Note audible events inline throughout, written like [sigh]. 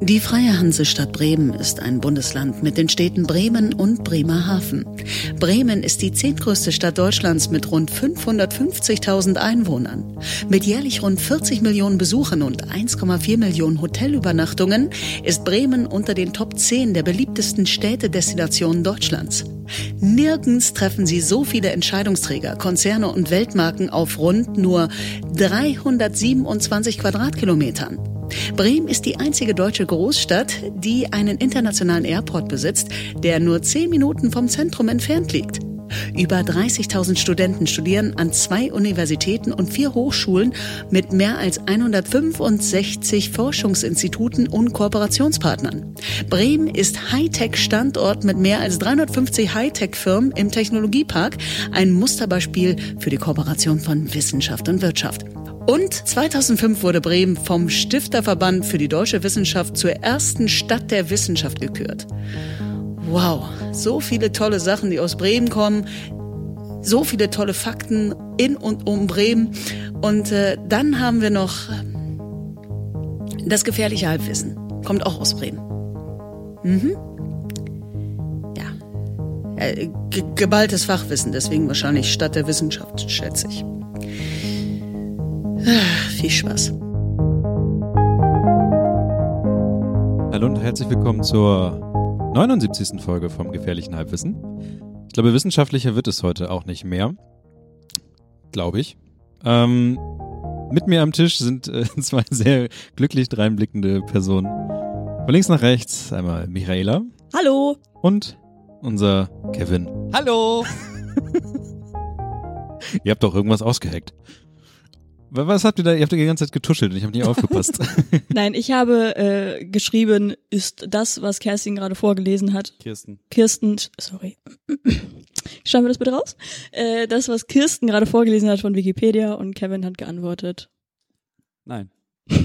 Die Freie Hansestadt Bremen ist ein Bundesland mit den Städten Bremen und Bremerhaven. Bremen ist die zehntgrößte Stadt Deutschlands mit rund 550.000 Einwohnern. Mit jährlich rund 40 Millionen Besuchern und 1,4 Millionen Hotelübernachtungen ist Bremen unter den Top 10 der beliebtesten Städtedestinationen Deutschlands. Nirgends treffen Sie so viele Entscheidungsträger, Konzerne und Weltmarken auf rund nur 327 Quadratkilometern. Bremen ist die einzige deutsche Großstadt, die einen internationalen Airport besitzt, der nur zehn Minuten vom Zentrum entfernt liegt. Über 30.000 Studenten studieren an zwei Universitäten und vier Hochschulen mit mehr als 165 Forschungsinstituten und Kooperationspartnern. Bremen ist Hightech-Standort mit mehr als 350 Hightech-Firmen im Technologiepark, ein Musterbeispiel für die Kooperation von Wissenschaft und Wirtschaft. Und 2005 wurde Bremen vom Stifterverband für die deutsche Wissenschaft zur ersten Stadt der Wissenschaft gekürt. Wow, so viele tolle Sachen, die aus Bremen kommen, so viele tolle Fakten in und um Bremen. Und äh, dann haben wir noch das gefährliche Halbwissen. Kommt auch aus Bremen. Mhm. Ja. Äh, geballtes Fachwissen, deswegen wahrscheinlich Stadt der Wissenschaft, schätze ich. Viel Spaß. Hallo und herzlich willkommen zur 79. Folge vom Gefährlichen Halbwissen. Ich glaube, wissenschaftlicher wird es heute auch nicht mehr. Glaube ich. Ähm, mit mir am Tisch sind äh, [laughs] zwei sehr glücklich dreinblickende Personen. Von links nach rechts einmal Michaela. Hallo. Und unser Kevin. Hallo. [laughs] Ihr habt doch irgendwas ausgeheckt. Was habt ihr da? Ihr habt die ganze Zeit getuschelt und ich habe nicht aufgepasst. [laughs] [laughs] Nein, ich habe äh, geschrieben, ist das, was Kerstin gerade vorgelesen hat. Kirsten. Kirsten, sorry. Schauen wir das bitte raus? Äh, das, was Kirsten gerade vorgelesen hat von Wikipedia und Kevin hat geantwortet. Nein. [laughs]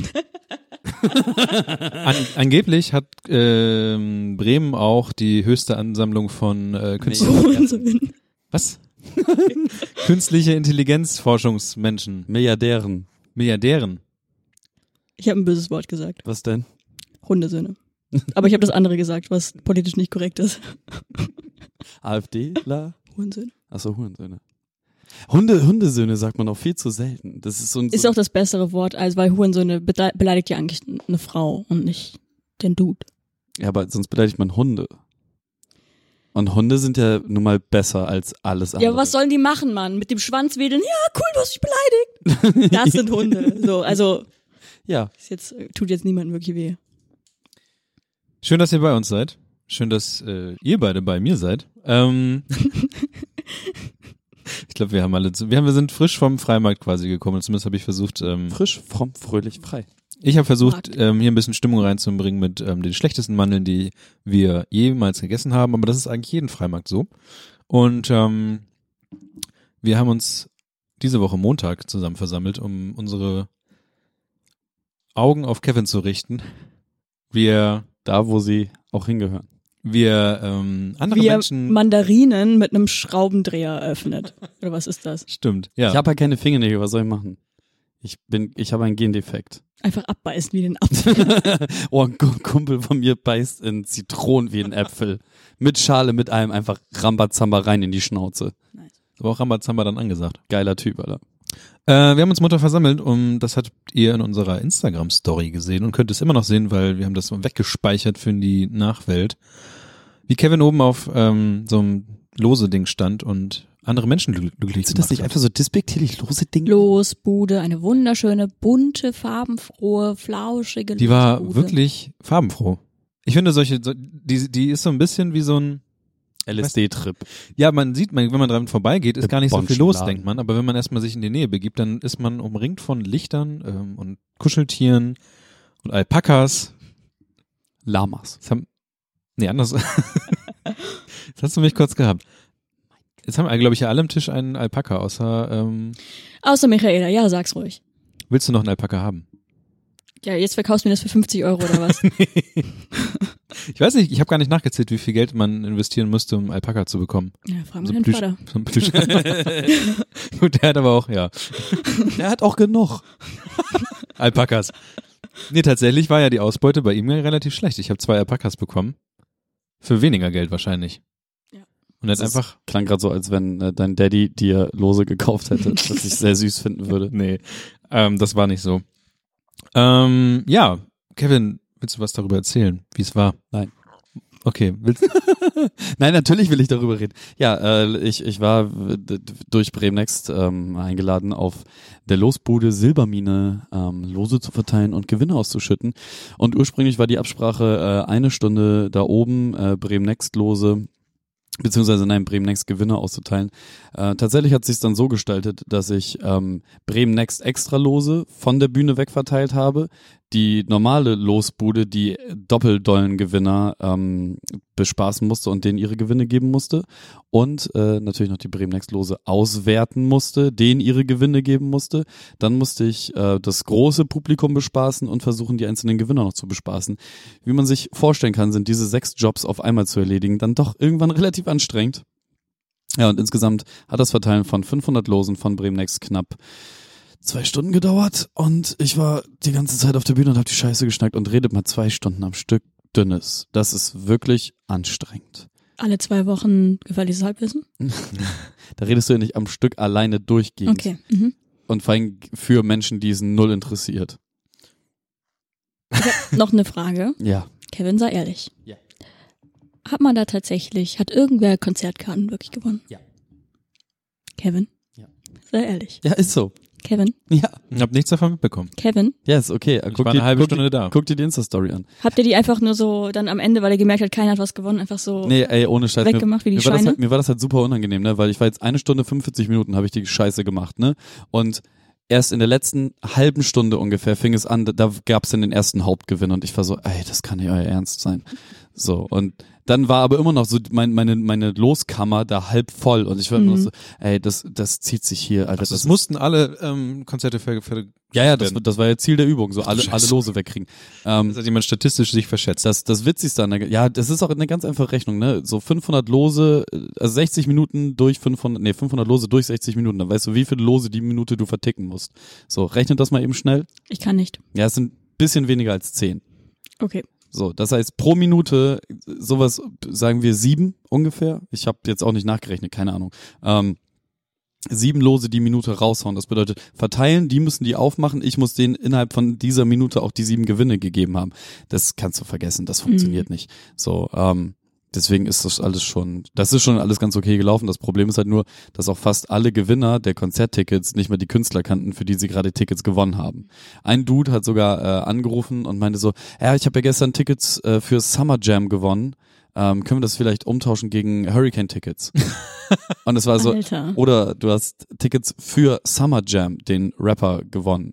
An, angeblich hat ähm, Bremen auch die höchste Ansammlung von äh, Künstlern. Was? [laughs] Künstliche Intelligenzforschungsmenschen. Milliardären. Milliardären. Ich habe ein böses Wort gesagt. Was denn? Hundesöhne. Aber ich habe das andere gesagt, was politisch nicht korrekt ist. [laughs] AfDler? Hurensöhne. Achso, Hurensöhne. Hunde, Hundesöhne sagt man auch viel zu selten. Das ist so ein. Ist auch das bessere Wort, als weil Hurensöhne beleidigt ja eigentlich eine Frau und nicht den Dude. Ja, aber sonst beleidigt man Hunde. Und Hunde sind ja nun mal besser als alles andere. Ja, was sollen die machen, Mann? Mit dem Schwanz wedeln? Ja, cool, du hast dich beleidigt. [laughs] Das sind Hunde. So, also. Ja. Ist jetzt, tut jetzt niemandem wirklich weh. Schön, dass ihr bei uns seid. Schön, dass äh, ihr beide bei mir seid. Ähm, [laughs] ich glaube, wir haben alle, wir, haben, wir sind frisch vom Freimarkt quasi gekommen. Zumindest habe ich versucht. Ähm, frisch, fromm, fröhlich, frei. Ich habe versucht, ähm, hier ein bisschen Stimmung reinzubringen mit ähm, den schlechtesten Mandeln, die wir jemals gegessen haben, aber das ist eigentlich jeden Freimarkt so. Und ähm, wir haben uns diese Woche Montag zusammen versammelt, um unsere Augen auf Kevin zu richten. Wir da, wo sie auch hingehören. Wir ähm, andere Wie Menschen Mandarinen mit einem Schraubendreher öffnet. Oder was ist das? Stimmt. Ja. Ich habe ja keine Fingernägel, was soll ich machen? Ich bin, ich habe einen Gendefekt. Einfach abbeißen wie den [laughs] Apfel. oh, ein Kumpel von mir beißt in Zitronen wie ein Äpfel. Mit Schale, mit allem einfach Rambazamba rein in die Schnauze. Nice. Aber auch Rambazamba dann angesagt. Geiler Typ, Alter. Äh, wir haben uns Mutter versammelt und das habt ihr in unserer Instagram-Story gesehen und könnt es immer noch sehen, weil wir haben das weggespeichert für die Nachwelt. Wie Kevin oben auf ähm, so einem lose Ding stand und andere Menschen glücklich Sind das nicht einfach so despektierlich lose Dinge? Los, Bude, eine wunderschöne, bunte, farbenfrohe, flauschige Die war Bude. wirklich farbenfroh. Ich finde solche, die, die ist so ein bisschen wie so ein LSD-Trip. Ja, man sieht, man, wenn man dran vorbeigeht, ist gar nicht so viel los, denkt man. Aber wenn man erstmal sich in die Nähe begibt, dann ist man umringt von Lichtern ähm, und Kuscheltieren und Alpakas. Lamas. Das haben, nee, anders. [laughs] das hast du mich kurz gehabt. Jetzt haben wir, glaube ich, ja alle am Tisch einen Alpaka, außer ähm, Außer Michaela, ja, sag's ruhig. Willst du noch einen Alpaka haben? Ja, jetzt verkaufst du mir das für 50 Euro oder was? [laughs] nee. Ich weiß nicht, ich habe gar nicht nachgezählt, wie viel Geld man investieren musste, um Alpaka zu bekommen. Ja, frag mal so deinen Vater. So [laughs] Gut, der hat aber auch, ja. Der hat auch genug. [laughs] Alpakas. Nee, tatsächlich war ja die Ausbeute bei ihm relativ schlecht. Ich habe zwei Alpakas bekommen. Für weniger Geld wahrscheinlich. Und ist- einfach, Klang gerade so, als wenn äh, dein Daddy dir Lose gekauft hätte, [laughs] was ich sehr süß finden würde. nee, ähm, das war nicht so. Ähm, ja, Kevin, willst du was darüber erzählen, wie es war? Nein. Okay, willst [laughs] Nein, natürlich will ich darüber reden. Ja, äh, ich, ich war durch Bremen-Next ähm, eingeladen, auf der Losbude Silbermine ähm, Lose zu verteilen und Gewinne auszuschütten. Und ursprünglich war die Absprache äh, eine Stunde da oben, äh, Bremen-Next-Lose beziehungsweise nein, Bremen Next Gewinne auszuteilen. Äh, tatsächlich hat sich dann so gestaltet, dass ich ähm, Bremen Next extra Lose von der Bühne wegverteilt habe, die normale Losbude, die doppeldollen Gewinner ähm, bespaßen musste und denen ihre Gewinne geben musste und äh, natürlich noch die Bremen Next Lose auswerten musste, denen ihre Gewinne geben musste. Dann musste ich äh, das große Publikum bespaßen und versuchen, die einzelnen Gewinner noch zu bespaßen. Wie man sich vorstellen kann, sind diese sechs Jobs auf einmal zu erledigen dann doch irgendwann [laughs] relativ anstrengend. Ja, und insgesamt hat das Verteilen von 500 Losen von Bremen Next knapp zwei Stunden gedauert und ich war die ganze Zeit auf der Bühne und habe die Scheiße geschnackt und redet mal zwei Stunden am Stück dünnes. Das ist wirklich anstrengend. Alle zwei Wochen gefährliches Halbwissen? [laughs] Da redest du ja nicht am Stück alleine durchgehend. Okay. Mhm. Und vor allem für Menschen, die es null interessiert. Noch eine Frage. [laughs] Ja. Kevin, sei ehrlich. Ja. Hat man da tatsächlich, hat irgendwer Konzertkarten wirklich gewonnen? Ja. Kevin? Ja. Sei ehrlich. Ja, ist so. Kevin? Ja. Ich habe nichts davon mitbekommen. Kevin? Ja, ist okay. Ich Guck war dir, eine halbe guck, Stunde da. guck dir die Insta-Story an. Habt ihr die einfach nur so dann am Ende, weil ihr gemerkt habt, keiner hat was gewonnen, einfach so Nee, ey, ohne Scheiß. Mir, weggemacht wie die mir, war das Schweine? halt, mir war das halt super unangenehm, ne? Weil ich war jetzt eine Stunde 45 Minuten habe ich die Scheiße gemacht, ne? Und erst in der letzten halben Stunde ungefähr fing es an, da, da gab es dann den ersten Hauptgewinn und ich war so, ey, das kann nicht euer Ernst sein. So, und dann war aber immer noch so mein, meine, meine Loskammer da halb voll und ich war immer noch Mhm. so, ey, das, das zieht sich hier, Alter. Also das es mussten alle ähm, Konzerte für, für ja, ja, das, werden. das war ja Ziel der Übung, so alle, alle Lose wegkriegen. Ähm, Das hat jemand statistisch sich verschätzt. das, das Witzigste an der, ja, das ist auch eine ganz einfache Rechnung, ne? So 500 Lose, äh, also 60 Minuten durch 500, nee, 500 Lose durch 60 Minuten, dann weißt du, wie viele Lose die Minute du verticken musst. So, rechnet das mal eben schnell. Ich kann nicht. Ja, es sind ein bisschen weniger als 10. Okay. So, das heißt pro Minute sowas, sagen wir sieben ungefähr. Ich habe jetzt auch nicht nachgerechnet, keine Ahnung. Ähm, sieben Lose die Minute raushauen. Das bedeutet, verteilen, die müssen die aufmachen. Ich muss denen innerhalb von dieser Minute auch die sieben Gewinne gegeben haben. Das kannst du vergessen, das funktioniert nicht. So, ähm, deswegen ist das alles schon, das ist schon alles ganz okay gelaufen. Das Problem ist halt nur, dass auch fast alle Gewinner der Konzerttickets nicht mehr die Künstler kannten, für die sie gerade Tickets gewonnen haben. Ein Dude hat sogar äh, angerufen und meinte so, ja, ich habe ja gestern Tickets äh, für Summer Jam gewonnen. Ähm, können wir das vielleicht umtauschen gegen Hurricane-Tickets? [laughs] und es war so, Alter. oder du hast Tickets für Summer Jam, den Rapper, gewonnen.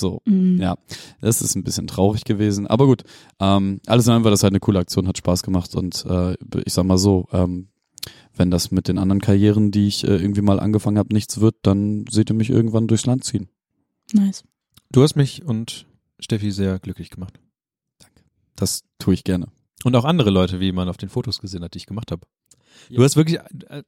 So, Mhm. ja, das ist ein bisschen traurig gewesen. Aber gut, ähm, alles in allem war das halt eine coole Aktion, hat Spaß gemacht und äh, ich sag mal so, ähm, wenn das mit den anderen Karrieren, die ich äh, irgendwie mal angefangen habe, nichts wird, dann seht ihr mich irgendwann durchs Land ziehen. Nice. Du hast mich und Steffi sehr glücklich gemacht. Das tue ich gerne. Und auch andere Leute, wie man auf den Fotos gesehen hat, die ich gemacht habe. Du hast wirklich, äh,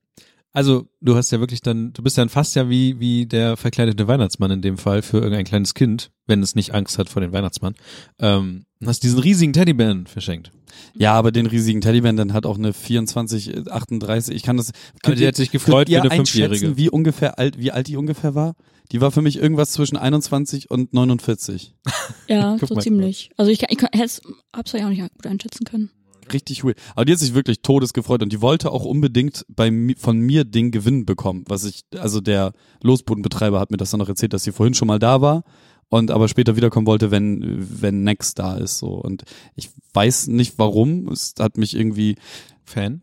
also du hast ja wirklich dann, du bist dann fast ja wie, wie der verkleidete Weihnachtsmann in dem Fall für irgendein kleines Kind, wenn es nicht Angst hat vor dem Weihnachtsmann. Ähm, hast diesen riesigen Teddybären verschenkt. Ja, aber den riesigen Teddybären, dann hat auch eine 24, äh, 38, ich kann das. Aber könnt die ihr- hat sich gefreut wie eine Fünfjährige. Wie ungefähr alt, wie alt die ungefähr war? Die war für mich irgendwas zwischen 21 und 49. Ja, [laughs] so ziemlich. Also ich, kann- ich kann, hätt's, hab's ja auch nicht gut einschätzen können. Richtig weird. Aber die hat sich wirklich todesgefreut und die wollte auch unbedingt bei von mir den Gewinn bekommen, was ich, also der Losbodenbetreiber hat mir das dann noch erzählt, dass sie vorhin schon mal da war und aber später wiederkommen wollte, wenn, wenn Next da ist, so. Und ich weiß nicht warum, es hat mich irgendwie, Fan?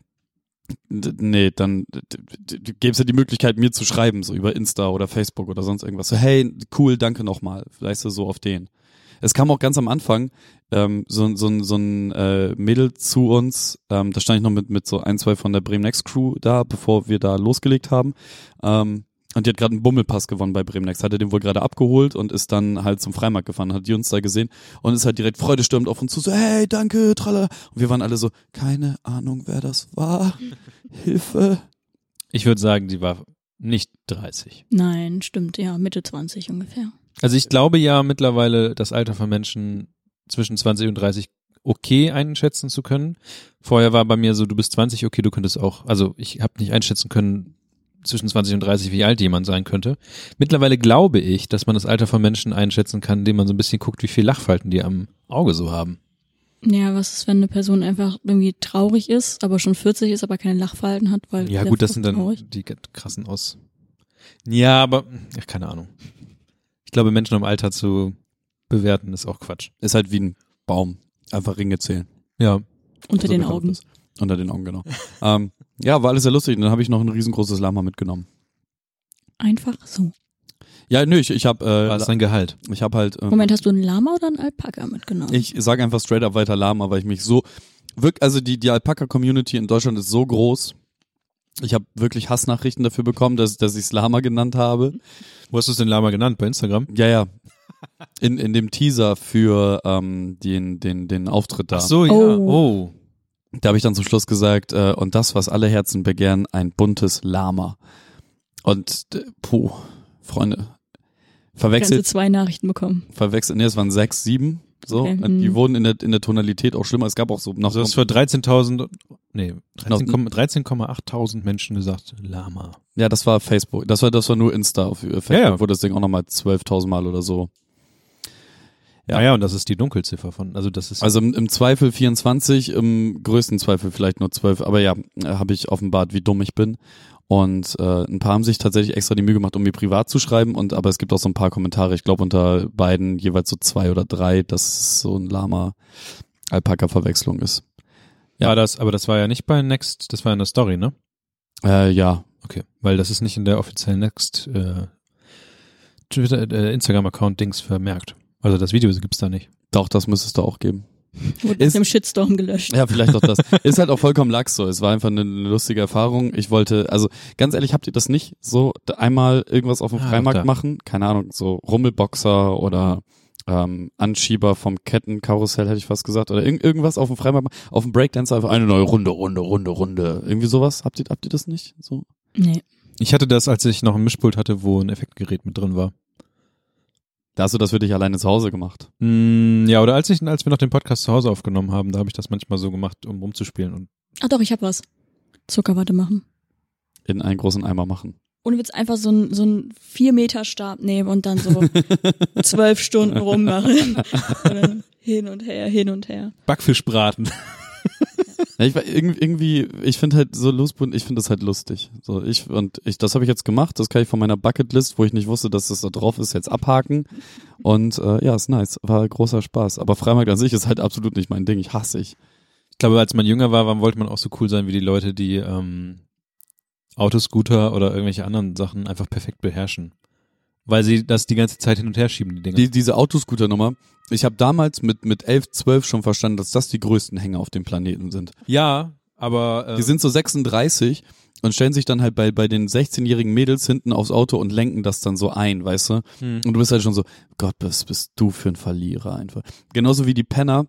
Nee, dann gäbe es ja die Möglichkeit, mir zu schreiben, so über Insta oder Facebook oder sonst irgendwas. So, hey, cool, danke nochmal. Du, so auf den. Es kam auch ganz am Anfang ähm, so, so, so ein äh, Mädel zu uns, ähm, da stand ich noch mit, mit so ein, zwei von der Bremen Next Crew da, bevor wir da losgelegt haben. Ähm, und die hat gerade einen Bummelpass gewonnen bei Bremen Next, hatte den wohl gerade abgeholt und ist dann halt zum Freimarkt gefahren, hat die uns da gesehen und ist halt direkt freudestürmend auf uns zu, so, hey, danke, tralla. Und wir waren alle so, keine Ahnung, wer das war. [laughs] Hilfe. Ich würde sagen, die war nicht 30. Nein, stimmt, ja, Mitte 20 ungefähr. Also ich glaube ja mittlerweile, das Alter von Menschen zwischen 20 und 30 okay einschätzen zu können. Vorher war bei mir so, du bist 20, okay, du könntest auch, also ich habe nicht einschätzen können zwischen 20 und 30, wie alt jemand sein könnte. Mittlerweile glaube ich, dass man das Alter von Menschen einschätzen kann, indem man so ein bisschen guckt, wie viel Lachfalten die am Auge so haben. Ja, was ist, wenn eine Person einfach irgendwie traurig ist, aber schon 40 ist, aber keine Lachfalten hat, weil Ja gut, das sind dann traurig. die krassen aus. Ja, aber ach, keine Ahnung. Ich glaube, Menschen im Alter zu bewerten ist auch Quatsch. Ist halt wie ein Baum. Einfach Ringe zählen. Ja, unter So den bekannt Augen. ist. Unter den Augen, genau. [laughs] ähm, ja, war alles sehr lustig. Und dann habe ich noch ein riesengroßes Lama mitgenommen. Einfach so. Ja, nö, ich, ich habe war es äh, dein Gehalt? ich hab halt ähm, Moment, hast du einen Lama oder einen Alpaka mitgenommen? Ich sage einfach straight up weiter Lama, weil ich mich so wirklich, also die die Alpaka Community in Deutschland ist so groß. Ich habe wirklich Hassnachrichten dafür bekommen, dass dass ich es Lama genannt habe. Wo hast du es den Lama genannt? Bei Instagram? Ja, ja. In in dem Teaser für ähm, den den den Auftritt da. Ach so, ja. Oh. Oh. Da habe ich dann zum Schluss gesagt äh, und das was alle Herzen begehren, ein buntes Lama. Und äh, puh, Freunde, Ganze verwechselt zwei Nachrichten bekommen. verwechselt, nee, es waren sechs, sieben, so, Okay, und die hm. wurden in der in der Tonalität auch schlimmer. Es gab auch so noch Also du hast für 13.000, nee, 13,8 13,8.000 Menschen gesagt, Lama. Ja, das war Facebook. Das war, das war nur Insta. Auf äh, Facebook Ja, ja. wurde das Ding auch nochmal 12.000 Mal oder so. Ja. Ja. ja, und das ist die Dunkelziffer von, also das ist, Also im, im Zweifel 24, im größten Zweifel vielleicht nur 12. Aber ja, äh, habe ich offenbart, wie dumm ich bin. Und äh, ein paar haben sich tatsächlich extra die Mühe gemacht, um mir privat zu schreiben. Und aber es gibt auch so ein paar Kommentare. Ich glaube unter beiden jeweils so zwei oder drei, dass es so ein Lama-Alpaka-Verwechslung ist. ja. war das, aber das war ja nicht bei Next, das war in der Story, ne? Äh, ja, Okay, weil das ist nicht in der offiziellen Next äh, Twitter, äh, Instagram-Account Dings vermerkt. Also das Video gibt's da nicht. doch, das müsste es da auch geben. Wurde Ist- mit dem Shitstorm gelöscht. Ja, vielleicht auch das. [laughs] Ist halt auch vollkommen lax so. Es war einfach eine, eine lustige Erfahrung. Ich wollte, also ganz ehrlich, habt ihr das nicht so einmal irgendwas auf dem Ah, Freimarkt doch, da. machen? Keine Ahnung, so Rummelboxer oder ähm, Anschieber vom Kettenkarussell, hätte ich fast gesagt. Oder irg irgendwas auf dem Freimarkt, machen. auf dem Breakdance einfach eine neue Runde, Runde, Runde, Runde. Irgendwie sowas. Habt ihr, habt ihr das nicht? So? Nee. Ich hatte das, als ich noch ein Mischpult hatte, wo ein Effektgerät mit drin war. Da hast du das für dich alleine zu Hause gemacht. Mm, ja, oder als ich, als wir noch den Podcast zu Hause aufgenommen haben, da habe ich das manchmal so gemacht, um rumzuspielen. Und Ach doch, ich hab was. Zuckerwatte machen. In einen großen Eimer machen. Ohne Witz einfach so ein, so ein vier Meter Stab nehmen und dann so [laughs] zwölf Stunden rummachen. [laughs] Und dann hin und her, hin und her. Backfischbraten. Ja, ich war irgendwie, ich finde halt so Losbund, ich finde das halt lustig. So ich und ich, das habe ich jetzt gemacht. Das kann ich von meiner Bucketlist, wo ich nicht wusste, dass das da drauf ist, jetzt abhaken. Und äh, ja, ist nice, war großer Spaß. Aber Freimarkt an sich ist halt absolut nicht mein Ding. Ich hasse ich. Ich glaube, als man jünger war, war- wollte man auch so cool sein wie die Leute, die ähm, Autoscooter oder irgendwelche anderen Sachen einfach perfekt beherrschen. Weil sie das die ganze Zeit hin und her schieben, die Dinger. Die, diese Autoscooter-Nummer. Ich habe damals mit mit 11, 12 schon verstanden, dass das die größten Hänger auf dem Planeten sind. ja, aber äh, Die sind so 36 und stellen sich dann halt bei, bei den 16-jährigen Mädels hinten aufs Auto und lenken das dann so ein, weißt du? hm. Und du bist halt schon so, Gott, was bist du für ein Verlierer einfach. Genauso wie die Penner,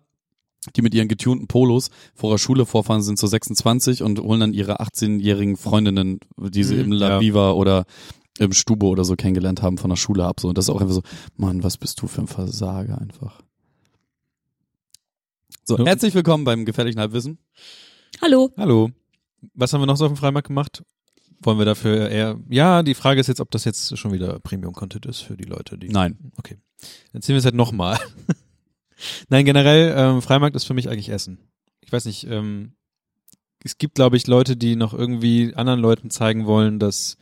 die mit ihren getunten Polos vor der Schule vorfahren, sind so 26 und holen dann ihre 18-jährigen Freundinnen, die sie Mhm, im La ja. Viva oder im Stube oder so kennengelernt haben, von der Schule ab. So. Und das ist auch einfach so, Mann, was bist du für ein Versager einfach. So, Ja. herzlich willkommen beim gefährlichen Halbwissen. Hallo. Hallo. Was haben wir noch so auf dem Freimarkt gemacht? Wollen wir dafür eher. Ja, die Frage ist jetzt, ob das jetzt schon wieder Premium-Content ist für die Leute, die. Nein. Okay. Dann ziehen wir es halt nochmal. [laughs] Nein, generell, ähm, Freimarkt ist für mich eigentlich Essen. Ich weiß nicht, ähm, es gibt, glaube ich, Leute, die noch irgendwie anderen Leuten zeigen wollen, dass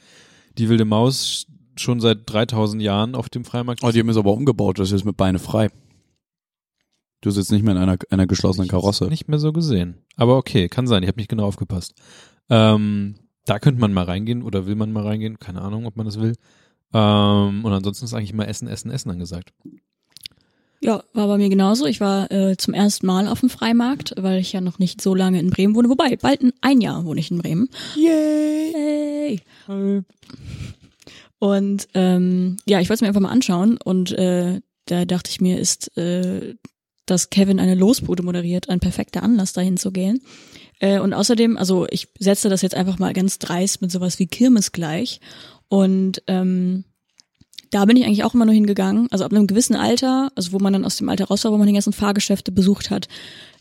die wilde Maus schon seit 3000 Jahren auf dem Freimarkt Oh, die haben es aber umgebaut, das ist jetzt mit Beine frei. Du sitzt nicht mehr in einer, einer geschlossenen Karosse. Nicht mehr so gesehen. Aber okay, kann sein. Ich habe nicht genau aufgepasst. Ähm, da könnte man mal reingehen oder will man mal reingehen. Keine Ahnung, ob man das will. Ähm, und ansonsten ist eigentlich immer Essen, Essen, Essen angesagt. Ja, war bei mir genauso. Ich war äh, zum ersten Mal auf dem Freimarkt, weil ich ja noch nicht so lange in Bremen wohne. Wobei, bald ein, ein Jahr wohne ich in Bremen. Yay! Und ähm, ja, ich wollte es mir einfach mal anschauen und äh, da dachte ich mir, ist, äh, dass Kevin eine Losbude moderiert, ein perfekter Anlass, dahin zu gehen. Äh, und außerdem, also ich setze das jetzt einfach mal ganz dreist mit sowas wie Kirmes gleich. Und ähm, da bin ich eigentlich auch immer nur hingegangen. Also ab einem gewissen Alter, also wo man dann aus dem Alter raus war, wo man die ganzen Fahrgeschäfte besucht hat,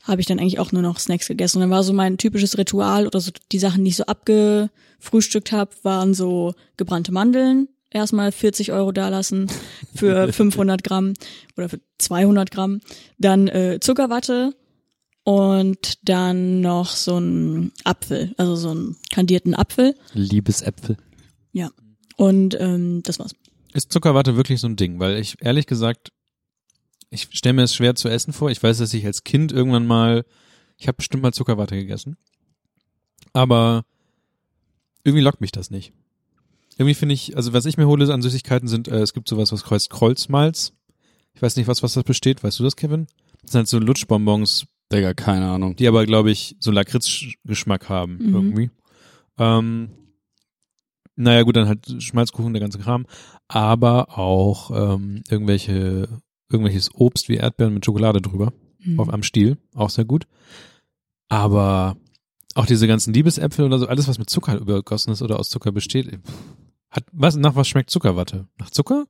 habe ich dann eigentlich auch nur noch Snacks gegessen. Und dann war so mein typisches Ritual oder so die Sachen, die ich so abgefrühstückt habe, waren so gebrannte Mandeln, erstmal 40 Euro dalassen für [laughs] 500 Gramm oder für 200 Gramm, dann äh, Zuckerwatte und dann noch so ein Apfel, also so einen kandierten Apfel. Liebesäpfel. Ja. Und ähm, das war's. Ist Zuckerwatte wirklich so ein Ding? Weil ich ehrlich gesagt, ich stelle mir es schwer zu essen vor. Ich weiß, dass ich als Kind irgendwann mal, ich habe bestimmt mal Zuckerwatte gegessen. Aber irgendwie lockt mich das nicht. Irgendwie finde ich, also was ich mir hole an Süßigkeiten sind, äh, es gibt sowas, was heißt Kreuzmalz. Ich weiß nicht, was, was das besteht. Weißt du das, Kevin? Das sind halt so Lutschbonbons, Digga, keine Ahnung. die aber, glaube ich, so Lakritz-Geschmack haben Mhm. irgendwie. Ähm, naja, gut, dann halt Schmalzkuchen, der ganze Kram. Aber auch ähm, irgendwelche, irgendwelches Obst wie Erdbeeren mit Schokolade drüber. Mhm. Auf am Stiel, auch sehr gut. Aber auch diese ganzen Liebesäpfel oder so, alles, was mit Zucker übergossen ist oder aus Zucker besteht, pff, hat, was, nach was schmeckt Zuckerwatte? Nach Zucker?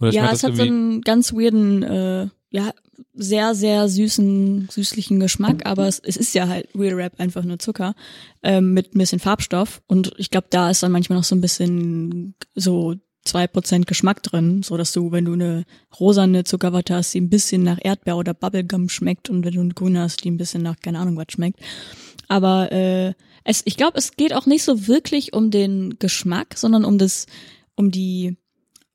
Oder ja, es hat so einen ganz weirden, äh, ja, sehr, sehr süßen, süßlichen Geschmack, aber es, es ist ja halt Real Rap einfach nur Zucker ähm, mit ein bisschen Farbstoff und ich glaube, da ist dann manchmal noch so ein bisschen so zwei Prozent Geschmack drin, so dass du, wenn du eine rosane Zuckerwatte hast, die ein bisschen nach Erdbeer oder Bubblegum schmeckt und wenn du eine grüne hast, die ein bisschen nach keine Ahnung was schmeckt. Aber äh, es, ich glaube, es geht auch nicht so wirklich um den Geschmack, sondern um das, um die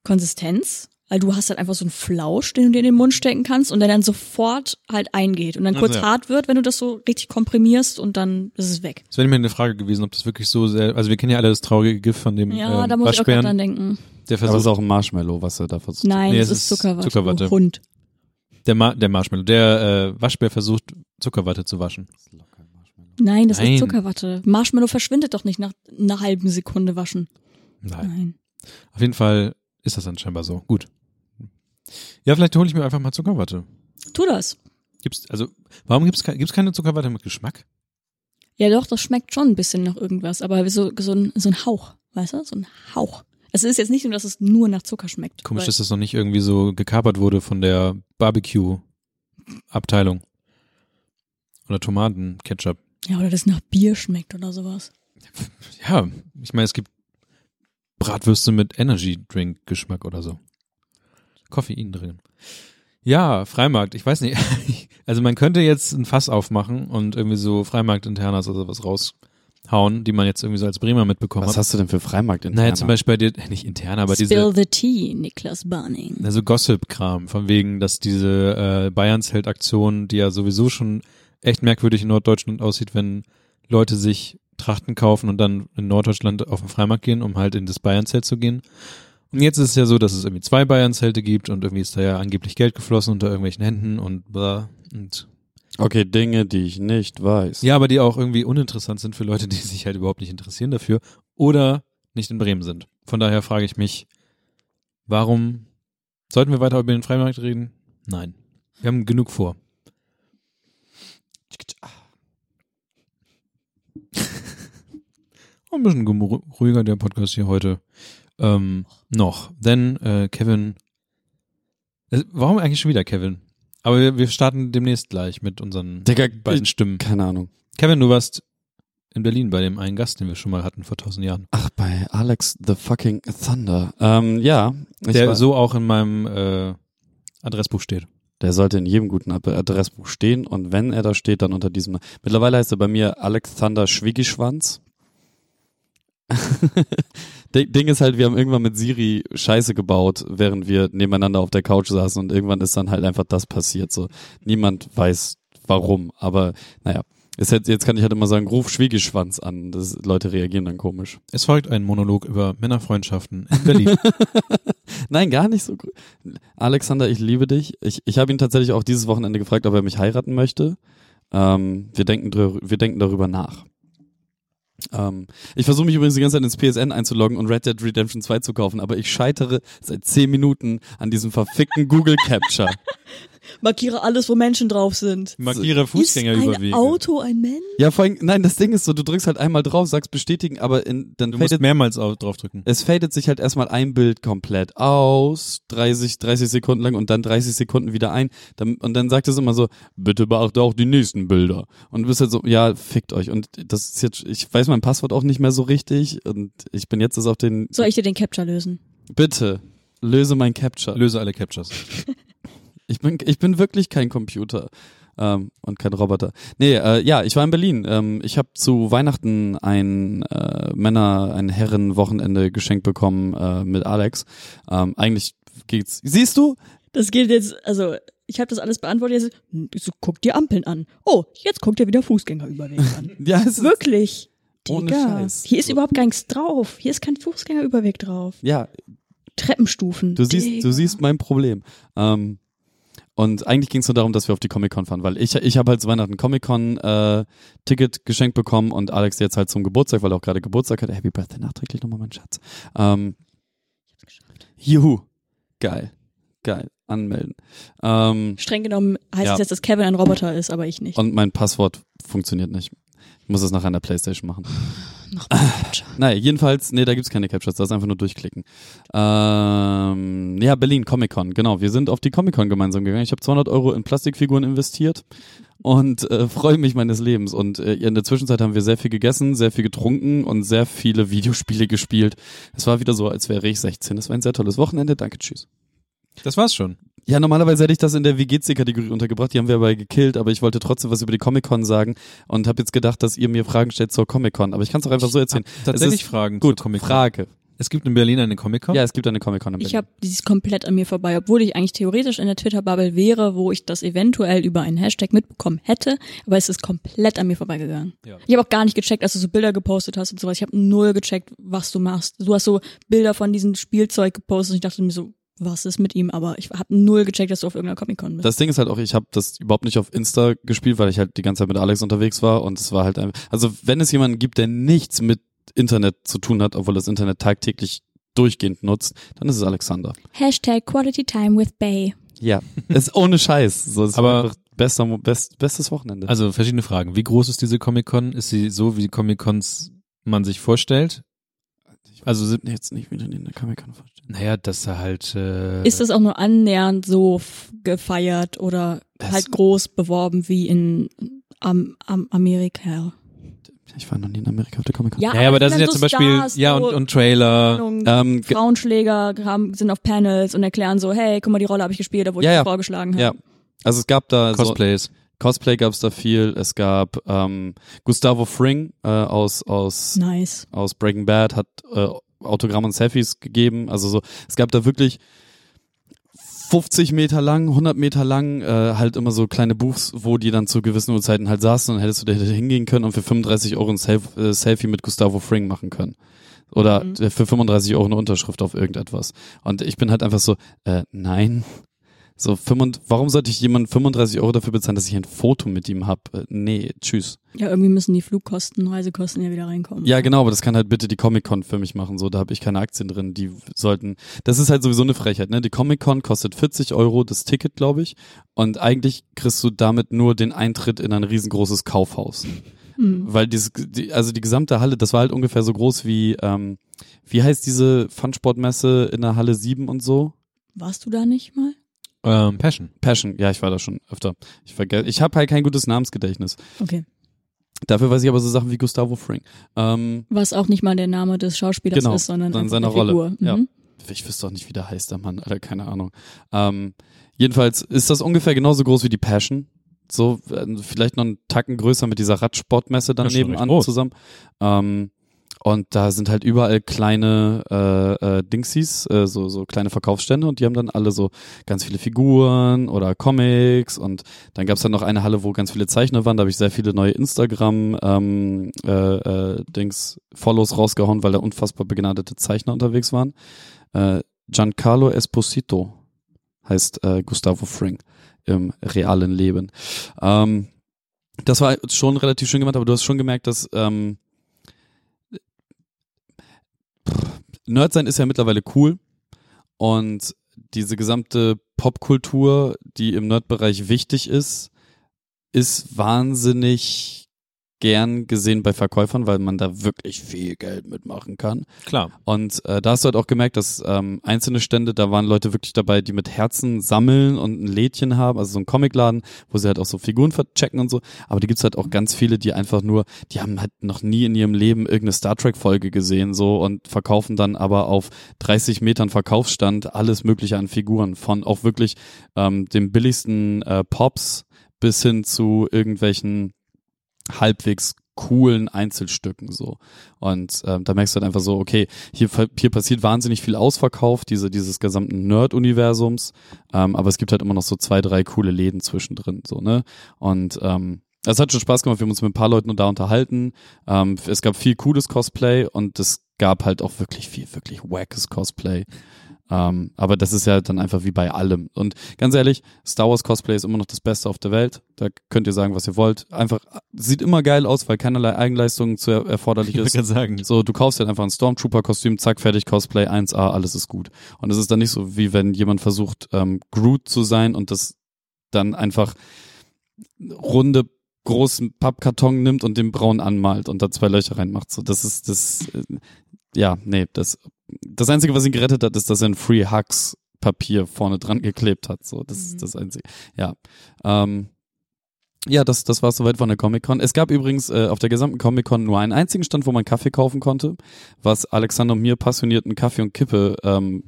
Konsistenz. Weil du hast halt einfach so einen Flausch, den du dir in den Mund stecken kannst und der dann sofort halt eingeht und dann Also kurz ja. hart wird, wenn du das so richtig komprimierst und dann ist es weg. Das wäre mir eine Frage gewesen, ob das wirklich so sehr, also wir kennen ja alle das traurige GIF von dem Ja, ähm, da muss ich auch gerade dran denken. der Aber es versucht, ist auch ein Marshmallow, was er da versucht. Nein, Nee, das es ist Zuckerwatte. Zuckerwatte. du Hund. der, Ma der Marshmallow, der äh, Waschbär versucht Zuckerwatte zu waschen. Nein, das Nein. ist Zuckerwatte. Marshmallow verschwindet doch nicht nach einer halben Sekunde waschen. Nein. Nein. Auf jeden Fall ist das dann scheinbar so. Gut. Ja, vielleicht hole ich mir einfach mal Zuckerwatte. Tu das. Gibt's, also, warum gibt's, gibt's keine Zuckerwatte mit Geschmack? Ja, doch, das schmeckt schon ein bisschen nach irgendwas, aber so, so, ein, so ein Hauch, weißt du? So ein Hauch. Es ist jetzt nicht nur, dass es nur nach Zucker schmeckt. Komisch, dass das noch nicht irgendwie so gekapert wurde von der Barbecue-Abteilung. Oder Tomatenketchup. Ja, oder das nach Bier schmeckt oder sowas. Ja, ich meine, es gibt Bratwürste mit Energy-Drink-Geschmack oder so. Koffein drin. Ja, Freimarkt, ich weiß nicht. [laughs] Also man könnte jetzt ein Fass aufmachen und irgendwie so Freimarkt-Internas oder sowas raushauen, die man jetzt irgendwie so als Bremer mitbekommen Was hat. hast du denn für Freimarkt in Naja, zum Beispiel bei dir, nicht intern, aber Spill diese, the tea, Niklas Barning. also Gossip-Kram, von wegen, dass diese äh, Bayerns-Held-Aktion, die ja sowieso schon echt merkwürdig in Norddeutschland aussieht, wenn Leute sich Trachten kaufen und dann in Norddeutschland auf den Freimarkt gehen, um halt in das Bayern-Zelt zu gehen. Und jetzt ist es ja so, dass es irgendwie zwei Bayern-Zelte gibt und irgendwie ist da ja angeblich Geld geflossen unter irgendwelchen Händen und bla. Und Okay, Dinge, die ich nicht weiß. ja, aber die auch irgendwie uninteressant sind für Leute, die sich halt überhaupt nicht interessieren dafür oder nicht in Bremen sind. Von daher frage ich mich, warum sollten wir weiter über den Freimarkt reden? Nein. Wir haben genug vor. [laughs] Ein bisschen ruhiger der Podcast hier heute. Ähm, noch. Denn äh, Kevin. Äh, warum eigentlich schon wieder Kevin? Aber wir, wir starten demnächst gleich mit unseren Digga, beiden Stimmen. Keine Ahnung. Kevin, du warst in Berlin bei dem einen Gast, den wir schon mal hatten vor tausend Jahren. Ach, bei Alex the fucking Thunder. Ähm, ja. Der so auch in meinem äh, Adressbuch steht. Der sollte in jedem guten Ad- Adressbuch stehen und wenn er da steht, dann unter diesem. Mittlerweile heißt er bei mir Alexander Schwiegischwanz. [laughs] Ding Ding ist halt, wir haben irgendwann mit Siri Scheiße gebaut, während wir nebeneinander auf der Couch saßen und irgendwann ist dann halt einfach das passiert. So niemand weiß warum, aber naja. Ist jetzt, kann ich halt immer sagen, ruf Schwiegischwanz an. Das, Leute reagieren dann komisch. Es folgt ein Monolog über Männerfreundschaften in Berlin. [laughs] Nein, gar nicht so. Alexander, ich liebe dich. Ich, ich habe ihn tatsächlich auch dieses Wochenende gefragt, ob er mich heiraten möchte. Ähm, wir, denken wir denken darüber nach. Ähm, ich versuche mich übrigens die ganze Zeit ins PSN einzuloggen und Red Dead Redemption 2 zu kaufen, aber ich scheitere seit 10 Minuten an diesem verfickten Google Capture. [laughs] Markiere alles, wo Menschen drauf sind. Markiere Ist Fußgängerüberwege. ein Auto ein Mensch? Ja, vor allem, nein, das Ding ist so, du drückst halt einmal drauf, sagst bestätigen, aber in, dann Du musst fadet, mehrmals au- draufdrücken. es fadet sich halt erstmal ein Bild komplett aus, 30, 30 Sekunden lang und dann 30 Sekunden wieder ein. Dann, und dann sagt es immer so, bitte beachte auch die nächsten Bilder. Und du bist halt so, ja, fickt euch. Und das ist jetzt, ich weiß mein Passwort auch nicht mehr so richtig und ich bin jetzt das auf den, Soll ich dir den Capture lösen? bitte, löse mein Capture. Löse alle Captures. [laughs] Ich bin, ich bin wirklich kein Computer ähm, und kein Roboter. Nee, äh, ja, ich war in Berlin. Ähm, ich habe zu Weihnachten ein äh, Männer, ein Herrenwochenende geschenkt bekommen äh, mit Alex. Ähm, eigentlich geht's. Siehst du? Das gilt jetzt, also ich habe das alles beantwortet. Jetzt, hm, so, guck dir Ampeln an. Oh, jetzt guckt dir wieder Fußgängerüberweg an. [laughs] Ja, es ist, Wirklich. Ohne Digga, Scheiß. Hier ist überhaupt gar nichts drauf. Hier ist kein Fußgängerüberweg drauf. ja, Treppenstufen. du siehst, Digga. du siehst mein Problem. Ähm, und eigentlich ging es nur darum, dass wir auf die Comic-Con fahren, weil ich, ich habe halt zu Weihnachten Comic-Con äh, Ticket geschenkt bekommen und Alex jetzt halt zum Geburtstag, weil er auch gerade Geburtstag hat. Happy Birthday nachträglich nochmal, mein Schatz. Ähm, juhu. Geil. Geil. Anmelden. Ähm, Streng genommen heißt Ja. es jetzt, dass Kevin ein Roboter ist, aber ich nicht. und mein Passwort funktioniert nicht. Ich muss es nachher an der Playstation machen. [sighs] Noch mal Capture. [sighs] Naja, jedenfalls, nee, da gibt's keine Captures, da ist einfach nur durchklicken. Ähm, ja, Berlin, Comic-Con, genau. Wir sind auf die Comic-Con gemeinsam gegangen. Ich habe 200 Euro in Plastikfiguren investiert und äh, [laughs] freue mich meines Lebens. Und äh, in der Zwischenzeit haben wir sehr viel gegessen, sehr viel getrunken und sehr viele Videospiele gespielt. Es war wieder so, als wäre ich 16. Es war ein sehr tolles Wochenende. Danke, tschüss. Das war's schon. Ja, normalerweise hätte ich das in der WGC-Kategorie untergebracht, die haben wir aber gekillt, aber ich wollte trotzdem was über die Comic-Con sagen und habe jetzt gedacht, dass ihr mir Fragen stellt zur Comic-Con. Aber ich kann es auch einfach so erzählen. Tatsächlich Es ist- Fragen Gut, zur Comic-Con. Frage. Es gibt in Berlin eine Comic-Con. Ja, es gibt eine Comic-Con in Ich Berlin. habe dieses komplett an mir vorbei, obwohl ich eigentlich theoretisch in der Twitter-Bubble wäre, wo ich das eventuell über einen Hashtag mitbekommen hätte, aber es ist komplett an mir vorbeigegangen. Ja. Ich habe auch gar nicht gecheckt, als du so Bilder gepostet hast und sowas. Ich habe null gecheckt, was du machst. Du hast so Bilder von diesem Spielzeug gepostet und ich dachte mir so, was ist mit ihm? Aber ich habe null gecheckt, dass du auf irgendeiner Comic-Con bist. Das Ding ist halt auch, ich habe das überhaupt nicht auf Insta gespielt, weil ich halt die ganze Zeit mit Alex unterwegs war und es war halt einfach, also wenn es jemanden gibt, der nichts mit Internet zu tun hat, obwohl das Internet tagtäglich durchgehend nutzt, dann ist es Alexander. Hashtag Quality Time with Bay. Ja, [laughs] ist ohne Scheiß. So, es Aber- bester, best, bestes Wochenende. Also verschiedene Fragen. Wie groß ist diese Comic-Con? Ist sie so, wie Comic-Cons man sich vorstellt? Also sind, jetzt nicht wieder in der Comic-Con vorstellen. naja, dass er halt äh, Ist das auch nur annähernd so gefeiert oder halt groß beworben wie in am, am Amerika? Ich war noch nie in Amerika auf der Comic-Con. Ja, aber da sind ja so zum Beispiel Stars, ja so, und, und Trailer. Ähm, ge- Frauenschläger haben, sind auf Panels und erklären so, hey, guck mal, die Rolle habe ich gespielt, obwohl Ja, ich ja. vorgeschlagen habe. ja. Also es gab da so, Cosplays. Cosplay gab es da viel. Es gab ähm, Gustavo Fring äh, aus aus Nice. aus Breaking Bad hat äh, Autogramm und Selfies gegeben. Also so, es gab da wirklich 50 Meter lang, 100 Meter lang, äh, halt immer so kleine Buchs, wo die dann zu gewissen Uhrzeiten halt saßen und hättest du da hingehen können und für 35 Euro ein Self äh, Selfie mit Gustavo Fring machen können. Oder Mhm. äh, für 35 Euro eine Unterschrift auf irgendetwas. Und ich bin halt einfach so, äh, nein. So, 35, warum sollte ich jemanden 35 Euro dafür bezahlen, dass ich ein Foto mit ihm hab? Äh, nee, tschüss. Ja, irgendwie müssen die Flugkosten, Reisekosten ja wieder reinkommen. Ja, genau, aber das kann halt bitte die Comic-Con für mich machen. So, da habe ich keine Aktien drin. Die sollten. Das ist halt sowieso eine Frechheit, ne? Die Comic-Con kostet 40 Euro das Ticket, glaube ich. Und eigentlich kriegst du damit nur den Eintritt in ein riesengroßes Kaufhaus. Hm. Weil dieses, die, also die gesamte Halle, das war halt ungefähr so groß wie, ähm, wie heißt diese Funsportmesse in der Halle 7 und so? Warst du da nicht mal? Ähm, Passion. Passion, ja, ich war da schon öfter. Ich vergesse, ich habe halt kein gutes Namensgedächtnis. Okay. Dafür weiß ich aber so Sachen wie Gustavo Fring. Ähm, Was auch nicht mal der Name des Schauspielers Genau, ist, sondern einfach seine eine Rolle. Figur. Ja. Mhm. ich wüsste auch nicht, wie der heißt, der Mann, Alter, keine Ahnung. Ähm, jedenfalls ist das ungefähr genauso groß wie die Passion. So, äh, vielleicht noch einen Tacken größer mit dieser Radsportmesse dann Ja, nebenan zusammen. Ähm, und da sind halt überall kleine äh, äh, Dingsies, äh, so, so kleine Verkaufsstände und die haben dann alle so ganz viele Figuren oder Comics und dann gab's dann noch eine Halle, wo ganz viele Zeichner waren, da habe ich sehr viele neue Instagram ähm, äh, äh, Follows rausgehauen, weil da unfassbar begnadete Zeichner unterwegs waren. Äh, Giancarlo Esposito heißt äh, Gustavo Fring im realen Leben. Ähm, das war schon relativ schön gemacht, aber du hast schon gemerkt, dass ähm, Nerd sein ist ja mittlerweile cool. Und diese gesamte Popkultur, die im Nerdbereich wichtig ist, ist wahnsinnig gern gesehen bei Verkäufern, weil man da wirklich viel Geld mitmachen kann. Klar. Und äh, da hast du halt auch gemerkt, dass ähm, einzelne Stände, da waren Leute wirklich dabei, die mit Herzen sammeln und ein Lädchen haben, also so ein Comicladen, wo sie halt auch so Figuren verchecken und so. Aber die gibt's halt auch ganz viele, die einfach nur, die haben halt noch nie in ihrem Leben irgendeine Star Trek Folge gesehen so und verkaufen dann aber auf 30 Metern Verkaufsstand alles Mögliche an Figuren von auch wirklich ähm, dem billigsten äh, Pops bis hin zu irgendwelchen halbwegs coolen Einzelstücken so. Und ähm, da merkst du halt einfach so, okay, hier, hier passiert wahnsinnig viel Ausverkauf, diese, dieses gesamten Nerd-Universums, ähm, aber es gibt halt immer noch so zwei, drei coole Läden zwischendrin, so, ne? Und ähm, es hat schon Spaß gemacht, wir haben uns mit ein paar Leuten da unterhalten. Ähm, es gab viel cooles Cosplay und es gab halt auch wirklich viel, wirklich wackes Cosplay. Ähm, aber das ist ja dann einfach wie bei allem. Und ganz ehrlich, Star Wars Cosplay ist immer noch das Beste auf der Welt. Da könnt ihr sagen, was ihr wollt. Einfach, sieht immer geil aus, weil keinerlei Eigenleistung zu er erforderlich [laughs] Ich ist. kann sagen. So, du kaufst halt einfach ein Stormtrooper-Kostüm, zack, fertig, Cosplay 1A, alles ist gut. Und es ist dann nicht so, wie wenn jemand versucht, ähm, Groot zu sein und das dann einfach runde großen Pappkarton nimmt und den braun anmalt und da zwei Löcher reinmacht. So, das ist das, äh, ja, nee, das, das einzige, was ihn gerettet hat, ist, dass er ein Free Hugs Papier vorne dran geklebt hat. So, das Mhm. ist das einzige. Ja, ähm, ja, das, das war soweit von der Comic-Con. Es gab übrigens äh, auf der gesamten Comic-Con nur einen einzigen Stand, wo man Kaffee kaufen konnte, was Alexander und mir passionierten Kaffee- und Kippe ähm,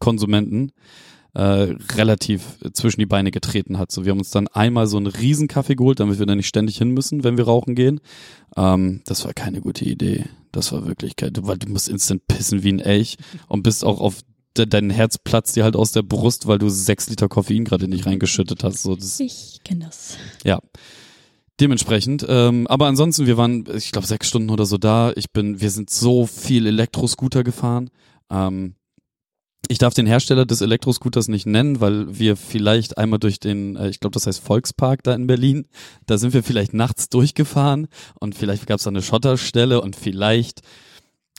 Konsumenten äh, relativ zwischen die Beine getreten hat. So, wir haben uns dann einmal so einen riesen Kaffee geholt, damit wir da nicht ständig hin müssen, wenn wir rauchen gehen. Ähm, das war keine gute Idee. Das war wirklich kein, weil du musst instant pissen wie ein Elch und bist auch auf de, dein Herz platzt dir halt aus der Brust, weil du sechs Liter Koffein gerade nicht reingeschüttet hast. So, das, Ich kenne das. ja. Dementsprechend, ähm, aber ansonsten, wir waren, ich glaube, sechs Stunden oder so da. Ich bin, wir sind so viel Elektroscooter gefahren. Ähm, ich darf den Hersteller des Elektroscooters nicht nennen, weil wir vielleicht einmal durch den, äh, ich glaube, das heißt Volkspark da in Berlin, da sind wir vielleicht nachts durchgefahren und vielleicht gab es da eine Schotterstelle und vielleicht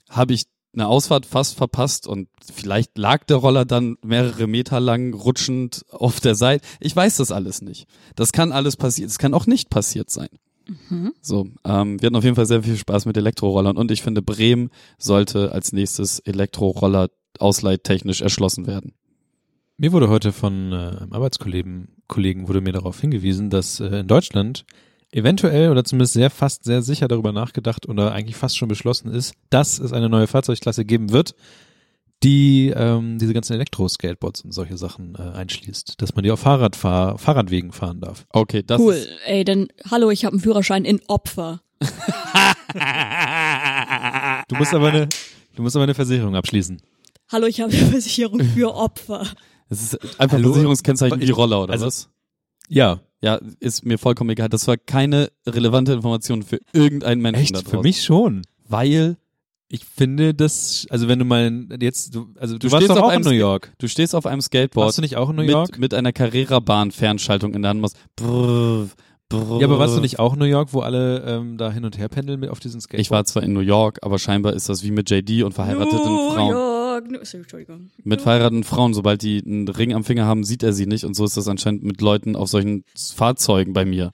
habe ich eine Ausfahrt fast verpasst und vielleicht lag der Roller dann mehrere Meter lang rutschend auf der Seite. Ich weiß das alles nicht. Das kann alles passieren. Es kann auch nicht passiert sein. Mhm. So, ähm, wir hatten auf jeden Fall sehr viel Spaß mit Elektrorollern und ich finde, Bremen sollte als nächstes Elektroroller ausleihtechnisch erschlossen werden. Mir wurde heute von äh, einem Arbeitskollegen Kollegen wurde mir darauf hingewiesen, dass äh, in Deutschland eventuell oder zumindest sehr fast sehr sicher darüber nachgedacht oder eigentlich fast schon beschlossen ist, dass es eine neue Fahrzeugklasse geben wird, die ähm, diese ganzen Elektro-Skateboards und solche Sachen äh, einschließt, dass man die auf Fahrradfahr Fahrradwegen fahren darf. Okay, das cool. ist, Ey, dann, hallo, ich habe einen Führerschein in Opfer. [laughs] Du musst aber eine du musst aber eine Versicherung abschließen. Hallo, ich habe eine Versicherung für [laughs] Opfer. es ist einfach Hallo? Versicherungskennzeichen wie Roller oder also- was? Ja, Ja, ist mir vollkommen egal. Das war keine relevante Information für irgendeinen Menschen echt draußen. für mich schon. Weil Ich finde das, also wenn du mal jetzt, du, also du, Du warst stehst doch auf auch in einem New Sk- York. du stehst auf einem Skateboard Warst du nicht auch in New York? mit, mit einer Carrera-Bahn-Fernschaltung in der Hand machst. Brrr, brrr. Ja, aber warst du nicht auch in New York, wo alle ähm, da hin und her pendeln mit auf diesen Skateboards? Ich war zwar in New York, aber scheinbar ist das wie mit JD und verheirateten New Frauen. York, Sorry, Entschuldigung. Mit verheirateten Frauen, sobald die einen Ring am Finger haben, sieht er sie nicht und so ist das anscheinend mit Leuten auf solchen Fahrzeugen bei mir.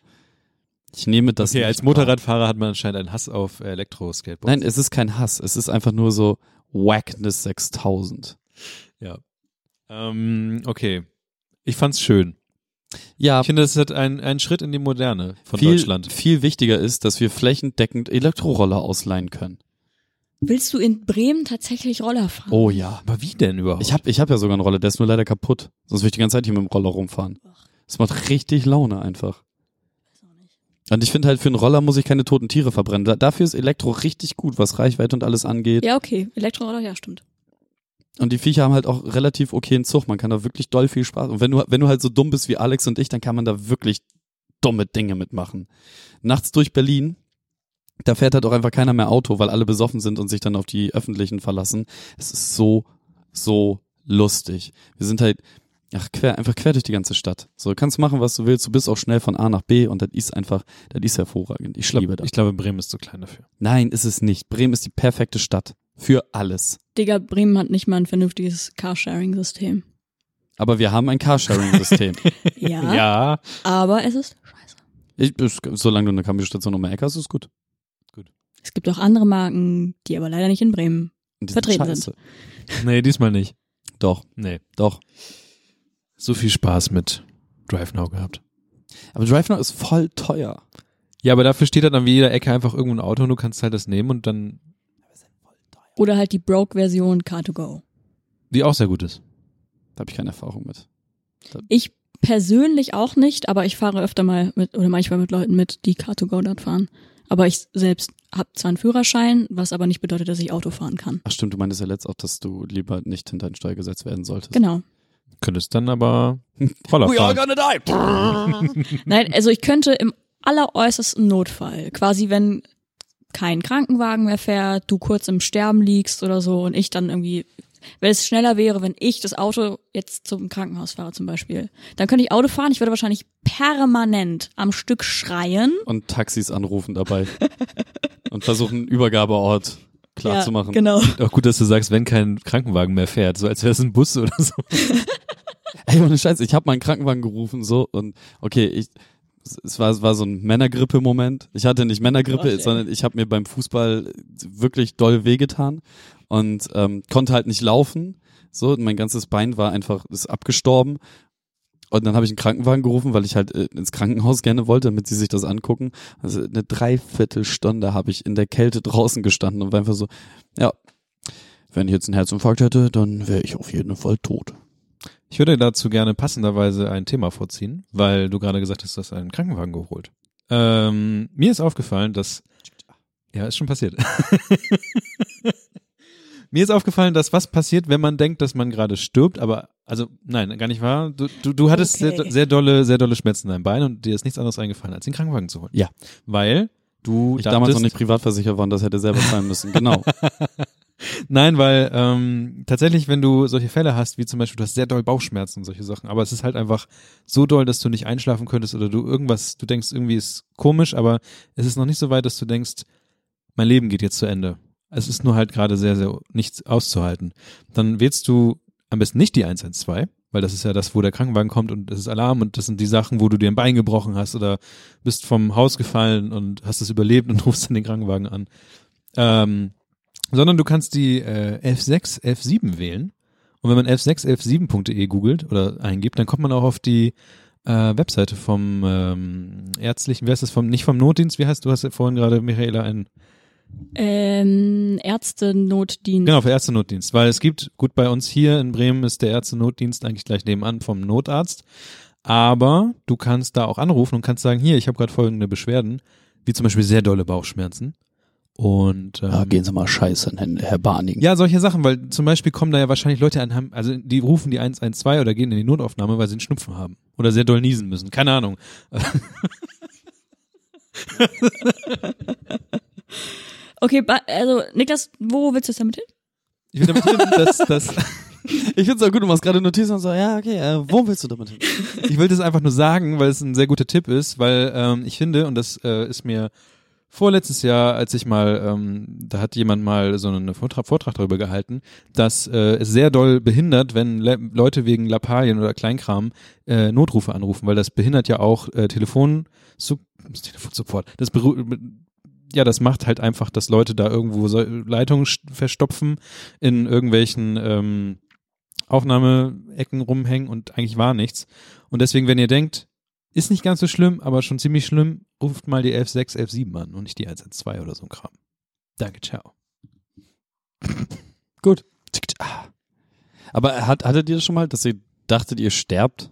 Ich nehme das Okay, nicht als. Motorradfahrer hat man anscheinend einen Hass auf äh, Elektro-Skateboards. Nein, es ist kein Hass, es ist einfach nur so Wackness 6000. Ähm, okay. Ich fand's schön. Ja, Ich finde, das ist ein, ein Schritt in die Moderne von viel, Deutschland. viel wichtiger ist, dass wir flächendeckend Elektroroller ausleihen können. Willst du in Bremen tatsächlich Roller fahren? Oh ja. Aber wie denn überhaupt? Ich habe ich hab ja sogar einen Roller, der ist nur leider kaputt. Sonst würde ich die ganze Zeit hier mit dem Roller rumfahren. Das macht richtig Laune einfach. Und ich finde halt, für einen Roller muss ich keine toten Tiere verbrennen. Da, dafür ist Elektro richtig gut, was Reichweite und alles angeht. Ja, okay. Elektroroller, ja, stimmt. Und die Viecher haben halt auch relativ okayen Zug. Man kann da wirklich doll viel Spaß. Und wenn du, wenn du halt so dumm bist wie Alex und ich, dann kann man da wirklich dumme Dinge mitmachen. Nachts durch Berlin, da fährt halt auch einfach keiner mehr Auto, weil alle besoffen sind und sich dann auf die öffentlichen verlassen. Es ist so, so lustig. Wir sind halt, ach, quer, einfach quer durch die ganze Stadt. So, du kannst machen, was du willst. Du bist auch schnell von A nach B und das ist einfach, das ist hervorragend. Ich liebe das. Ich glaube, Bremen ist zu klein dafür. Nein, ist es nicht. Bremen ist die perfekte Stadt. Für alles. Digga, Bremen hat nicht mal ein vernünftiges Carsharing-System. Aber wir haben ein Carsharing-System. [laughs] [laughs] Ja, Ja. aber es ist scheiße. ich, solange du eine Cambio-Station um die Ecke hast, ist gut. Es gibt auch andere Marken, die aber leider nicht in Bremen. Die Vertreten scheiße. Nee, diesmal nicht. Doch, Nee. doch. So viel Spaß mit DriveNow gehabt. Aber DriveNow ist voll teuer. Ja, aber dafür steht halt an jeder Ecke einfach irgendwo ein Auto und du kannst halt das nehmen und dann, Oder halt die Broke-Version Car2Go. die auch sehr gut ist. Da habe ich keine Erfahrung mit. Ich persönlich auch nicht, aber ich fahre öfter mal mit oder manchmal mit Leuten mit, die Car2Go dort fahren. Aber ich selbst habe zwar einen Führerschein, was aber nicht bedeutet, dass ich Auto fahren kann. Ach stimmt, du meintest ja letzt auch, dass du lieber nicht hinter den Steuer gesetzt werden solltest. Genau. Könntest dann aber Roller We all fahren. gonna die. [laughs] [laughs] Nein, also ich könnte im alleräußersten Notfall, quasi wenn kein Krankenwagen mehr fährt, du kurz im Sterben liegst oder so und ich dann irgendwie, wenn es schneller wäre, wenn ich das Auto jetzt zum Krankenhaus fahre zum Beispiel, dann könnte ich Auto fahren, ich würde wahrscheinlich permanent am Stück schreien. Und Taxis anrufen dabei. [laughs] und versuchen, einen Übergabeort klar ja, zu machen. Genau. Auch gut, dass du sagst, wenn kein Krankenwagen mehr fährt, so als wäre es ein Bus oder so. [laughs] Ey, ohne Scheiß, ich habe meinen Krankenwagen gerufen so und okay, ich es war, es war so ein Männergrippe-Moment. Ich hatte nicht Männergrippe, Gott, ey. sondern ich habe mir beim Fußball wirklich doll wehgetan und ähm, konnte halt nicht laufen. So, mein ganzes Bein war einfach ist abgestorben. Und dann habe ich einen Krankenwagen gerufen, weil ich halt äh, ins Krankenhaus gerne wollte, damit sie sich das angucken. Also eine Dreiviertelstunde habe ich in der Kälte draußen gestanden und war einfach so, ja, wenn ich jetzt einen Herzinfarkt hätte, dann wäre ich auf jeden Fall tot. Ich würde dazu gerne passenderweise ein Thema vorziehen, weil du gerade gesagt hast, du hast einen Krankenwagen geholt. Ähm, mir ist aufgefallen, dass ja, ist schon passiert. [laughs] mir ist aufgefallen, dass was passiert, wenn man denkt, dass man gerade stirbt, aber also nein, gar nicht wahr. Du, du, du hattest Okay. sehr, sehr dolle, sehr dolle Schmerzen in deinem Bein und dir ist nichts anderes eingefallen, als den Krankenwagen zu holen. Ja. Weil du Ich damals noch dachtest- nicht privatversichert war und das hätte selber zahlen müssen. Genau. [laughs] Nein, weil ähm, tatsächlich, wenn du solche Fälle hast, wie zum Beispiel, du hast sehr doll Bauchschmerzen und solche Sachen, aber es ist halt einfach so doll, dass du nicht einschlafen könntest oder du irgendwas, du denkst, irgendwie ist komisch, aber es ist noch nicht so weit, dass du denkst, mein Leben geht jetzt zu Ende. Es ist nur halt gerade sehr, sehr nichts auszuhalten. Dann wählst du am besten nicht die 112, weil das ist ja das, wo der Krankenwagen kommt und das ist Alarm und das sind die Sachen, wo du dir ein Bein gebrochen hast oder bist vom Haus gefallen und hast es überlebt und [laughs] rufst dann den Krankenwagen an. Ähm, sondern du kannst die äh, F6, F7 wählen. Und wenn man f6, f7.de googelt oder eingibt, dann kommt man auch auf die äh, Webseite vom ähm, ärztlichen, wie heißt das, vom, nicht vom Notdienst, wie heißt, du hast ja vorhin gerade, Michaela, ein, Ähm, Ärzte-Notdienst. genau, für Ärztenotdienst, weil es gibt, gut, bei uns hier in Bremen ist der Ärztenotdienst eigentlich gleich nebenan vom Notarzt, aber du kannst da auch anrufen und kannst sagen, hier, ich habe gerade folgende Beschwerden, wie zum Beispiel sehr dolle Bauchschmerzen. Und ähm, Ah, Sie mal scheiße, Herr Barning. Ja, solche Sachen, weil zum Beispiel kommen da ja wahrscheinlich Leute an, haben, also die rufen die 112 oder gehen in die Notaufnahme, weil sie einen Schnupfen haben. Oder sehr doll niesen müssen. Keine Ahnung. [laughs] [laughs] Okay, also Niklas, wo willst du jetzt damit hin? Ich will damit hin, dass, dass [laughs] Ich find's auch gut, du machst gerade Notizen und so, ja, okay, äh, wo willst du damit hin? ich will das einfach nur sagen, weil es ein sehr guter Tipp ist, weil ähm, ich finde, und das äh, ist mir vorletztes Jahr, als ich mal, ähm, da hat jemand mal so einen Vortrag, Vortrag darüber gehalten, dass äh, es sehr doll behindert, wenn Le Leute wegen Lappalien oder Kleinkram äh, Notrufe anrufen, weil das behindert ja auch äh, Telefon, Su Telefonsupport. Das beru ja, das macht halt einfach, dass Leute da irgendwo Leitungen verstopfen, in irgendwelchen ähm, Aufnahmeecken rumhängen und eigentlich war nichts. Und deswegen, wenn ihr denkt, ist nicht ganz so schlimm, aber schon ziemlich schlimm, ruft mal die F6, F7 an und nicht die 112 oder so ein Kram. Danke, ciao. Gut. Aber hat, hattet ihr das schon mal, dass ihr dachtet, ihr sterbt?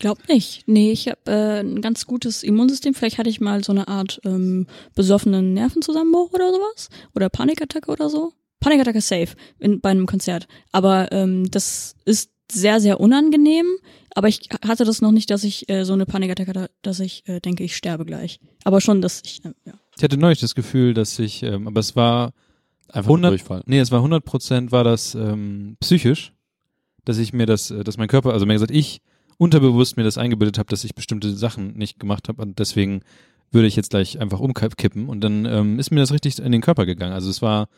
Ich glaube nicht. Nee, ich habe äh, ein ganz gutes Immunsystem. Vielleicht hatte ich mal so eine Art ähm, besoffenen Nervenzusammenbruch oder sowas. Oder Panikattacke oder so. Panikattacke safe in, bei einem Konzert. Aber ähm, das ist sehr, sehr unangenehm. Aber ich hatte das noch nicht, dass ich äh, so eine Panikattacke hatte, dass ich äh, denke, ich sterbe gleich. Aber schon, dass ich, äh, ja. Ich hatte neulich das Gefühl, dass ich, ähm, aber es war Einfach 100 Durchfall. Nee, es war 100 Prozent war das ähm, psychisch, dass ich mir das, äh, dass mein Körper, also mir gesagt, ich unterbewusst mir das eingebildet habe, dass ich bestimmte Sachen nicht gemacht habe und deswegen würde ich jetzt gleich einfach umkippen und dann ähm, ist mir das richtig in den Körper gegangen. Also es war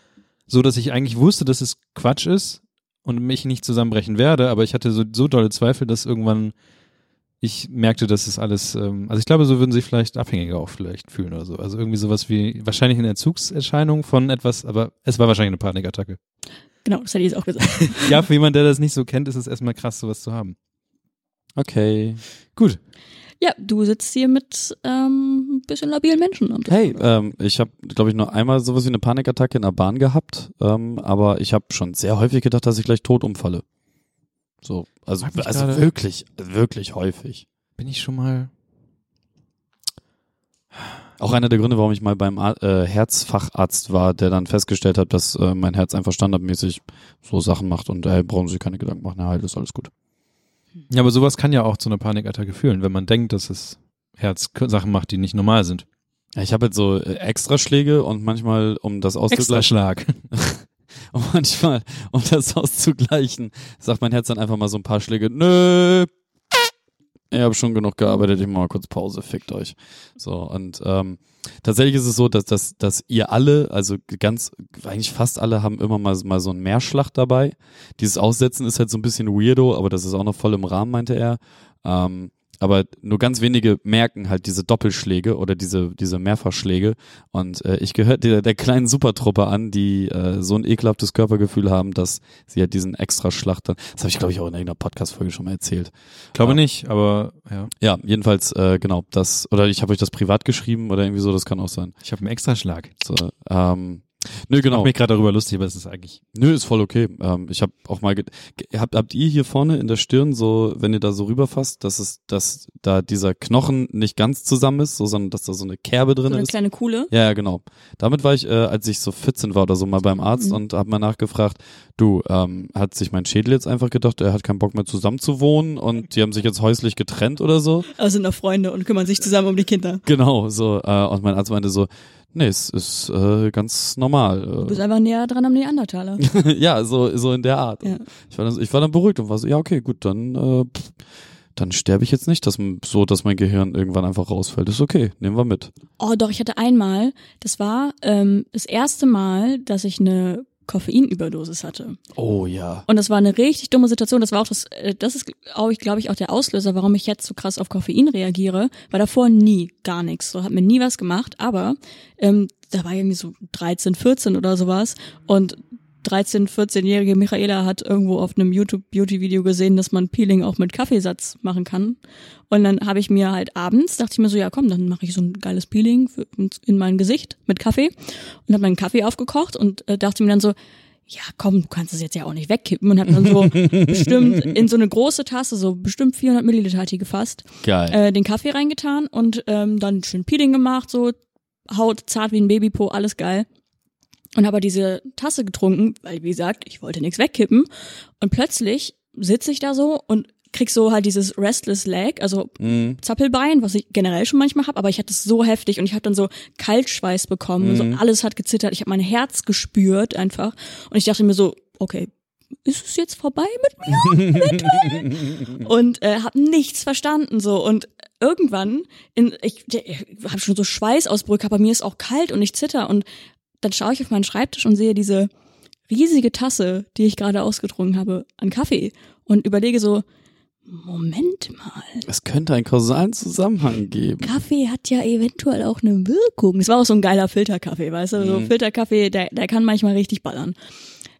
so, dass ich eigentlich wusste, dass es Quatsch ist und mich nicht zusammenbrechen werde, aber ich hatte so, so dolle Zweifel, dass irgendwann ich merkte, dass es alles, ähm, also ich glaube, so würden sich vielleicht Abhängige auch vielleicht fühlen oder so. Also irgendwie sowas wie, wahrscheinlich eine Entzugserscheinung von etwas, aber es war wahrscheinlich eine Panikattacke. Genau, das hätte ich jetzt auch gesagt. [laughs] ja, für jemanden, der das nicht so kennt, ist es erstmal krass, sowas zu haben. Okay. Gut. Ja, du sitzt hier mit ähm, ein bisschen labilen Menschen. Und Hey, ähm, ich habe, glaube ich, nur einmal sowas wie eine Panikattacke in der Bahn gehabt, ähm, aber ich habe schon sehr häufig gedacht, dass ich gleich tot umfalle. So, also, also gerade- wirklich, wirklich häufig. Bin ich schon mal. Auch einer der Gründe, warum ich mal beim Ar äh, Herzfacharzt war, der dann festgestellt hat, dass äh, mein Herz einfach standardmäßig so Sachen macht und hey, brauchen Sie keine Gedanken machen, Herr Heil, ist alles gut. Ja, aber sowas kann ja auch zu einer Panikattacke führen, wenn man denkt, dass es Herz Sachen macht, die nicht normal sind. Ja, Ich habe halt so äh, Extraschläge und manchmal, um das auszugleichen, Schlag. [laughs] und manchmal, um das auszugleichen, sagt mein Herz dann einfach mal so ein paar Schläge, nö, ich habe schon genug gearbeitet, ich mach mal kurz Pause, fickt euch. So, und ähm, tatsächlich ist es so, dass, dass, dass ihr alle, also ganz, eigentlich fast alle haben immer mal, mal so einen Mehrschlag dabei. Dieses Aussetzen ist halt so ein bisschen weirdo, aber das ist auch noch voll im Rahmen, meinte er. Ähm, aber nur ganz wenige merken halt diese Doppelschläge oder diese, diese Mehrfachschläge. Und äh, ich gehöre der, der kleinen Supertruppe an, die äh, so ein ekelhaftes Körpergefühl haben, dass sie halt diesen Extraschlag dann, das habe ich glaube ich auch in irgendeiner Podcast-Folge schon mal erzählt. Glaube Ja. nicht, aber ja. Ja, jedenfalls, äh, genau, das, oder ich habe euch das privat geschrieben oder irgendwie so, das kann auch sein. Ich habe einen Extraschlag. So, ähm, nö, Ich genau. mache mich gerade darüber lustig, aber es ist eigentlich. Nö, ist voll okay. Ähm, ich habe auch mal, habt, habt ihr hier vorne in der Stirn so, wenn ihr da so rüberfasst, dass es, dass da dieser Knochen nicht ganz zusammen ist, so, sondern dass da so eine Kerbe so drin eine ist? kleine Kuhle. Ja, ja, genau. Damit war ich, äh, als ich so 14 war oder so, mal beim Arzt Mhm. und habe mal nachgefragt, du, ähm, hat sich mein Schädel jetzt einfach gedacht, er hat keinen Bock mehr zusammen zu wohnen und die haben sich jetzt häuslich getrennt oder so? Also sind noch Freunde und kümmern sich zusammen um die Kinder. Genau, so. Äh, und mein Arzt meinte so, nee, es ist äh, ganz normal. Du Äh, bist einfach näher dran am Neandertaler. [laughs] ja, so, so in der Art. Ja. Ich, war dann, ich war dann beruhigt und war so, ja, okay, gut, dann, äh, dann sterbe ich jetzt nicht, dass, so, dass mein Gehirn irgendwann einfach rausfällt. Ist okay, nehmen wir mit. Oh, doch, ich hatte einmal, das war ähm, das erste Mal, dass ich eine Koffeinüberdosis hatte. Oh ja. Und das war eine richtig dumme Situation. Das war auch das, äh, das ist auch, ich glaube ich, auch der Auslöser, warum ich jetzt so krass auf Koffein reagiere, weil davor nie, gar nichts. So hat mir nie was gemacht, aber ähm, da war irgendwie so 13, 14 oder sowas und 13, 14-jährige Michaela hat irgendwo auf einem YouTube-Beauty-Video gesehen, dass man Peeling auch mit Kaffeesatz machen kann. Und dann habe ich mir halt abends, dachte ich mir so, ja komm, dann mache ich so ein geiles Peeling für, in mein Gesicht mit Kaffee und habe meinen Kaffee aufgekocht und äh, dachte mir dann so, ja komm, du kannst es jetzt ja auch nicht wegkippen und habe dann so [laughs] bestimmt in so eine große Tasse, so bestimmt 400 Milliliter hat die gefasst, Geil. äh, den Kaffee reingetan und ähm, dann schön Peeling gemacht, so Haut zart wie ein Babypo, alles geil. Und habe diese Tasse getrunken, weil wie gesagt, ich wollte nichts wegkippen. Und plötzlich sitze ich da so und krieg so halt dieses Restless Leg, also Mhm. Zappelbein, was ich generell schon manchmal habe, aber ich hatte es so heftig und ich habe dann so Kaltschweiß bekommen, und so alles hat gezittert, ich habe mein Herz gespürt einfach und ich dachte mir so, okay, ist es jetzt vorbei mit mir? [laughs] und äh, habe nichts verstanden so und irgendwann in ich, ich habe schon so Schweißausbrüche, aber mir ist auch kalt und ich zitter und dann schaue ich auf meinen Schreibtisch und sehe diese riesige Tasse, die ich gerade ausgetrunken habe, an Kaffee und überlege so, Moment mal, Es könnte einen kausalen Zusammenhang geben. Kaffee hat ja eventuell auch eine Wirkung. Es war auch so ein geiler Filterkaffee, weißt du? So Mhm. Filterkaffee, der, der kann manchmal richtig ballern.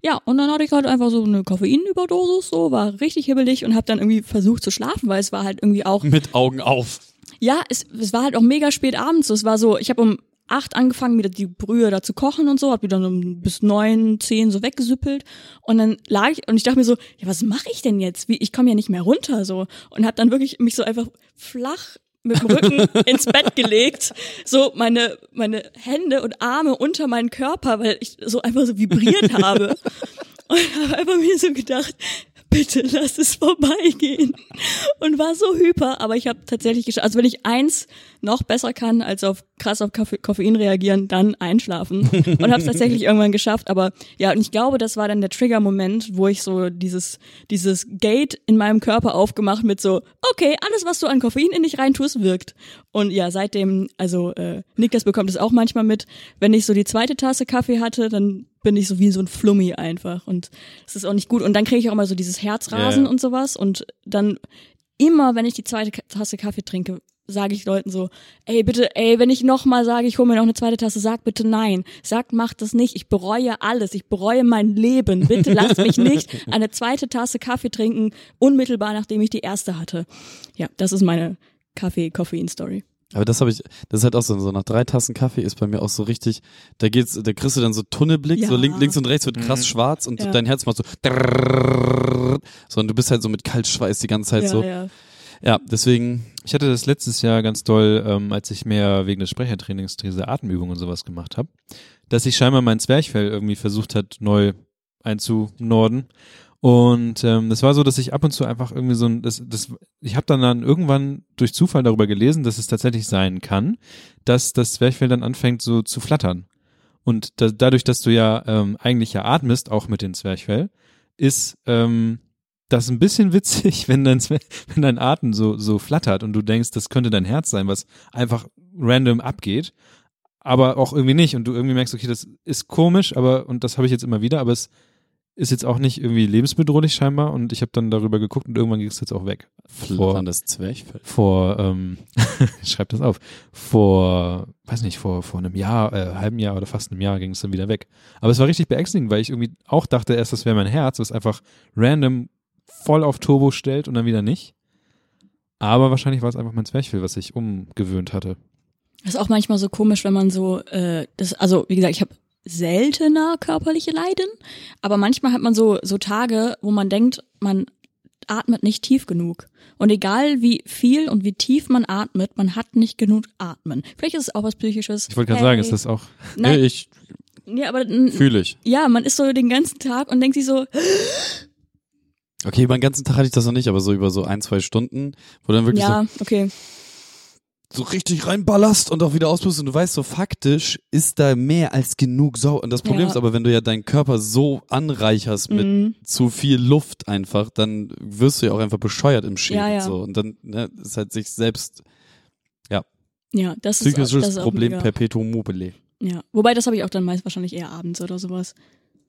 Ja, und dann hatte ich halt einfach so eine Koffeinüberdosis, so, war richtig hibbelig und habe dann irgendwie versucht zu schlafen, weil es war halt irgendwie auch Mit Augen auf. ja, es, es war halt auch mega spät abends. so. Es war so, ich habe um acht angefangen, wieder die Brühe da zu kochen und so, hab um bis neun, zehn so weggesüppelt und dann lag ich und ich dachte mir so, ja, was mache ich denn jetzt? Wie, ich komme ja nicht mehr runter so und habe dann wirklich mich so einfach flach mit dem Rücken [laughs] ins Bett gelegt, so meine meine Hände und Arme unter meinen Körper, weil ich so einfach so vibriert [laughs] habe und habe einfach mir so gedacht, bitte lass es vorbeigehen. Und war so hyper, aber ich habe tatsächlich geschafft. Also wenn ich eins noch besser kann, als auf krass auf Koffe Koffein reagieren, dann einschlafen und habe es tatsächlich [laughs] irgendwann geschafft. Aber ja, und ich glaube, das war dann der Trigger-Moment, wo ich so dieses dieses Gate in meinem Körper aufgemacht mit so, okay, alles was du an Koffein in dich reintust, wirkt. Und ja, seitdem, also äh, Niklas bekommt es auch manchmal mit, wenn ich so die zweite Tasse Kaffee hatte, dann bin ich so wie so ein Flummi einfach und das ist auch nicht gut und dann kriege ich auch immer so dieses Herzrasen Ja. und sowas und dann immer, wenn ich die zweite Tasse Kaffee trinke, sage ich Leuten so, ey bitte, ey, wenn ich noch mal sage, ich hole mir noch eine zweite Tasse, sag bitte nein. Sagt, macht das nicht. Ich bereue alles. Ich bereue mein Leben. Bitte lasst mich nicht [laughs] eine zweite Tasse Kaffee trinken, unmittelbar nachdem ich die erste hatte. Ja, das ist meine Kaffee-Koffein-Story. Aber das habe ich, das ist halt auch so, so nach drei Tassen Kaffee ist bei mir auch so richtig, da geht's, da kriegst du dann so Tunnelblick, Ja. so link, links und rechts wird krass Mhm. schwarz und Ja. dein Herz macht so, drrrr, so und du bist halt so mit Kaltschweiß die ganze Zeit ja, so. ja. Ja, deswegen, Ich hatte das letztes Jahr ganz doll, ähm, als ich mehr wegen des Sprechertrainings diese Atemübungen und sowas gemacht habe, dass sich scheinbar mein Zwerchfell irgendwie versucht hat, neu einzunorden. Und ähm, das war so, dass ich ab und zu einfach irgendwie so ein, das, das, ich habe dann, dann irgendwann durch Zufall darüber gelesen, dass es tatsächlich sein kann, dass das Zwerchfell dann anfängt so zu flattern. Und da, dadurch, dass du ja ähm, eigentlich ja atmest, auch mit dem Zwerchfell, ist ähm, das ein bisschen witzig, [laughs] wenn dein, wenn dein Atem so, so flattert und du denkst, das könnte dein Herz sein, was einfach random abgeht, aber auch irgendwie nicht und du irgendwie merkst, okay, das ist komisch, aber und das habe ich jetzt immer wieder, aber es ist jetzt auch nicht irgendwie lebensbedrohlich scheinbar und ich habe dann darüber geguckt und irgendwann ging es jetzt auch weg. flatterndes Zwerchfell. Vor, ähm, [laughs] schreib das auf, vor, weiß nicht, vor, vor einem Jahr, äh, halben Jahr oder fast einem Jahr ging es dann wieder weg. Aber es war richtig beängstigend, weil ich irgendwie auch dachte erst, das wäre mein Herz, was einfach random voll auf Turbo stellt und dann wieder nicht. Aber wahrscheinlich war es einfach mein Zwerchfell, was sich umgewöhnt hatte. Das ist auch manchmal so komisch, wenn man so, äh, das, also wie gesagt, ich habe seltener körperliche Leiden, aber manchmal hat man so so Tage, wo man denkt, man atmet nicht tief genug. Und egal wie viel und wie tief man atmet, man hat nicht genug Atmen. Vielleicht ist es auch was Psychisches. Ich wollte gerade Hey. sagen, ist das auch. Nein, Nee, ich nee, aber fühle ich. ja, man ist so den ganzen Tag und denkt sich so, Okay, über den ganzen Tag hatte ich das noch nicht, aber so über so ein, zwei Stunden, wo dann wirklich ja, okay. so, so richtig reinballerst und auch wieder auspustest und du weißt so faktisch ist da mehr als genug Sau. Und das Problem Ja. ist aber, wenn du ja deinen Körper so anreicherst mit Mhm. zu viel Luft einfach, dann wirst du ja auch einfach bescheuert im Schädel. Ja, ja. So. Und dann ne, ist halt sich selbst Ja, das ist, psychisches das ist auch Problem mega. perpetuum mobile. Ja, wobei das habe ich auch dann meist wahrscheinlich eher abends oder sowas.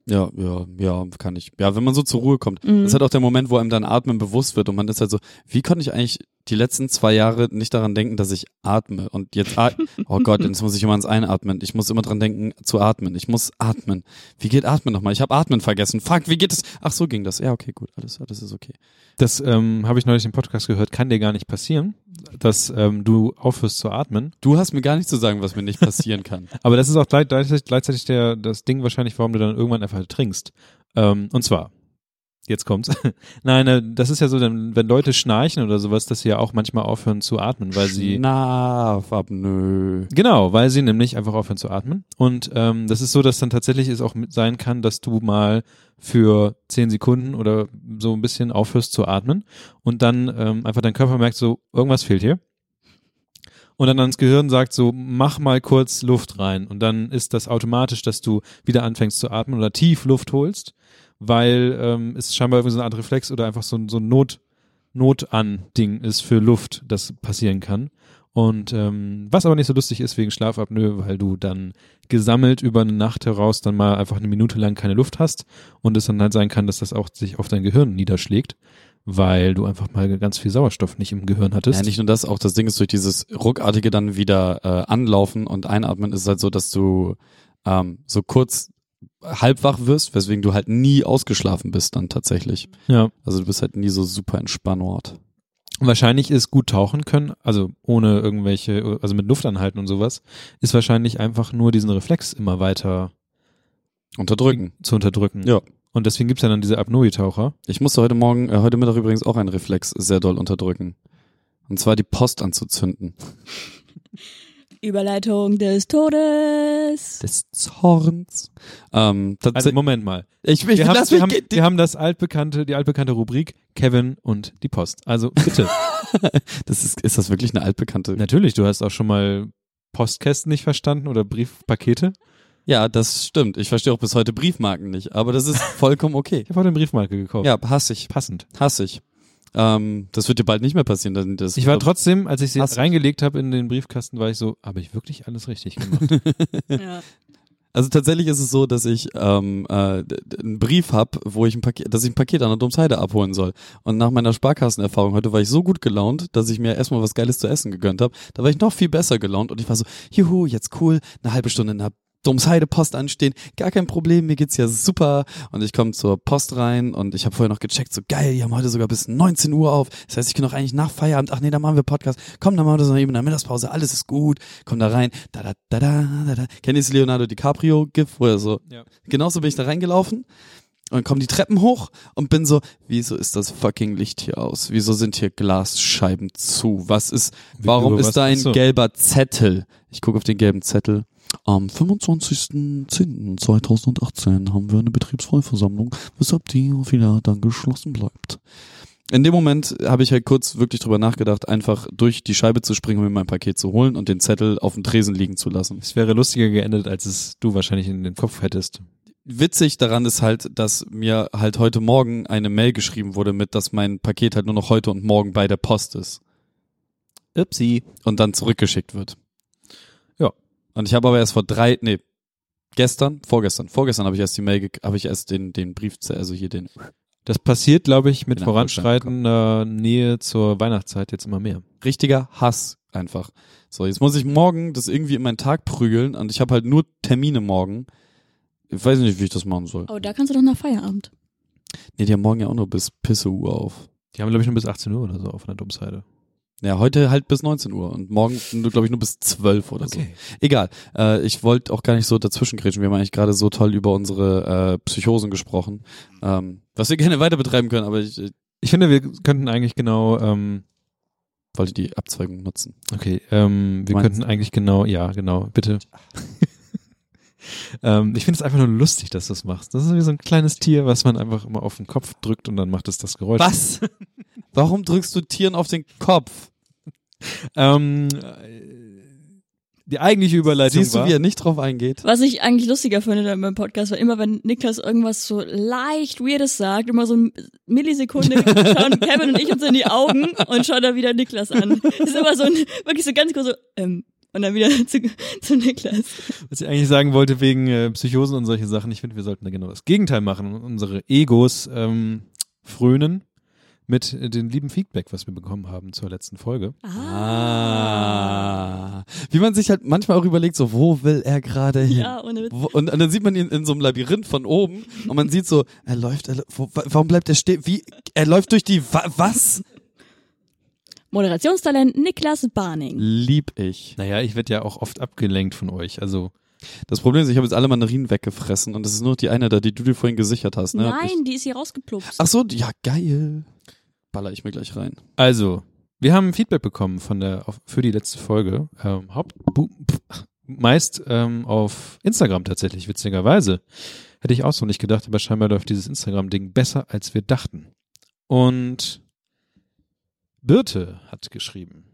Ja, ja, ja, kann ich. Ja, wenn man so zur Ruhe kommt. Mhm. Das ist halt auch der Moment, wo einem dann Atmen bewusst wird und man ist halt so, wie konnte ich eigentlich die letzten zwei Jahre nicht daran denken, dass ich atme und jetzt, at [laughs] oh Gott, jetzt muss ich immer ans Einatmen. Ich muss immer dran denken, zu atmen. Ich muss atmen. Wie geht Atmen nochmal? Ich habe Atmen vergessen. Fuck, wie geht es? Ach, so ging das. Ja, okay, gut, alles, alles ist okay. Das ähm, habe ich neulich im Podcast gehört, kann dir gar nicht passieren, dass ähm, du aufhörst zu atmen. Du hast mir gar nicht zu sagen, was mir nicht passieren kann. [laughs] Aber das ist auch gleich, gleichzeitig, gleichzeitig der, das Ding wahrscheinlich, warum du dann irgendwann einfach trinkst. Ähm, und zwar, jetzt kommt's. [laughs] Nein, äh, das ist ja so, wenn, Leute schnarchen oder sowas, dass sie ja auch manchmal aufhören zu atmen, weil sie Schlafapnoe. Genau, weil sie nämlich einfach aufhören zu atmen. Und ähm, das ist so, dass dann tatsächlich es auch sein kann, dass du mal für zehn Sekunden oder so ein bisschen aufhörst zu atmen und dann ähm, einfach dein Körper merkt so, irgendwas fehlt hier. Und dann ans Gehirn sagt so, mach mal kurz Luft rein. Und dann ist das automatisch, dass du wieder anfängst zu atmen oder tief Luft holst, weil ähm, es scheinbar irgendwie so eine Art Reflex oder einfach so, ein- so ein Not, Not-an-Ding ist für Luft, das passieren kann. Und ähm, was aber nicht so lustig ist wegen Schlafapnoe, weil du dann gesammelt über eine Nacht heraus dann mal einfach eine Minute lang keine Luft hast und es dann halt sein kann, dass das auch sich auf dein Gehirn niederschlägt, weil du einfach mal ganz viel Sauerstoff nicht im Gehirn hattest. Ja, nicht nur das, auch das Ding ist durch dieses ruckartige dann wieder äh, anlaufen und einatmen ist halt so, dass du ähm, so kurz halbwach wirst, weswegen du halt nie ausgeschlafen bist dann tatsächlich. ja. Also du bist halt nie so super entspannort. Wahrscheinlich ist gut tauchen können, also ohne irgendwelche, also mit Luft anhalten und sowas, ist wahrscheinlich einfach nur diesen Reflex immer weiter Unterdrücken. zu unterdrücken. Ja. Und deswegen gibt's ja dann diese Apnoe-Taucher. Ich musste heute Morgen, äh, heute Mittag übrigens auch einen Reflex sehr doll unterdrücken. Und zwar die Post anzuzünden. [laughs] Überleitung des Todes. Des Zorns. Ähm, Also. Moment mal. ich, ich, Wir haben, wir, haben, wir haben das altbekannte, die altbekannte Rubrik Kevin und die Post. Also bitte. [laughs] das ist, ist das wirklich eine altbekannte? Natürlich, du hast auch schon mal Postkästen nicht verstanden oder Briefpakete. Ja, das stimmt. Ich verstehe auch bis heute Briefmarken nicht, aber das ist vollkommen okay. Ich habe heute eine Briefmarke gekauft. Ja, hasse ich. Passend. Hasse ich. Ähm, das wird dir bald nicht mehr passieren. Dann das Ich war trotzdem, als ich sie Hast- reingelegt habe in den Briefkasten, war ich so, habe ich wirklich alles richtig gemacht? [laughs] Ja. Also tatsächlich ist es so, dass ich ähm, äh, einen Brief hab, wo ich ein Paket, dass ich ein Paket an der Domsheide abholen soll. Und nach meiner Sparkassenerfahrung heute war ich so gut gelaunt, dass ich mir erstmal was Geiles zu essen gegönnt habe. Da war ich noch viel besser gelaunt und ich war so, juhu, jetzt cool, eine halbe Stunde in der Domsheide Post anstehen, gar kein Problem, mir geht's ja super. Und ich komme zur Post rein und ich habe vorher noch gecheckt, so geil, die haben heute sogar bis 19 Uhr auf. Das heißt, ich kann auch eigentlich nach Feierabend, ach nee, da machen wir Podcast. Komm, dann machen wir das noch eben in der Mittagspause, alles ist gut. Komm da rein, da da da da da da. Kennt ihr das Leonardo DiCaprio GIF, wo er so Ja. Genauso bin ich da reingelaufen und komme die Treppen hoch und bin so, wieso ist das fucking Licht hier aus? Wieso sind hier Glasscheiben zu? Was ist, warum ist da ein gelber Zettel? Ich gucke auf den gelben Zettel. Am 25.10.2018 haben wir eine Betriebsvollversammlung, weshalb die wieder dann geschlossen bleibt. In dem Moment habe ich halt kurz wirklich drüber nachgedacht, einfach durch die Scheibe zu springen, um mir mein Paket zu holen und den Zettel auf dem Tresen liegen zu lassen. es wäre lustiger geendet, als es du wahrscheinlich in den Kopf hättest. witzig daran ist halt, dass mir halt heute Morgen eine Mail geschrieben wurde mit, dass mein Paket halt nur noch heute und morgen bei der Post ist Upsi. und dann zurückgeschickt wird. Und ich habe aber erst vor drei, nee, gestern, vorgestern, vorgestern habe ich erst die Mail, ge- habe ich erst den, den Brief, also hier den, Das passiert, glaube ich, mit voranschreitender Nähe zur Weihnachtszeit jetzt immer mehr. richtiger Hass einfach. So, jetzt muss ich morgen das irgendwie in meinen Tag prügeln und ich habe halt nur Termine morgen. Ich weiß nicht, wie ich das machen soll. Oh, da kannst du doch nach Feierabend. Nee, die haben morgen ja auch nur bis Pisse Uhr auf. Die haben, glaube ich, nur bis 18 Uhr oder so auf einer Domseite. Ja, heute halt bis 19 Uhr und morgen, glaube ich, nur bis 12 oder so. Egal. Äh, ich wollte auch gar nicht so dazwischen grätschen. Wir haben eigentlich gerade so toll über unsere äh, Psychosen gesprochen, ähm, was wir gerne weiter betreiben können, aber ich, ich Ich finde, wir könnten eigentlich genau, ähm, wollte die Abzweigung nutzen. okay, ähm, wir Meinst könnten eigentlich genau, ja, genau, bitte. [laughs] ähm, ich finde es einfach nur lustig, dass du das machst. Das ist wie so ein kleines Tier, was man einfach immer auf den Kopf drückt und dann macht es das Geräusch. Was? [laughs] Warum drückst du Tieren auf den Kopf? Ähm, äh, die eigentliche Überleitung Siehst du, war, wie er nicht drauf eingeht? Was ich eigentlich lustiger finde in meinem Podcast, war immer, wenn Niklas irgendwas so leicht Weirdes sagt, immer so eine Millisekunde [laughs] schauen Kevin und ich uns in die Augen und schauen dann wieder Niklas an. Das ist immer so ein, wirklich so ganz kurz so, ähm, und dann wieder zu, zu Niklas. was ich eigentlich sagen wollte wegen äh, Psychosen und solche Sachen. Ich finde, wir sollten da genau das Gegenteil machen und unsere Egos ähm, frönen mit äh, dem lieben Feedback, was wir bekommen haben zur letzten Folge. Ah. Wie man sich halt manchmal auch überlegt, so, wo will er gerade hin? Ja, ohne Witz. Wo- Und, und dann sieht man ihn in so einem Labyrinth von oben und man sieht so, er läuft, er, wo, wa- warum bleibt er stehen? Wie, er läuft durch die, wa, was? Moderationstalent Niklas Barning. Lieb ich. Naja, ich werde ja auch oft abgelenkt von euch. Also Das Problem ist, ich habe jetzt alle Mandarinen weggefressen und das ist nur noch die eine da, die du dir vorhin gesichert hast, ne? Ich, Nein, die ist hier rausgeplupst. ach so, ja, geil. Baller ich mir gleich rein. Also, wir haben Feedback bekommen von der auf, für die letzte Folge. Ähm, Haupt, bu, pf, meist ähm, auf Instagram tatsächlich, witzigerweise. Hätte ich auch so nicht gedacht, aber scheinbar läuft dieses Instagram-Ding besser, als wir dachten. Und Birte hat geschrieben.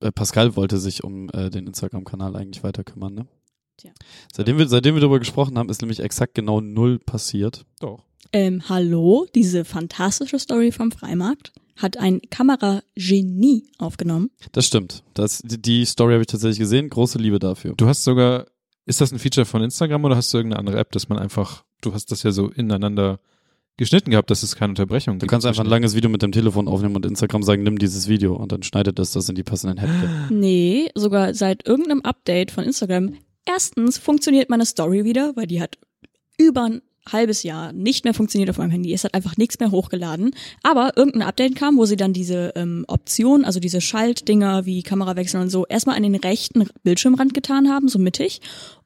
Äh, Pascal wollte sich um äh, den Instagram-Kanal eigentlich weiter kümmern, ne? Tja. Seitdem wir, seitdem wir darüber gesprochen haben, ist nämlich exakt genau null passiert. Doch. Ähm, hallo, diese fantastische Story vom Freimarkt hat ein Kameragenie aufgenommen. Das stimmt. Das, die, Story habe ich tatsächlich gesehen. Große Liebe dafür. Du hast sogar, ist das ein Feature von Instagram oder hast du irgendeine andere App, dass man einfach, du hast das ja so ineinander geschnitten gehabt, dass es keine Unterbrechung Du gibt. kannst einfach ein langes Video mit dem Telefon aufnehmen und Instagram sagen, nimm dieses Video und dann schneidet es das in die passenden Häppchen. Nee, sogar seit irgendeinem Update von Instagram. Erstens funktioniert meine Story wieder, weil die hat über ein halbes Jahr nicht mehr funktioniert auf meinem Handy. Es hat einfach nichts mehr hochgeladen. Aber irgendein Update kam, wo sie dann diese ähm, Option, also diese Schaltdinger wie Kamerawechsel und so, erstmal an den rechten Bildschirmrand getan haben, so mittig.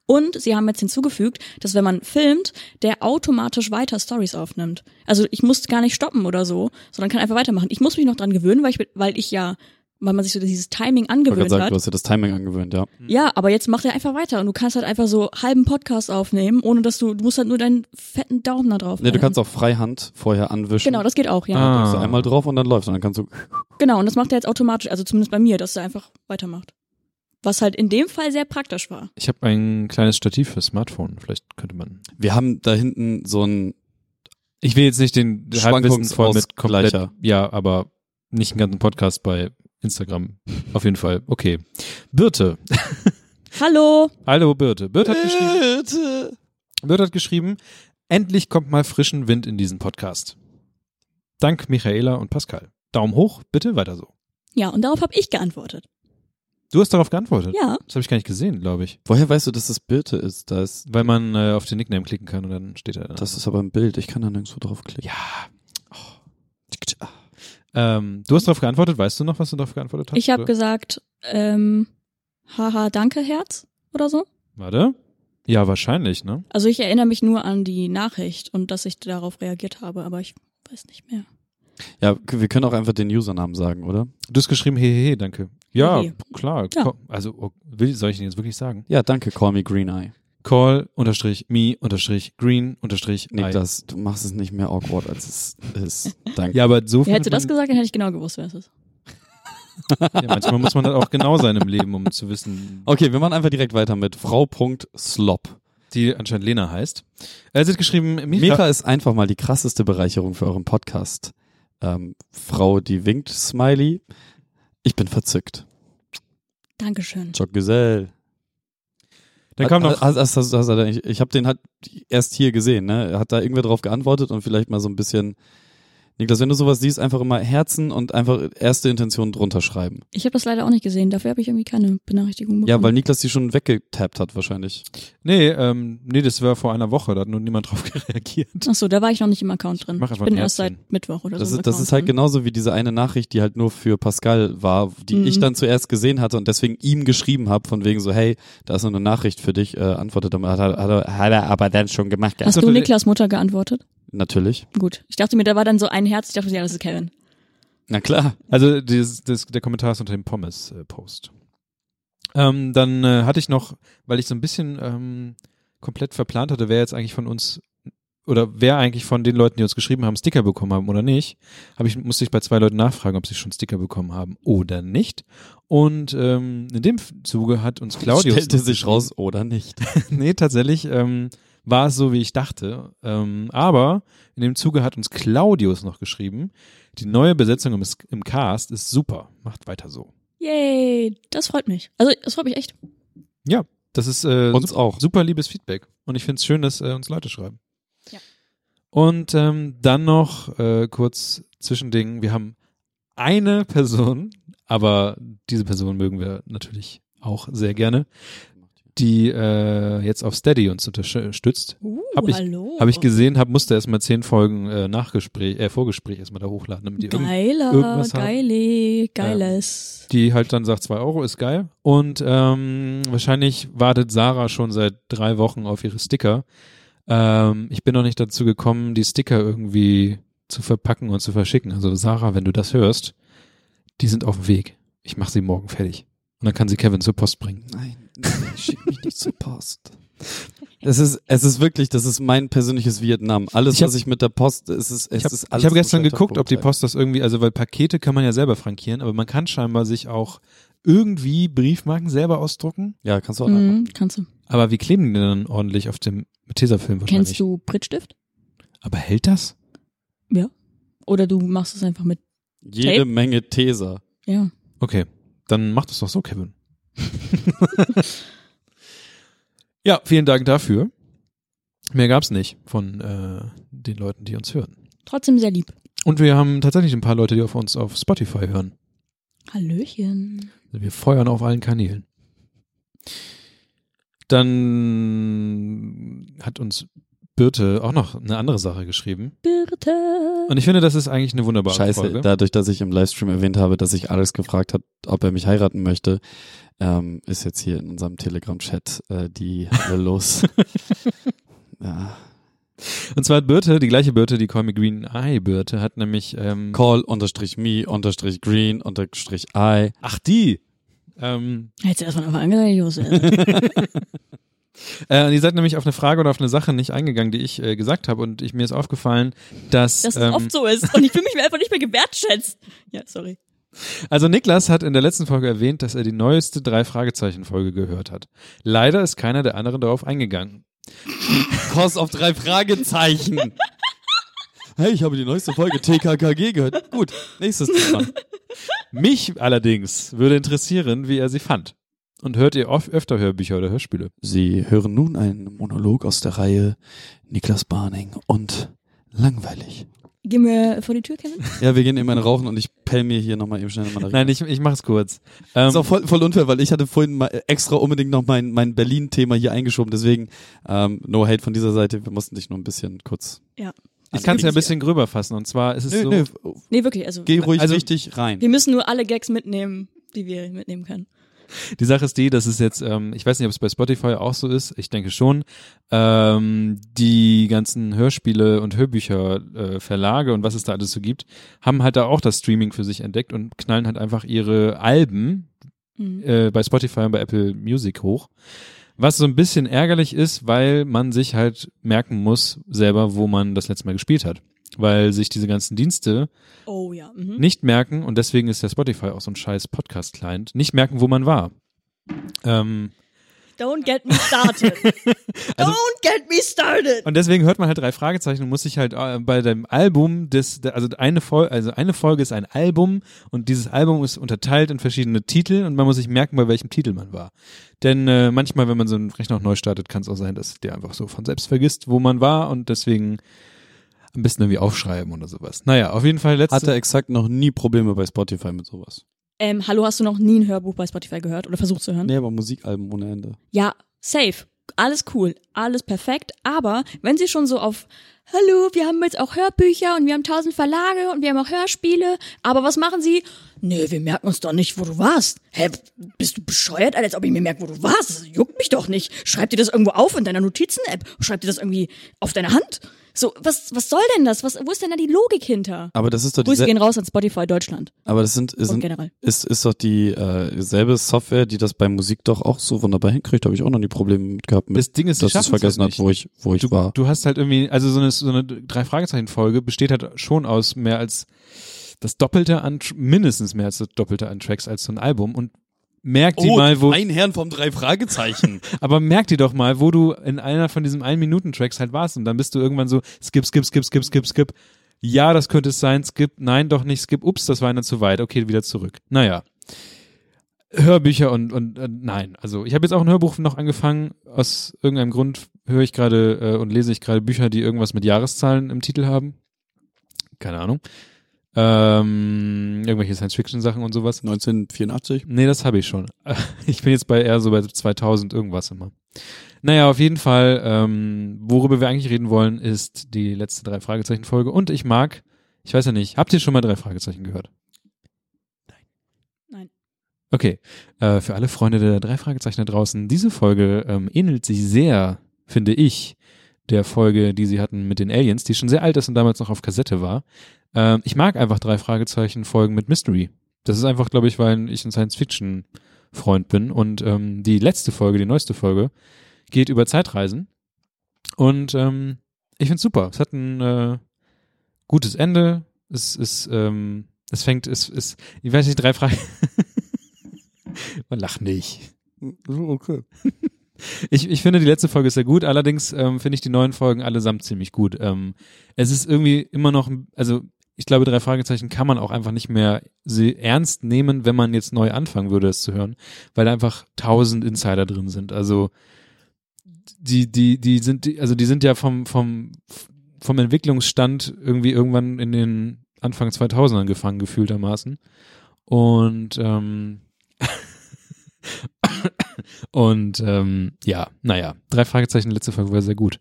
Und sie haben jetzt hinzugefügt, dass wenn man filmt, der automatisch weiter Stories aufnimmt. Also ich muss gar nicht stoppen oder so, sondern kann einfach weitermachen. Ich muss mich noch dran gewöhnen, weil ich, weil ich ja, weil man sich so dieses Timing Ich wollte gerade angewöhnt sagen, hat. du hast ja das Timing angewöhnt, ja. Ja, aber jetzt macht er einfach weiter und du kannst halt einfach so halben Podcast aufnehmen, ohne dass du, du musst halt nur deinen fetten Daumen da drauf Nee, du kannst auch Freihand vorher anwischen. Genau, das geht auch, ja. Ah. Drückst du einmal drauf und dann läuft und dann kannst du. Genau, und das macht er jetzt automatisch, also zumindest bei mir, dass er einfach weitermacht. Was halt in dem Fall sehr praktisch war. Ich habe ein kleines Stativ für Smartphone. Vielleicht könnte man. Wir haben da hinten so ein Ich will jetzt nicht den Halbwissen voll mit komplett. Ja, aber nicht einen ganzen Podcast bei Instagram. Auf jeden Fall. Okay. Birte. [laughs] Hallo! Hallo Birte. Birte hat geschrieben. Birte hat geschrieben. Endlich kommt mal frischen Wind in diesen Podcast. Dank Michaela und Pascal. Daumen hoch, bitte weiter so. Ja, und darauf habe ich geantwortet. Du hast darauf geantwortet. Ja. Das habe ich gar nicht gesehen, glaube ich. Woher weißt du, dass das Birte ist? Da ist Weil man äh, auf den Nickname klicken kann und dann steht er da. das ist aber ein Bild. Ich kann da nirgendwo draufklicken. ja. Ähm, du hast darauf geantwortet. Weißt du noch, was du darauf geantwortet hast? Ich habe gesagt, ähm, haha, danke, Herz oder so. Warte. Ja, wahrscheinlich, ne? Also ich erinnere mich nur an die Nachricht und dass ich darauf reagiert habe, aber ich weiß nicht mehr. Ja, wir können auch einfach den Usernamen sagen, oder? Du hast geschrieben, hehehe, danke. Ja, Hehe. klar. Ja. Also, oh, will, soll ich den jetzt wirklich sagen? Ja, danke, call me Green Eye. Call, unterstrich, me, unterstrich, green, unterstrich. Niklas, du machst es nicht mehr awkward, als es ist. Danke. Ja, aber so Ja, hättest du das gesagt, dann hätte ich genau gewusst, wer es ist. ja, manchmal muss man das auch genau sein im Leben, um zu wissen, Okay, wir machen einfach direkt weiter mit Frau Slop. die anscheinend Lena heißt. Er hat geschrieben, Micha, Mira ist einfach mal die krasseste Bereicherung für euren Podcast. Ähm, Frau, die winkt, Smiley. Ich bin verzückt. Dankeschön. Jock Gesell. Dann kam noch, Hast, hast, hast, hast, ich ich habe den halt erst hier gesehen, ne? Hat da irgendwer drauf geantwortet und vielleicht mal so ein bisschen. Niklas, wenn du sowas siehst, einfach immer Herzen und einfach erste Intention drunter schreiben. Ich habe das leider auch nicht gesehen, dafür habe ich irgendwie keine Benachrichtigung bekommen. Ja, weil Niklas die schon weggetappt hat wahrscheinlich. nee, ähm, nee, das war vor einer Woche, da hat nur niemand [laughs] drauf reagiert. Ach so, da war ich noch nicht im Account drin. Mach Ich einfach bin erst seit Mittwoch oder Das so. ist, das ist halt drin. genauso wie diese eine Nachricht, die halt nur für Pascal war, die Mhm. ich dann zuerst gesehen hatte und deswegen ihm geschrieben habe, von wegen so, hey, da ist noch eine Nachricht für dich, äh, antwortet er, hat, er- hat, er- hat er aber dann schon gemacht. Hast Achso, du Niklas Mutter geantwortet? Natürlich. Gut. Ich dachte mir, da war dann so ein Herz, ich dachte mir, ja, das ist Kevin. Na klar. Also dieses, das, der Kommentar ist unter dem Pommes-Post. Ähm, dann äh, hatte ich noch, weil ich so ein bisschen ähm, komplett verplant hatte, wer jetzt eigentlich von uns oder wer eigentlich von den Leuten, die uns geschrieben haben, Sticker bekommen haben oder nicht, habe ich musste ich bei zwei Leuten nachfragen, ob sie schon Sticker bekommen haben oder nicht. Und ähm, in dem Zuge hat uns [laughs] Claudius Stellte sich raus oder nicht. [laughs] nee, tatsächlich ähm, war es so, wie ich dachte. Ähm, aber in dem Zuge hat uns Claudius noch geschrieben, die neue Besetzung im, im Cast ist super. Macht weiter so. Yay, das freut mich. Also, das freut mich echt. Ja, das ist äh, Uns auch. super liebes Feedback. Und ich finde es schön, dass äh, uns Leute schreiben. Ja. Und ähm, dann noch äh, kurz Zwischending. Wir haben eine Person, aber diese Person mögen wir natürlich auch sehr gerne, die äh, jetzt auf Steady uns unterstützt. Uh, Hab ich- hallo. Habe ich gesehen, hab, musste erstmal zehn Folgen äh, Nachgespräch, äh, Vorgespräch erstmal da hochladen, damit die, Geiler, irgendwas haben. geile, geiles. die halt dann sagt, zwei Euro ist geil. Und ähm, wahrscheinlich wartet Sarah schon seit drei Wochen auf ihre Sticker. Ähm, ich bin noch nicht dazu gekommen, die Sticker irgendwie zu verpacken und zu verschicken. Also Sarah, wenn du das hörst, die sind auf dem Weg. Ich mache sie morgen fertig. Und dann kann sie Kevin zur Post bringen. Nein, nein schick mich nicht zur Post. Es ist, es ist wirklich, das ist mein persönliches Vietnam. Alles, Ich hab- was ich mit der Post, es ist, es Ich habe ist alles hab gestern so geguckt, ob die. Post das irgendwie, also weil Pakete kann man ja selber frankieren, aber man kann scheinbar sich auch irgendwie Briefmarken selber ausdrucken. Ja, kannst du auch. Mhm, kannst du. Aber wie kleben die denn dann ordentlich auf dem Tesafilm wahrscheinlich? Kennst du Prittstift? Aber hält das? Oder du machst es einfach mit, Jede Tape? Menge Teser. ja. Okay, dann mach das doch so, Kevin. [laughs] ja, vielen Dank dafür. Mehr gab's nicht von äh, den Leuten, die uns hören. Trotzdem sehr lieb. Und wir haben tatsächlich ein paar Leute, die auf uns auf Spotify hören. Hallöchen. Also wir feuern auf allen Kanälen. Dann hat uns Birte auch noch eine andere Sache geschrieben. Birte. Und ich finde, das ist eigentlich eine wunderbare Scheiße, Folge. dadurch, dass ich im Livestream erwähnt habe, dass ich Alex gefragt hat, ob er mich heiraten möchte, ähm, ist jetzt hier in unserem Telegram-Chat äh, die Hölle [laughs] los. ja. Und zwar hat Birte, die gleiche Birte, die Call Me Green Eye Birte, hat nämlich ähm, Call unterstrich me unterstrich green unterstrich I. Ach, die. Ähm, Hättest du erstmal auf angesagt, Josef. [laughs] äh, die seid nämlich auf eine Frage oder auf eine Sache nicht eingegangen, die ich äh, gesagt habe. Und ich, mir ist aufgefallen, dass. Dass es ähm, oft so ist. Und ich fühle mich einfach nicht mehr gewertschätzt. Ja, sorry. Also Niklas hat in der letzten Folge erwähnt, dass er die neueste drei Fragezeichen Folge gehört hat. Leider ist keiner der anderen darauf eingegangen. Kurs auf drei Fragezeichen. Hey, ich habe die neueste Folge TKKG gehört. Gut, nächstes Thema. Mich allerdings würde interessieren, wie er sie fand. Und hört ihr oft öfter Hörbücher oder Hörspiele? Sie hören nun einen Monolog aus der Reihe Niklas Barning und langweilig. Gehen wir vor die Tür, Kevin? [laughs] Ja, wir gehen eben eine rauchen und ich pell mir hier nochmal eben schnell eine Mandarine. Nein, ich, ich mach's kurz. Ähm, Das ist auch voll, voll unfair, weil ich hatte vorhin mal extra unbedingt noch mein, mein Berlin-Thema hier eingeschoben. Deswegen, ähm, no hate von dieser Seite. Wir mussten dich nur ein bisschen kurz. Ja. ich kann es ja ein bisschen gröber fassen. Und zwar ist es Nö, so. nö, Nee, wirklich, also geh ruhig Also- richtig rein. wir müssen nur alle Gags mitnehmen, die wir mitnehmen können. Die Sache ist die, dass es jetzt, ähm, ich weiß nicht, ob es bei Spotify auch so ist, ich denke schon, ähm, die ganzen Hörspiele und Hörbücher, äh, Verlage und was es da alles so gibt, haben halt da auch das Streaming für sich entdeckt und knallen halt einfach ihre Alben Mhm. äh, bei Spotify und bei Apple Music hoch. Was so ein bisschen ärgerlich ist, weil man sich halt merken muss selber, wo man das letzte Mal gespielt hat. Weil sich diese ganzen Dienste Oh ja. Mhm. nicht merken, und deswegen ist der Spotify auch so ein scheiß Podcast-Client, nicht merken, wo man war. Ähm, Don't get me started. [laughs] Also- Don't get me started. und deswegen hört man halt drei Fragezeichen und muss sich halt äh, bei dem Album des, also eine Folge, also eine Folge ist ein Album und dieses Album ist unterteilt in verschiedene Titel und man muss sich merken, bei welchem Titel man war. Denn äh, manchmal, wenn man so einen Rechner auch neu startet, kann es auch sein, dass der einfach so von selbst vergisst, wo man war und deswegen am besten irgendwie aufschreiben oder sowas. Naja, auf jeden Fall letzte. Hatte exakt noch nie Probleme bei Spotify mit sowas. Ähm, hallo, hast du noch nie ein Hörbuch bei Spotify gehört oder versucht zu hören? Nee, aber Musikalben ohne Ende. Ja, safe. Alles cool, alles perfekt. Aber wenn sie schon so auf, hallo, wir haben jetzt auch Hörbücher und wir haben tausend Verlage und wir haben auch Hörspiele, aber was machen sie? Nee, wir merken uns doch nicht, wo du warst. Hä, bist du bescheuert, als ob ich mir merke, wo du warst? Das juckt mich doch nicht. Schreib dir das irgendwo auf in deiner Notizen-App. Schreib dir das irgendwie auf deine Hand. So, was, was soll denn das? Was, wo ist denn da die Logik hinter? Aber das ist doch Grüße diese, gehen raus an Spotify Deutschland aber das sind, und sind generell. ist, ist doch die äh, selbe Software, die das bei Musik doch auch so wunderbar hinkriegt. Habe ich auch noch nie Probleme mit gehabt, mit, Das Ding ist, die dass es schaffen's vergessen halt hat, wo ich, wo ich du, war. du hast halt irgendwie, also so eine, so eine drei Fragezeichen Folge besteht halt schon aus mehr als das Doppelte an, mindestens mehr als das Doppelte an Tracks als so ein Album und merk Oh, die mal, wo, ein Herrn vom drei Fragezeichen. [laughs] aber merk die doch mal, wo du in einer von diesen ein Minuten Tracks halt warst und dann bist du irgendwann so skip, skip, skip, skip, skip, skip. Ja, das könnte es sein, skip, nein, doch nicht, skip, ups, das war einer zu weit, okay, wieder zurück. Naja. Hörbücher und, und äh, nein, also ich habe jetzt auch ein Hörbuch noch angefangen, aus irgendeinem Grund höre ich gerade äh, und lese ich gerade Bücher, die irgendwas mit Jahreszahlen im Titel haben. Keine Ahnung. Ähm, irgendwelche Science-Fiction-Sachen und sowas. 1984. Nee, das habe ich schon. [laughs] Ich bin jetzt bei eher so bei 2000 irgendwas immer. Naja, auf jeden Fall, ähm, worüber wir eigentlich reden wollen, ist die letzte drei Fragezeichen Folge. Und ich mag, ich weiß ja nicht, habt ihr schon mal drei Fragezeichen gehört? Nein. Okay, äh, für alle Freunde der drei Fragezeichen da draußen, diese Folge ähm, ähnelt sich sehr, finde ich, der Folge, die sie hatten mit den Aliens, die schon sehr alt ist und damals noch auf Kassette war. Ähm, ich mag einfach drei Fragezeichen Folgen mit Mystery. Das ist einfach, glaube ich, weil ich ein Science-Fiction-Freund bin. Und ähm, die letzte Folge, die neueste Folge, geht über Zeitreisen. Und ähm, ich finde super. Es hat ein äh, gutes Ende. Es ist, ähm, es fängt, es ist, ich weiß nicht, drei Fragen. [laughs] Man lacht nicht. Okay. Ich, ich finde, die letzte Folge sehr gut, allerdings ähm, finde ich die neuen Folgen allesamt ziemlich gut. Ähm, es ist irgendwie immer noch, also ich glaube, drei Fragezeichen kann man auch einfach nicht mehr ernst nehmen, wenn man jetzt neu anfangen würde, es zu hören, weil da einfach tausend Insider drin sind. Also die, die, die sind, also die sind ja vom, vom, vom Entwicklungsstand irgendwie irgendwann in den Anfang 2000ern gefangen, gefühltermaßen. Und ähm, [laughs] und ähm, ja, naja, drei Fragezeichen, letzte Folge war sehr gut,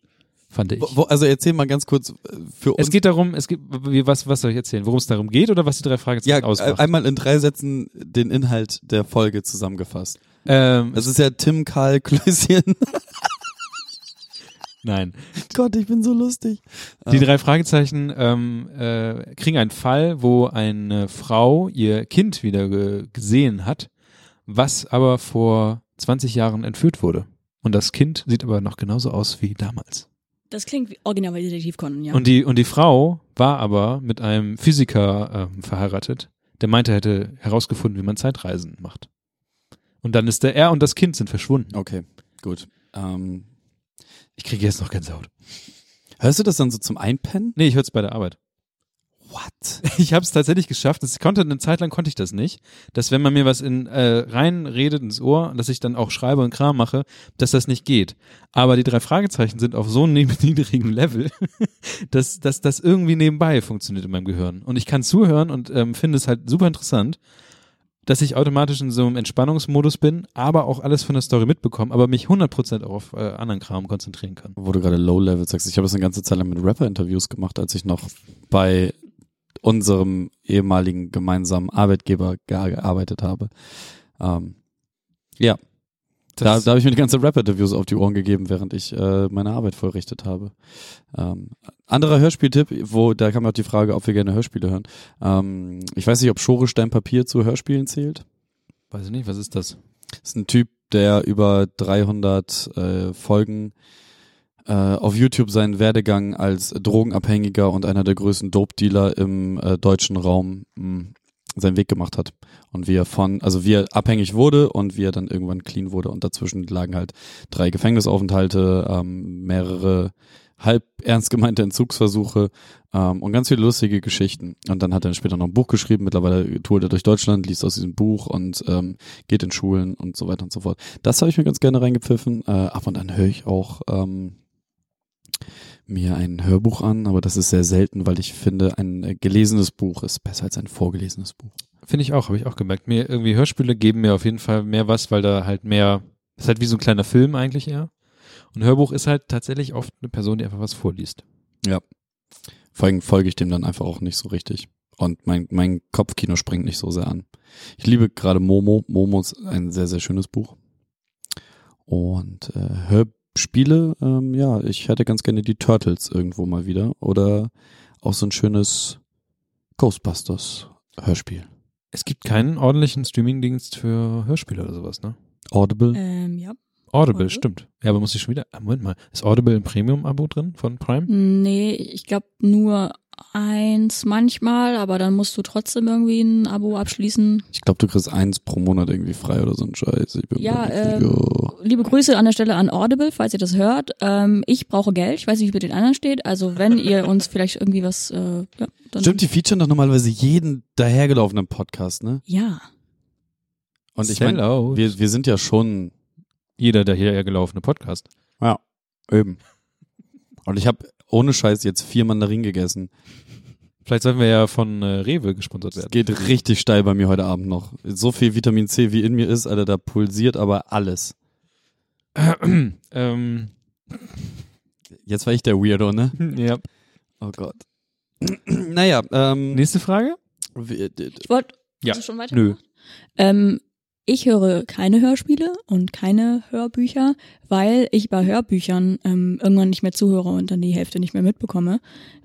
fand ich. Wo, also erzähl mal ganz kurz äh, für uns. Es geht darum, es geht, was, was soll ich erzählen? Worum es darum geht oder was die drei ja, Fragezeichen ausmacht? äh, einmal in drei Sätzen den Inhalt der Folge zusammengefasst. ähm, Das ist ja Tim Karl [laughs] Klößchen. nein. Gott, ich bin so lustig. Die drei Fragezeichen ähm, äh, kriegen einen Fall, wo eine Frau ihr Kind wieder ge gesehen hat, was aber vor 20 Jahren entführt wurde. Und das Kind sieht aber noch genauso aus wie damals. Das klingt wie original wie Detektiv Conan, ja. Und die, und die Frau war aber mit einem Physiker ähm, verheiratet, der meinte, er hätte herausgefunden, wie man Zeitreisen macht. Und dann ist der er und das Kind sind verschwunden. Okay, gut. Ähm, Ich kriege jetzt noch Gänsehaut. hörst du das dann so zum Einpennen? Nee, ich hör's bei der Arbeit. What? [laughs] Ich habe es tatsächlich geschafft. Das konnte eine Zeit lang konnte ich das nicht, dass wenn man mir was in äh, reinredet ins Ohr, dass ich dann auch schreibe und Kram mache, dass das nicht geht. Aber die drei Fragezeichen sind auf so einem [laughs] niedrigen Level, [laughs] dass, dass das irgendwie nebenbei funktioniert in meinem Gehirn. Und ich kann zuhören und ähm, finde es halt super interessant, dass ich automatisch in so einem Entspannungsmodus bin, aber auch alles von der Story mitbekomme, aber mich 100% auch auf äh, anderen Kram konzentrieren kann. Wo du gerade Low-Level sagst, ich habe das eine ganze Zeit lang mit Rapper-Interviews gemacht, als ich noch bei unserem ehemaligen gemeinsamen Arbeitgeber ge- gearbeitet habe. Ähm, ja, da, Das- da habe ich mir die ganze Rap-Interviews auf die Ohren gegeben, während ich äh, meine Arbeit vollrichtet habe. Ähm, anderer Hörspieltipp, wo da kam auch die Frage, ob wir gerne Hörspiele hören. Ähm, ich weiß nicht, ob Schore Stein Papier zu Hörspielen zählt. Weiß ich nicht, was ist das? ist ein Typ, der über 300 äh, Folgen äh, auf YouTube seinen Werdegang als Drogenabhängiger und einer der größten Dope-Dealer im äh, deutschen Raum mh, seinen Weg gemacht hat. Und wie er von, also wie er abhängig wurde und wie er dann irgendwann clean wurde. Und dazwischen lagen halt drei Gefängnisaufenthalte, ähm, mehrere halb ernst gemeinte Entzugsversuche ähm, und ganz viele lustige Geschichten. Und dann hat er später noch ein Buch geschrieben. Mittlerweile tourt er durch Deutschland, liest aus diesem Buch und ähm, geht in Schulen und so weiter und so fort. Das habe ich mir ganz gerne reingepfiffen. Äh, ab und an höre ich auch ähm, mir ein Hörbuch an, aber das ist sehr selten, weil ich finde, ein äh, gelesenes Buch ist besser als ein vorgelesenes Buch. Finde ich auch, habe ich auch gemerkt. Mir irgendwie Hörspiele geben mir auf jeden Fall mehr was, weil da halt mehr, ist halt wie so ein kleiner Film eigentlich eher. Und Hörbuch ist halt tatsächlich oft eine Person, die einfach was vorliest. Vor allem folge ich dem dann einfach auch nicht so richtig. Und mein, mein Kopfkino springt nicht so sehr an. Ich liebe gerade Momo. Momo ist ein sehr, sehr schönes Buch. Und äh, Hörspiele, ähm, ja, ich hätte ganz gerne die Turtles irgendwo mal wieder. Oder auch so ein schönes Ghostbusters Hörspiel. Es gibt keinen ordentlichen Streamingdienst für Hörspiele oder sowas, ne? Audible. Ähm, ja. Audible, Audible? stimmt. Ja, aber muss ich schon wieder, Moment mal, ist Audible im Premium-Abo drin von Prime? Nee, ich glaube nur eins manchmal, aber dann musst du trotzdem irgendwie ein Abo abschließen. Ich glaube, du kriegst eins pro Monat irgendwie frei oder so ein Scheiß. Ich bin Ja, sicher. Liebe Grüße an der Stelle an Audible, falls ihr das hört. Ähm, ich brauche Geld. Ich weiß nicht, wie mit den anderen steht. Also wenn [laughs] ihr uns vielleicht irgendwie was, äh, ja, dann Stimmt, die featuren doch normalerweise jeden dahergelaufenen Podcast, ne? ja. Und ich meine, wir, wir sind ja schon, Jeder der hierher gelaufene Podcast. ja, eben. Und ich habe ohne Scheiß jetzt vier Mandarinen gegessen. Vielleicht sollten wir ja von äh, Rewe gesponsert Es werden. geht richtig steil bei mir heute Abend noch. So viel Vitamin C wie in mir ist, Alter, da pulsiert aber alles. [clears throat] ähm, Jetzt war ich der Weirdo, ne? [laughs] ja. Oh Gott. [clears throat] naja, ähm, Nächste Frage? Ich wollte, Ja. hast du schon weiter? Nö. Ähm, ich höre keine Hörspiele und keine Hörbücher, weil ich bei Hörbüchern ähm, irgendwann nicht mehr zuhöre und dann die Hälfte nicht mehr mitbekomme.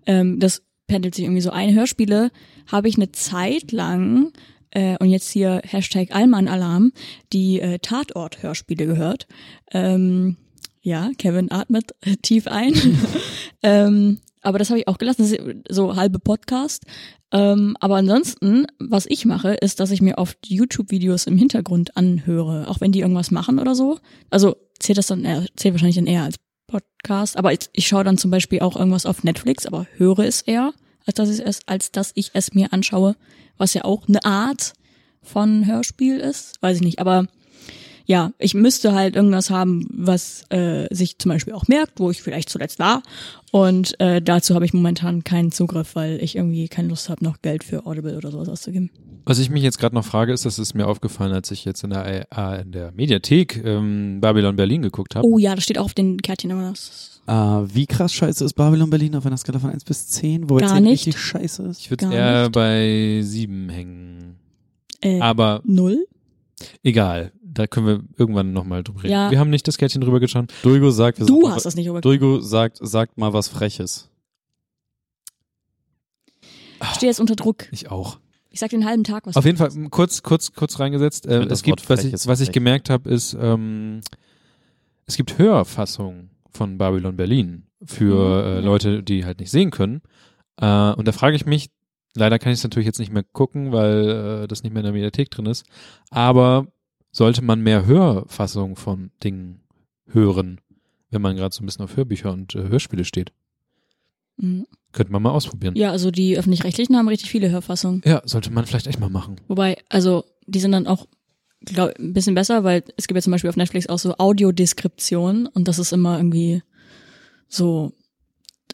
Ähm, das pendelt sich irgendwie so ein. Hörspiele habe ich eine Zeit lang äh, und jetzt hier Hashtag Allmann-Alarm, die äh, Tatort-Hörspiele gehört. Ähm, ja, Kevin atmet tief ein. [laughs] ähm, aber das habe ich auch gelassen, das ist so halbe Podcast. Ähm, aber ansonsten, was ich mache, ist, dass ich mir oft YouTube-Videos im Hintergrund anhöre, auch wenn die irgendwas machen oder so. Also zählt das dann eher, zählt wahrscheinlich dann eher als Podcast. Aber ich, ich schaue dann zum Beispiel auch irgendwas auf Netflix, aber höre es eher, als dass ich es, als dass ich es mir anschaue, was ja auch eine Art von Hörspiel ist. Weiß ich nicht. Aber ja, ich müsste halt irgendwas haben, was äh, sich zum Beispiel auch merkt, wo ich vielleicht zuletzt war. Und äh, dazu habe ich momentan keinen Zugriff, weil ich irgendwie keine Lust habe, noch Geld für Audible oder sowas auszugeben. Was ich mich jetzt gerade noch frage, ist, das ist mir aufgefallen, als ich jetzt in der, äh, in der Mediathek ähm, Babylon Berlin geguckt habe. Oh ja, das steht auch auf den Kärtchen immer. Das, äh, wie krass scheiße ist Babylon Berlin auf einer Skala von 1 bis 10? Wobei Gar 10 nicht. richtig scheiße ist? Ich würde eher nicht. bei sieben hängen. äh, Aber null? egal, da können wir irgendwann nochmal drüber reden. Ja. Wir haben nicht das Kärtchen drüber geschaut. Dulgo sagt, wir Du hast das nicht über. Dulgo sagt, sagt mal was Freches. Ich stehe jetzt unter Druck. Ich auch. Ich sag den halben Tag was. Auf jeden Fall kurz, kurz, kurz reingesetzt. Äh, es gibt, was ich, was ich gemerkt habe, ist, ähm, es gibt Hörfassungen von Babylon Berlin für Mhm. äh, Leute, die halt nicht sehen können. Äh, und da frage ich mich, Leider kann ich es natürlich jetzt nicht mehr gucken, weil äh, das nicht mehr in der Mediathek drin ist. Aber sollte man mehr Hörfassungen von Dingen hören, wenn man gerade so ein bisschen auf Hörbücher und äh, Hörspiele steht? Mhm. Könnte man mal ausprobieren. Ja, also die öffentlich-rechtlichen haben richtig viele Hörfassungen. Ja, sollte man vielleicht echt mal machen. Wobei, also die sind dann auch glaub, ein bisschen besser, weil es gibt ja zum Beispiel auf Netflix auch so Audiodeskription und das ist immer irgendwie so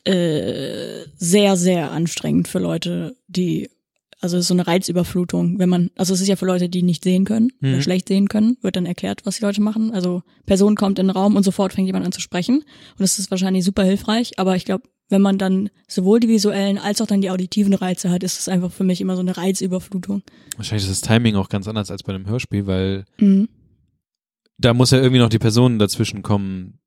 äh, sehr, sehr anstrengend für Leute, die, also es ist so eine Reizüberflutung, wenn man, also es ist ja für Leute, die nicht sehen können Mhm. oder schlecht sehen können, wird dann erklärt, was die Leute machen. Also Person kommt in den Raum und sofort fängt jemand an zu sprechen und das ist wahrscheinlich super hilfreich, aber ich glaube, wenn man dann sowohl die visuellen als auch dann die auditiven Reize hat, ist es einfach für mich immer so eine Reizüberflutung. Wahrscheinlich ist das Timing auch ganz anders als bei einem Hörspiel, weil Mhm. da muss ja irgendwie noch die Person dazwischen kommen,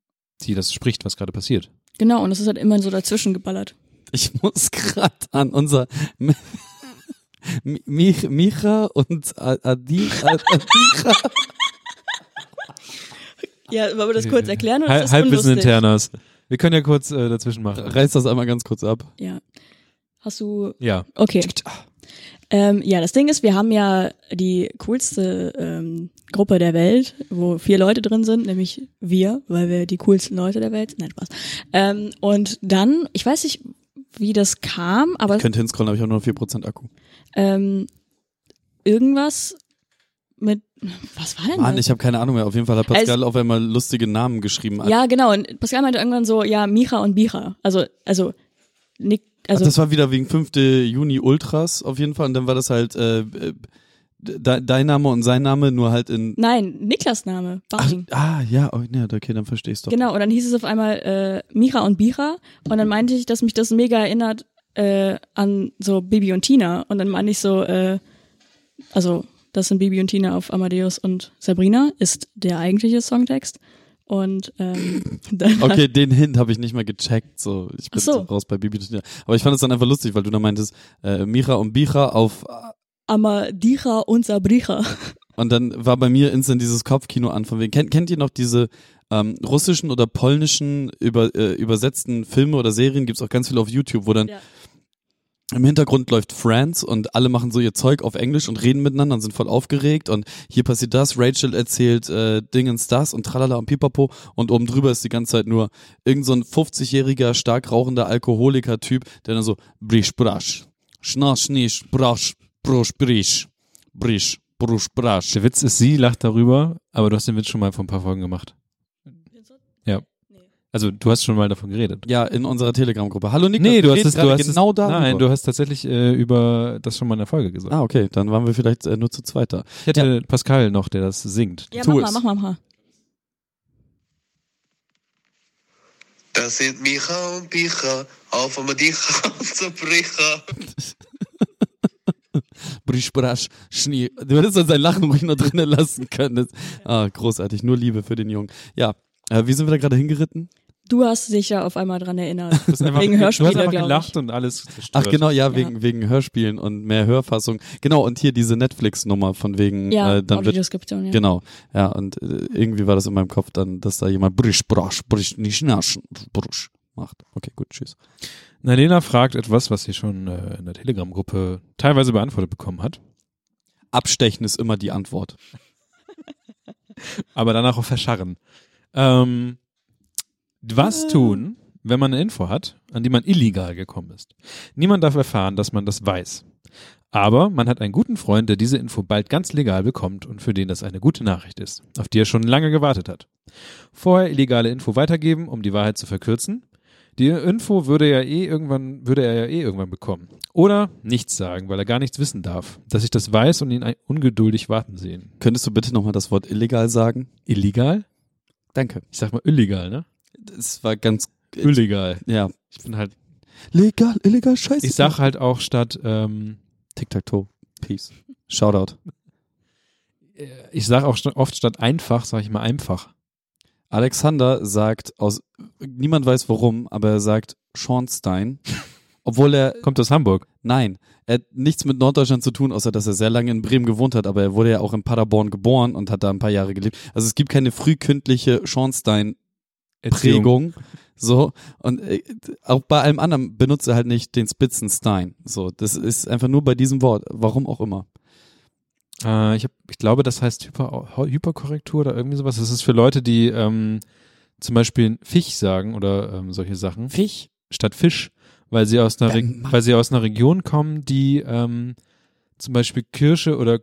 die das spricht, was gerade passiert. Genau, und es ist halt immer so dazwischen geballert. Ich muss [laughs] gerade an unser Mi- Mi- Micha und Adi, Adicha. Ja, wollen wir das kurz erklären oder Halb- ist das Halbwissen internas. Wir können ja kurz äh, dazwischen machen. Reiß das einmal ganz kurz ab. Ja. Hast du, Ja. okay. Ähm, ja, das Ding ist, wir haben ja die coolste ähm, Gruppe der Welt, wo vier Leute drin sind, nämlich wir, weil wir die coolsten Leute der Welt sind. Nein, Spaß. Ähm, und dann, ich weiß nicht, wie das kam, aber Könnt hinscrollen, habe ich auch nur noch 4% Akku. ähm, irgendwas mit, was war denn Mann, das? ich habe keine Ahnung mehr. Auf jeden Fall hat Pascal auf einmal lustige Namen geschrieben. ja, genau. Und Pascal meinte irgendwann so, ja, Micha und Bicha. Also, also, Nick, also Ach, das war wieder wegen 5. Juni Ultras auf jeden Fall. Und dann war das halt äh, äh, de dein Name und sein Name, nur halt in. Nein, Niklas Name. Ach, Baching. ah, ja, oh, ne, okay, dann verstehst du. Genau, und dann hieß es auf einmal äh, Mira und Bicha. Und dann meinte ich, dass mich das mega erinnert äh, an so Bibi und Tina. Und dann meinte ich so, äh, also das sind Bibi und Tina auf Amadeus und Sabrina, ist der eigentliche Songtext. Und ähm, [laughs] Okay, den Hint habe ich nicht mal gecheckt. So, ich bin Ach so. so raus bei Bibi. Aber ich fand es dann einfach lustig, weil du da meintest, äh, Micha und Bicha auf Amadicha und Sabricha. Und dann war bei mir instant dieses Kopfkino an von wegen. Kennt, kennt ihr noch diese ähm, russischen oder polnischen über, äh, übersetzten Filme oder Serien? Gibt's auch ganz viel auf YouTube, wo dann Ja. im Hintergrund läuft Friends und alle machen so ihr Zeug auf Englisch und reden miteinander und sind voll aufgeregt und hier passiert das, Rachel erzählt äh, Dingens das und tralala und pipapo und oben drüber ist die ganze Zeit nur irgend so ein 50-jähriger, stark rauchender Alkoholiker-Typ, der dann so brisch brasch, schnasch nisch, brasch, brusch brisch, brisch, brusch brasch. Der Witz ist, sie lacht darüber, aber du hast den Witz schon mal vor ein paar Folgen gemacht. Ja. Also du hast schon mal davon geredet. Ja, in unserer Telegram-Gruppe. Hallo Niklas, Nee, du hast es, du hast genau es, da. Nein, du hast tatsächlich äh, über das schon mal in der Folge gesagt. Ah, okay, dann waren wir vielleicht äh, nur zu zweit da. Ich hätte Pascal noch, der das singt. Ja, Tu mach mal, mach mal, mach mal. Das sind Micha und Bicha, auf einmal Dicha und [laughs] Sabricha. Brisch, brasch, Schnee. Du hättest dann sein Lachen ruhig noch drinnen lassen können. Das, ah, großartig. Nur Liebe für den Jungen. Ja, äh, wie sind wir da gerade hingeritten? Du hast dich ja auf einmal dran erinnert. Du einfach, Wegen du Hörspiele, hast einfach gelacht ich. und alles zerstört. Ach genau, ja, Ja. wegen wegen Hörspielen und mehr Hörfassung. Genau, und hier diese Netflix-Nummer von wegen, Ja, äh, dann wird ja. Genau, ja, und äh, irgendwie war das in meinem Kopf dann, dass da jemand brisch, brasch, brisch, nicht naschen, brusch macht. Okay, gut, tschüss. Nalena fragt etwas, was sie schon äh, in der Telegram-Gruppe teilweise beantwortet bekommen hat, Abstechen ist immer die Antwort. aber danach auch verscharren. Ähm, was tun, wenn man eine Info hat, an die man illegal gekommen ist? Niemand darf erfahren, dass man das weiß. Aber man hat einen guten Freund, der diese Info bald ganz legal bekommt und für den das eine gute Nachricht ist, auf die er schon lange gewartet hat. Vorher illegale Info weitergeben, um die Wahrheit zu verkürzen. Die Info würde er eh irgendwann, würde er ja eh irgendwann bekommen. Oder nichts sagen, weil er gar nichts wissen darf. Dass ich das weiß und ihn ungeduldig warten sehen. Könntest du bitte nochmal das Wort illegal sagen? Illegal? Danke. Ich sag mal illegal, ne? Das war ganz, Illegal. ja. Ich bin halt, Legal, illegal, scheiße. ich sag halt auch statt, ähm, Tic-Tac-Toe. Peace. Shoutout. ich sag auch oft statt einfach, sag ich mal einfach. Alexander sagt aus, niemand weiß warum, aber er sagt Schornstein. [laughs] Obwohl er, Kommt aus Hamburg. nein, er hat nichts mit Norddeutschland zu tun, außer dass er sehr lange in Bremen gewohnt hat, aber er wurde ja auch in Paderborn geboren und hat da ein paar Jahre gelebt. Also es gibt keine frühkindliche Schornstein-Prägung. So, und äh, auch bei allem anderen benutze halt nicht den Spitzenstein. So, das ist einfach nur bei diesem Wort, warum auch immer. Äh, ich, hab, ich glaube, das heißt Hyper, Hyperkorrektur oder irgendwie sowas. Das ist für Leute, die ähm, zum Beispiel Fisch sagen oder ähm, solche Sachen Fisch. statt Fisch, weil sie aus einer, Re weil sie aus einer Region kommen, die ähm, zum Beispiel Kirsche oder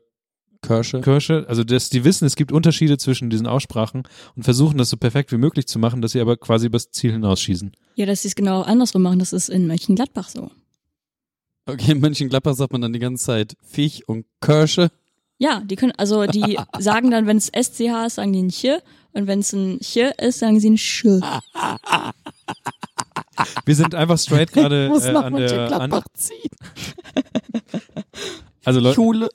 Kirsche. Kirsche, also dass die wissen, es gibt Unterschiede zwischen diesen Aussprachen und versuchen das so perfekt wie möglich zu machen, dass sie aber quasi übers Ziel hinausschießen. Ja, dass sie es genau andersrum machen, das ist in Mönchengladbach so. Okay, in Mönchengladbach sagt man dann die ganze Zeit Fisch und Kirsche. Ja, die können, also die sagen dann, wenn es SCH ist, sagen die ein Ch und wenn es ein Ch ist, sagen sie ein Sch. Wir sind einfach straight gerade Muss äh, nach an der an, Mönchengladbach ziehen. also Leute, Schule.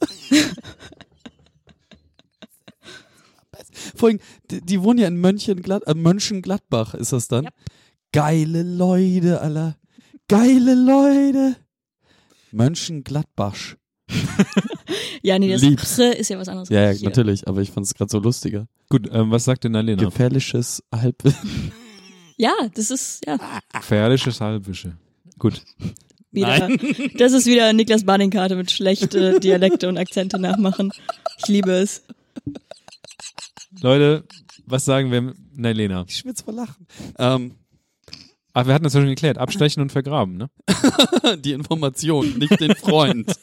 Vor allem, die, die wohnen ja in Mönchengladbach, äh, Mönchengladbach ist das dann. Ja. Geile Leute, Alter. Geile Leute. Mönchengladbach. Ja, nee, das Lieb's. Pr ist ja was anderes. Ja, ja, natürlich, aber ich fand es gerade so lustiger. gut, ähm, was sagt denn Alena? Gefährliches Halb. Ja, das ist, ja, Gefährliches Halbwische. Gut. wieder. Das ist wieder Niklas Badingkarte mit schlechte Dialekte und Akzente nachmachen. Ich liebe es. Leute, was sagen wir? Nein, Lena. Ich schwitze vor Lachen. Ähm, Ach, wir hatten das ja schon geklärt. Abstechen und vergraben, ne? [laughs] die Information, nicht den Freund.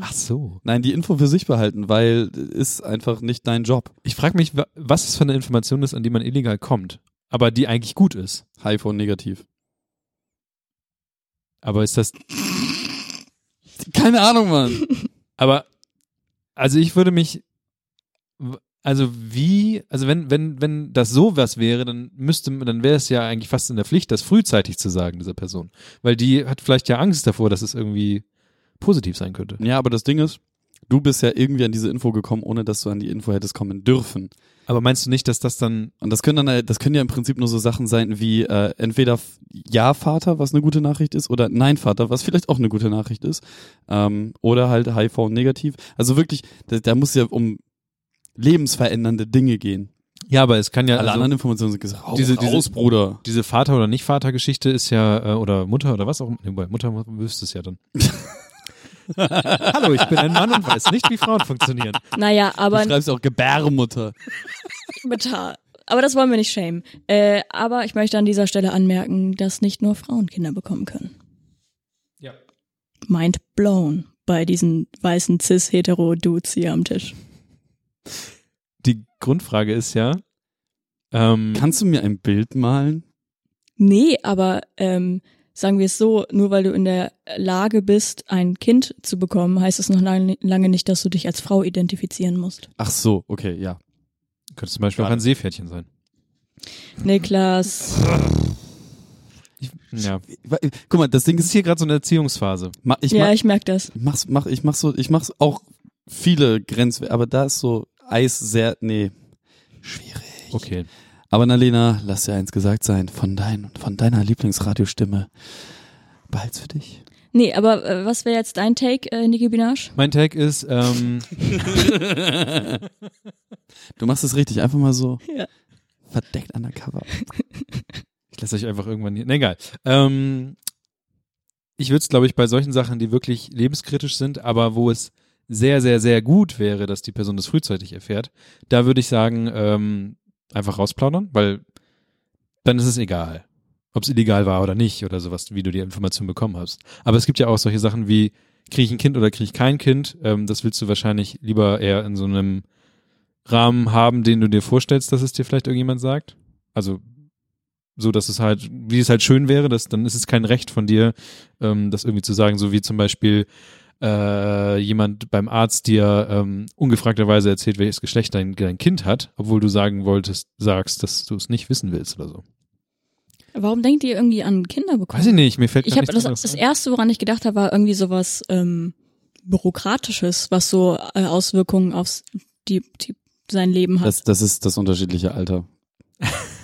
Ach so. Nein, die Info für sich behalten, weil ist einfach nicht dein Job. Ich frage mich, wa- was es für eine Information ist, an die man illegal kommt, aber die eigentlich gut ist. HIV negativ. Aber ist das, Keine Ahnung, Mann. aber, also ich würde mich, also wie, also wenn, wenn, wenn das sowas wäre, dann müsste, dann wäre es ja eigentlich fast in der Pflicht, das frühzeitig zu sagen, dieser Person. Weil die hat vielleicht ja Angst davor, dass es irgendwie positiv sein könnte. Ja, aber das Ding ist, du bist ja irgendwie an diese Info gekommen, ohne dass du an die Info hättest kommen dürfen. Aber meinst du nicht, dass das dann, Und das können dann, das können ja im Prinzip nur so Sachen sein wie äh, entweder Ja Vater, was eine gute Nachricht ist, oder Nein Vater, was vielleicht auch eine gute Nachricht ist, ähm, oder halt HIV negativ. Also wirklich, da, da muss ja um lebensverändernde Dinge gehen. ja, aber es kann ja, Alle also, anderen Informationen sind gesagt, raus, diese- diese- raus, Bruder. diese Vater- oder Nicht-Vater-Geschichte ist ja, äh, oder Mutter oder was auch immer, nee, Mutter wüsste es ja dann. [laughs] Hallo, ich bin ein Mann und weiß nicht, wie Frauen funktionieren. Naja, aber du schreibst auch Gebärmutter. [laughs] Bitte. Aber das wollen wir nicht schämen. Äh, aber ich möchte an dieser Stelle anmerken, dass nicht nur Frauen Kinder bekommen können. Ja. Mind blown bei diesen weißen cis-hetero-Dudes hier am Tisch. Die Grundfrage ist ja, ähm, Kannst du mir ein Bild malen? Nee, aber ähm, sagen wir es so, nur weil du in der Lage bist, ein Kind zu bekommen, heißt es noch lange, lange nicht, dass du dich als Frau identifizieren musst. Ach so, okay, ja. könnte zum Beispiel auch ein Seepferdchen sein. Niklas, Ich, ja. Guck mal, das Ding ist hier gerade so eine Erziehungsphase. ich, ja, mach, ich merk das. mach's, mach, ich mach so, ich mach's auch viele Grenzwerte, aber da ist so Eis sehr, nee, schwierig. Okay. Aber Nalena, lass dir eins gesagt sein, von dein, von deiner Lieblingsradiostimme, behalt's für dich. Nee, aber äh, was wäre jetzt dein Take, äh, Nicki Minaj? Mein Tag ist, ähm, [laughs] [laughs] Du machst es richtig, einfach mal so Ja. verdeckt undercover. [laughs] ich lasse euch einfach irgendwann hier. Ne, egal. Ähm, ich würde es, glaube ich, bei solchen Sachen, die wirklich lebenskritisch sind, aber wo es sehr, sehr, sehr gut wäre, dass die Person das frühzeitig erfährt, da würde ich sagen, ähm, einfach rausplaudern, weil dann ist es egal, ob es illegal war oder nicht oder sowas, wie du die Information bekommen hast. Aber es gibt ja auch solche Sachen wie, kriege ich ein Kind oder kriege ich kein Kind? Ähm, das willst du wahrscheinlich lieber eher in so einem Rahmen haben, den du dir vorstellst, dass es dir vielleicht irgendjemand sagt. Also so, dass es halt, wie es halt schön wäre, dass dann ist es kein Recht von dir, ähm, das irgendwie zu sagen, so wie zum Beispiel äh, jemand beim Arzt dir ähm, ungefragterweise erzählt, welches Geschlecht dein, dein Kind hat, obwohl du sagen wolltest, sagst, dass du es nicht wissen willst oder so. Warum denkt ihr irgendwie an Kinder bekommen? Weiß ich nicht, mir fällt Ich nichts das, das erste, woran ich gedacht habe, war irgendwie sowas ähm, bürokratisches, was so äh, Auswirkungen aufs die, die sein Leben hat. Das, das ist das unterschiedliche Alter.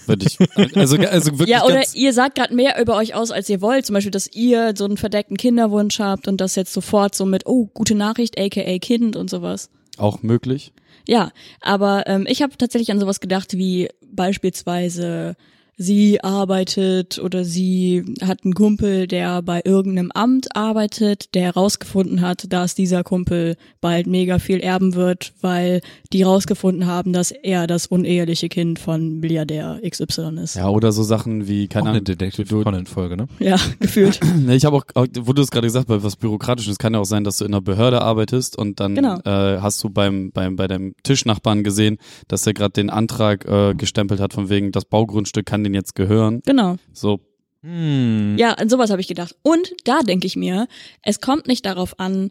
Würde ich, also, also wirklich ja, oder ihr sagt gerade mehr über euch aus, als ihr wollt. Zum Beispiel, dass ihr so einen verdeckten Kinderwunsch habt und das jetzt sofort so mit, oh, gute Nachricht, aka Kind und sowas. auch möglich. Ja, aber ähm, ich habe tatsächlich an sowas gedacht wie beispielsweise sie arbeitet oder sie hat einen Kumpel, der bei irgendeinem Amt arbeitet, der herausgefunden hat, dass dieser Kumpel bald mega viel erben wird, weil die herausgefunden haben, dass er das uneheliche Kind von Milliardär XY ist. Ja, oder so Sachen wie, Auch keine eine Ahnung. Detective du- Conan Folge, ne? Ja, [laughs] gefühlt. [clears throat] Ich habe auch, auch, wo du es gerade gesagt hast, was Bürokratisches, kann ja auch sein, dass du in einer Behörde arbeitest und dann Genau. äh, hast du beim, beim, bei deinem Tischnachbarn gesehen, dass er gerade den Antrag äh, gestempelt hat, von wegen, das Baugrundstück kann den jetzt gehören. Genau. So, Hm. Ja, an sowas habe ich gedacht. Und da denke ich mir, es kommt nicht darauf an,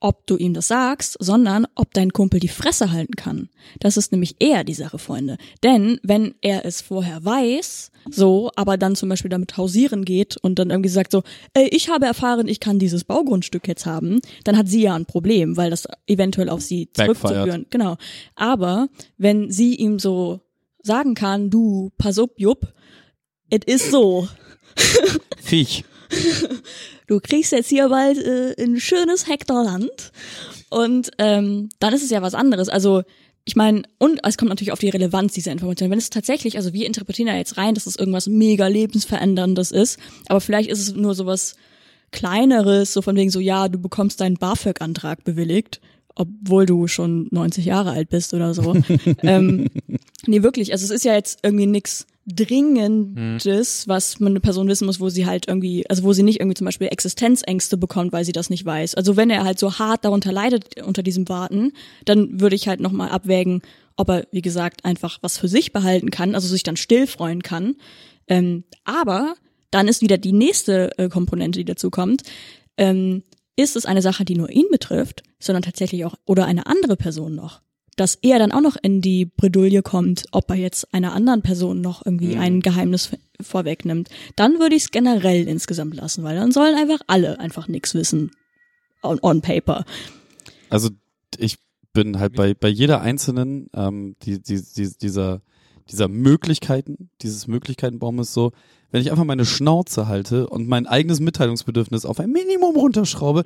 ob du ihm das sagst, sondern ob dein Kumpel die Fresse halten kann. Das ist nämlich eher die Sache, Freunde. Denn wenn er es vorher weiß, so, aber dann zum Beispiel damit hausieren geht und dann irgendwie sagt so, ey, ich habe erfahren, ich kann dieses Baugrundstück jetzt haben, dann hat sie ja ein Problem, weil das eventuell auf sie Backfired. zurückzuführen. Genau. Aber wenn sie ihm so sagen kann, du, pass up, Jupp, es ist so. [laughs] Viech. du kriegst jetzt hier bald äh, ein schönes Hektar Land und ähm, dann ist es ja was anderes. Also ich meine, und es kommt natürlich auf die Relevanz dieser Information. Wenn es tatsächlich, also wir interpretieren da jetzt rein, dass es irgendwas mega lebensveränderndes ist, aber vielleicht ist es nur sowas kleineres, so von wegen so, ja, du bekommst deinen BAföG-Antrag bewilligt, obwohl du schon 90 Jahre alt bist oder so. [laughs] ähm, nee, wirklich, also es ist ja jetzt irgendwie nix Dringendes, was man eine Person wissen muss, wo sie halt irgendwie, also wo sie nicht irgendwie zum Beispiel Existenzängste bekommt, weil sie das nicht weiß. Also wenn er halt so hart darunter leidet unter diesem Warten, dann würde ich halt nochmal abwägen, ob er, wie gesagt, einfach was für sich behalten kann, also sich dann still freuen kann. Ähm, aber dann ist wieder die nächste äh, Komponente, die dazu kommt. Ähm, ist es eine Sache, die nur ihn betrifft, sondern tatsächlich auch oder eine andere Person noch? Dass er dann auch noch in die Bredouille kommt, ob er jetzt einer anderen Person noch irgendwie ein Geheimnis vorwegnimmt. Dann würde ich es generell insgesamt lassen, weil dann sollen einfach alle einfach nichts wissen. On, on paper. Also ich bin halt bei, bei jeder einzelnen ähm, die, die, die, dieser, dieser Möglichkeiten, dieses Möglichkeitenbaumes so, wenn ich einfach meine Schnauze halte und mein eigenes Mitteilungsbedürfnis auf ein Minimum runterschraube,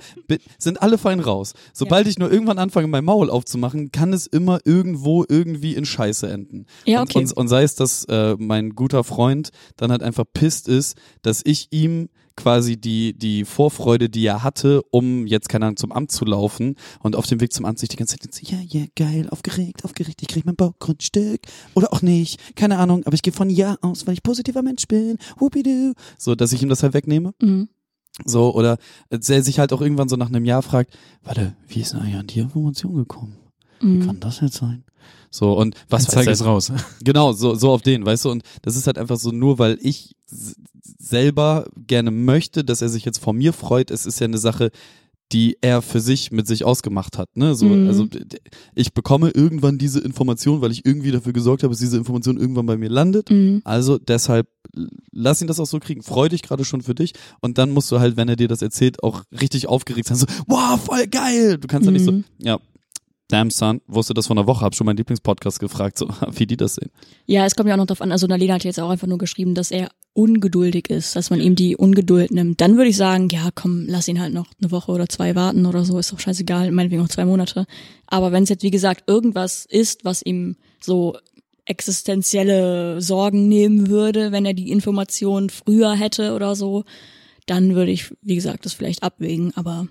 sind alle fein raus. Sobald ich nur irgendwann anfange, mein Maul aufzumachen, kann es immer irgendwo irgendwie in Scheiße enden. Ja, und, okay. und, und sei es, dass äh, mein guter Freund dann halt einfach pisst ist, dass ich ihm quasi die, die Vorfreude, die er hatte, um jetzt, keine Ahnung, zum Amt zu laufen und auf dem Weg zum Amt sich die ganze Zeit ja, ja, geil, aufgeregt, aufgeregt, ich krieg mein Baugrundstück oder auch nicht, keine Ahnung, aber ich gehe von Ja aus, weil ich positiver Mensch bin, whoopidu, so, dass ich ihm das halt wegnehme. Mhm. So, oder dass er sich halt auch irgendwann so nach einem Jahr fragt, warte, wie ist denn eigentlich an die Information gekommen? Wie Mhm. kann das jetzt sein? So, und was Zeig weiß es raus. [laughs] Genau, so, so auf den, weißt du, und das ist halt einfach so, nur weil ich selber gerne möchte, dass er sich jetzt vor mir freut, es ist ja eine Sache, die er für sich mit sich ausgemacht hat, ne, so, Mhm. also ich bekomme irgendwann diese Information, weil ich irgendwie dafür gesorgt habe, dass diese Information irgendwann bei mir landet, Mhm. also deshalb lass ihn das auch so kriegen. Freu dich gerade schon für dich und dann musst du halt, wenn er dir das erzählt, auch richtig aufgeregt sein. So, wow, voll geil. Du kannst ja nicht so, Mhm. ja, damn son, wusste das von einer Woche, hab schon meinen Lieblingspodcast gefragt, so [laughs] wie die das sehen. Ja, es kommt ja auch noch drauf an. Also Nalena hat jetzt auch einfach nur geschrieben, dass er ungeduldig ist, dass man ihm die Ungeduld nimmt. Dann würde ich sagen, ja, komm, lass ihn halt noch eine Woche oder zwei warten oder so, ist doch scheißegal, meinetwegen noch zwei Monate. Aber wenn es jetzt, wie gesagt, irgendwas ist, was ihm so existenzielle Sorgen nehmen würde, wenn er die Information früher hätte oder so, dann würde ich, wie gesagt, das vielleicht abwägen. Aber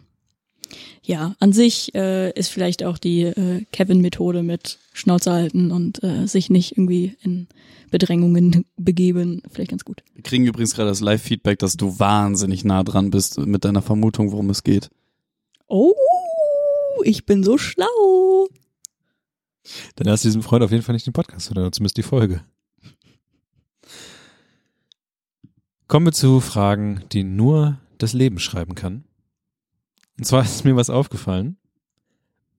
ja, an sich äh, ist vielleicht auch die äh, Kevin-Methode mit Schnauze halten und äh, sich nicht irgendwie in Bedrängungen begeben, vielleicht ganz gut. Wir kriegen übrigens gerade das Live-Feedback, dass du wahnsinnig nah dran bist mit deiner Vermutung, worum es geht. Oh, ich bin so schlau. Dann hast du diesem Freund auf jeden Fall nicht den Podcast oder zumindest die Folge. Kommen wir zu Fragen, die nur das Leben schreiben kann. Und zwar [laughs] ist mir was aufgefallen,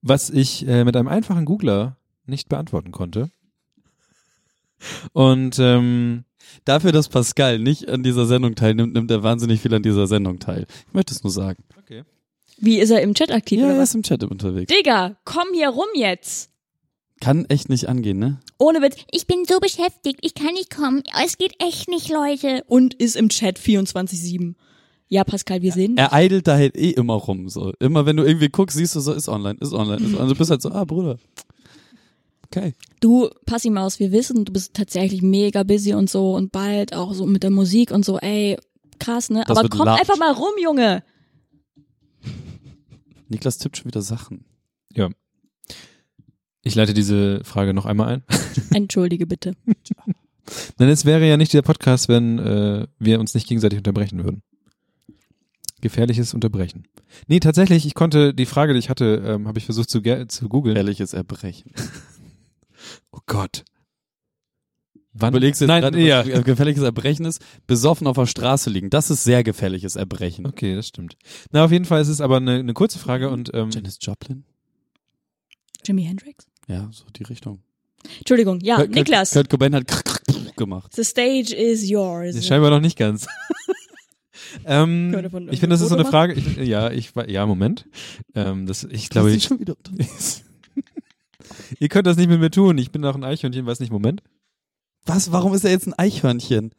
was ich äh, mit einem einfachen Googler nicht beantworten konnte. Und ähm, Dafür, dass Pascal nicht an dieser Sendung teilnimmt, nimmt er wahnsinnig viel an dieser Sendung teil. Ich möchte es nur sagen. okay. Wie ist er im Chat aktiv Ja, oder er was? ist im Chat unterwegs. Digga, komm hier rum jetzt. Kann echt nicht angehen, ne? Ohne Witz. Ich bin so beschäftigt, ich kann nicht kommen. Es geht echt nicht, Leute. Und ist im Chat 24-7. Ja, Pascal, wir sehen. Er eidelt da halt eh immer rum, so. Immer wenn du irgendwie guckst, siehst du so, ist online, ist online, ist online. Du bist halt so, ah, Bruder. Okay. Du, Passimaus, wir wissen, du bist tatsächlich mega busy und so und bald auch so mit der Musik und so, ey, krass, ne? Das Aber komm large. einfach mal rum, Junge. Niklas tippt schon wieder Sachen. Ich leite diese Frage noch einmal ein. [laughs] [laughs] Entschuldige bitte. Denn es wäre ja nicht dieser Podcast, wenn äh, wir uns nicht gegenseitig unterbrechen würden. Gefährliches Unterbrechen. Nee, tatsächlich, ich konnte die Frage, die ich hatte, ähm, habe ich versucht zu, zu googeln. Ehrliches Erbrechen. [laughs] Oh Gott. Wann? Überlegst du jetzt Nein, gerade, ja. was gefährliches Erbrechen ist? Besoffen auf der Straße liegen. Das ist sehr gefährliches Erbrechen. Okay, das stimmt. Na, auf jeden Fall ist es aber eine, eine kurze Frage und ähm, Janis Joplin? Jimi Hendrix? Ja, so die Richtung. Entschuldigung, ja, Kurt- Niklas. Kurt Cobain hat gemacht. The stage is yours. ist scheinbar noch nicht ganz. Ähm, ich finde, das ist so eine Frage. Ich, ja, ich ja, Moment. Ähm, das, ich glaube, ich, schon wieder [laughs] ihr könnt das nicht mit mir tun. Ich bin auch ein Eichhörnchen, weiß nicht, Moment. Was? Warum ist er jetzt ein Eichhörnchen?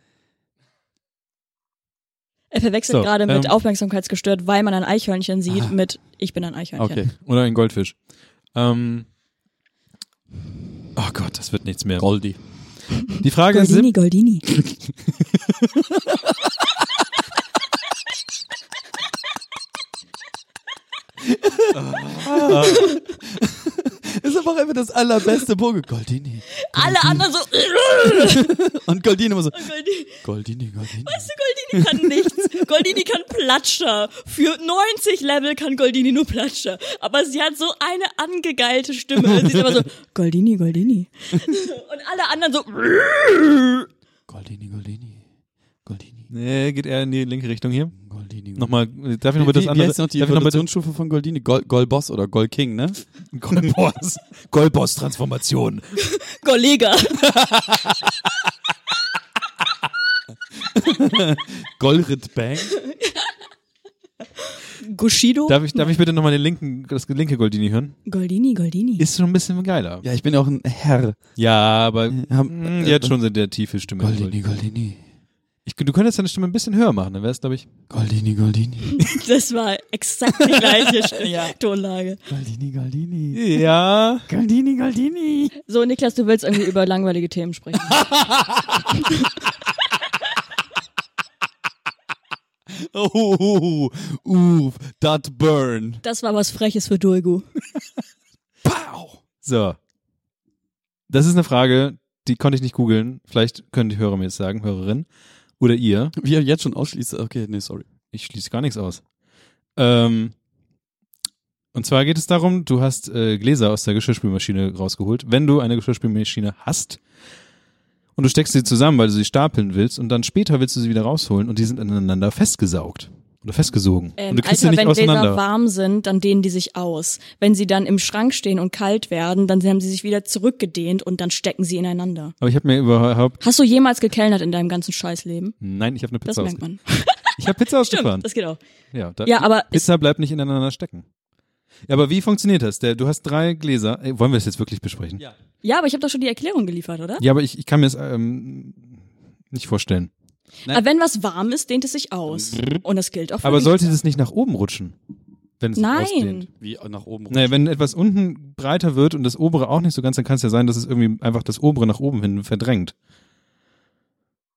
Er verwechselt So, gerade mit ähm, aufmerksamkeitsgestört, weil man ein Eichhörnchen sieht, Ah. mit ich bin ein Eichhörnchen. Okay. Oder ein Goldfisch. Ähm, oh Gott, das wird nichts mehr. Goldi. Die Frage ist, Goldini, Goldini. [laughs] Ist aber auch einfach das allerbeste Bogen. Goldini. Alle anderen so, [laughs] Und Goldini immer so. Goldini, Goldini, Goldini. weißt du, Goldini kann nichts. Goldini kann Platscher. Für 90 Level kann Goldini nur Platscher. Aber sie hat so eine angegeilte Stimme. Sie ist immer so, Goldini, Goldini. Und alle anderen so, Goldini, Goldini. Goldini. nee, geht eher in die linke Richtung hier. Goldini. Nochmal, darf ich noch Wie, mal das andere? heißt noch die Evolutionsstufe von Goldini? Gol, Golboss oder Golking, ne? [laughs] Goldboss. Goldboss-Transformation. [laughs] Gollega. [laughs] Golrit Bang. Gushido. Darf ich, darf ich bitte nochmal den linken, das linke Goldini hören? Goldini, Goldini. Ist schon ein bisschen geiler. Ja, ich bin ja auch ein Herr. Ja, aber Haben- mh, jetzt schon sind der tiefe Stimme. Goldini, Goldini. Ich, du könntest deine Stimme ein bisschen höher machen, dann wäre es, glaube ich. Goldini, Goldini. [laughs] Das war exakt die gleiche [laughs] Sch- Tonlage. Goldini, Goldini. Ja. Goldini, Goldini. So, Niklas, du willst irgendwie über langweilige Themen sprechen. [laughs] Oh, uff, that burn. Das war was Freches für Dulgu. Pow. So. Das ist eine Frage, die konnte ich nicht googeln. Vielleicht können die Hörer mir jetzt sagen, Hörerin. Oder ihr. Wie er jetzt schon ausschließt. Okay, nee, sorry. Ich schließe gar nichts aus. Ähm, und zwar geht es darum, du hast äh, Gläser aus der Geschirrspülmaschine rausgeholt. Wenn du eine Geschirrspülmaschine hast und du steckst sie zusammen, weil du sie stapeln willst und dann später willst du sie wieder rausholen und die sind aneinander festgesaugt oder festgesogen. Ähm, und du kriegst Alter, sie nicht wenn auseinander. Gläser warm sind, dann dehnen die sich aus. Wenn sie dann im Schrank stehen und kalt werden, dann haben sie sich wieder zurückgedehnt und dann stecken sie ineinander. Aber ich habe mir überhaupt Hast du jemals gekellnert in deinem ganzen Scheißleben? nein, ich habe eine Das Pizza merkt [laughs] [laughs] ausgefahren. man. Ich habe Pizza ausgefahren. Stimmt, das geht auch. Ja, da, Ja, aber Pizza bleibt nicht ineinander stecken. Ja, aber wie funktioniert das? Der, du hast drei Gläser. Ey, wollen wir das jetzt wirklich besprechen? Ja. Ja, aber ich habe doch schon die Erklärung geliefert, oder? Ja, aber ich, ich kann mir das ähm, nicht vorstellen. Aber wenn was warm ist, dehnt es sich aus. Und das gilt auch für Aber sollte das nicht nach oben rutschen? Wenn es Nein. ausdehnt? Wie nach oben. Naja, wenn etwas unten breiter wird und das obere auch nicht so ganz, dann kann es ja sein, dass es irgendwie einfach das obere nach oben hin verdrängt.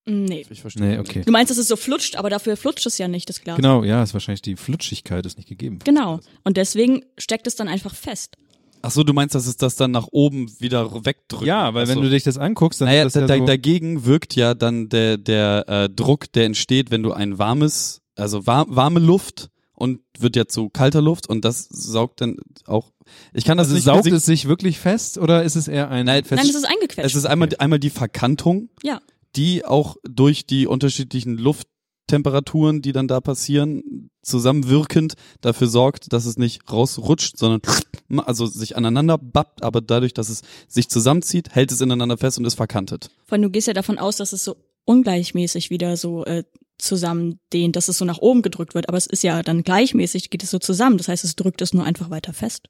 Nee. Ich verstehe. Nee, okay. Du meinst, dass es so flutscht, aber dafür flutscht es ja nicht, das Glas. Genau, ja, ist wahrscheinlich die Flutschigkeit ist nicht gegeben. Genau. Und deswegen steckt es dann einfach fest. Ach so, du meinst, dass es das dann nach oben wieder wegdrückt? Ja, weil Ach wenn so. du dich das anguckst, dann Naja, ist das da, ja so, dagegen wirkt ja dann der, der äh, Druck, der entsteht, wenn du ein warmes, also war, warme Luft und wird ja zu kalter Luft und das saugt dann auch. Ich kann das also nicht saugt es sich wirklich fest oder ist es eher ein Nein, fest Nein, es ist eingequetscht. Es ist einmal, einmal die Verkantung, ja. die auch durch die unterschiedlichen Lufttemperaturen, die dann da passieren, zusammenwirkend dafür sorgt, dass es nicht rausrutscht, sondern [tsk] also sich aneinander bappt, aber dadurch, dass es sich zusammenzieht, hält es ineinander fest und ist verkantet. Vor allem, du gehst ja davon aus, dass es so ungleichmäßig wieder so äh, zusammendehnt, dass es so nach oben gedrückt wird. Aber es ist ja dann gleichmäßig, geht es so zusammen. Das heißt, es drückt es nur einfach weiter fest.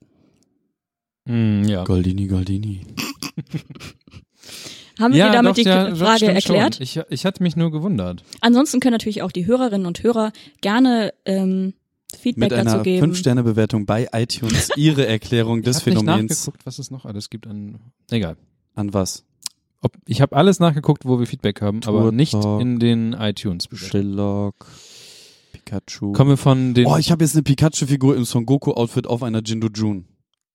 Mm, ja. Goldini, Goldini. [laughs] Haben wir dir damit doch, die ja, Frage erklärt? Schon. Ich, ich hatte mich nur gewundert. Ansonsten können natürlich auch die Hörerinnen und Hörer gerne ähm, Feedback mit einer dazu geben. 5-Sterne-Bewertung bei iTunes [laughs] ihre Erklärung Ich des hab nicht Phänomens. nachgeguckt, was es noch alles gibt an. Egal. An was? Ob, ich habe alles nachgeguckt, wo wir Feedback haben, aber Tour nicht Talk. in den iTunes. Sherlock, Pikachu. Kommen wir von den. Oh, ich habe jetzt eine Pikachu-Figur im Son Goku-Outfit auf einer Jindu Jun.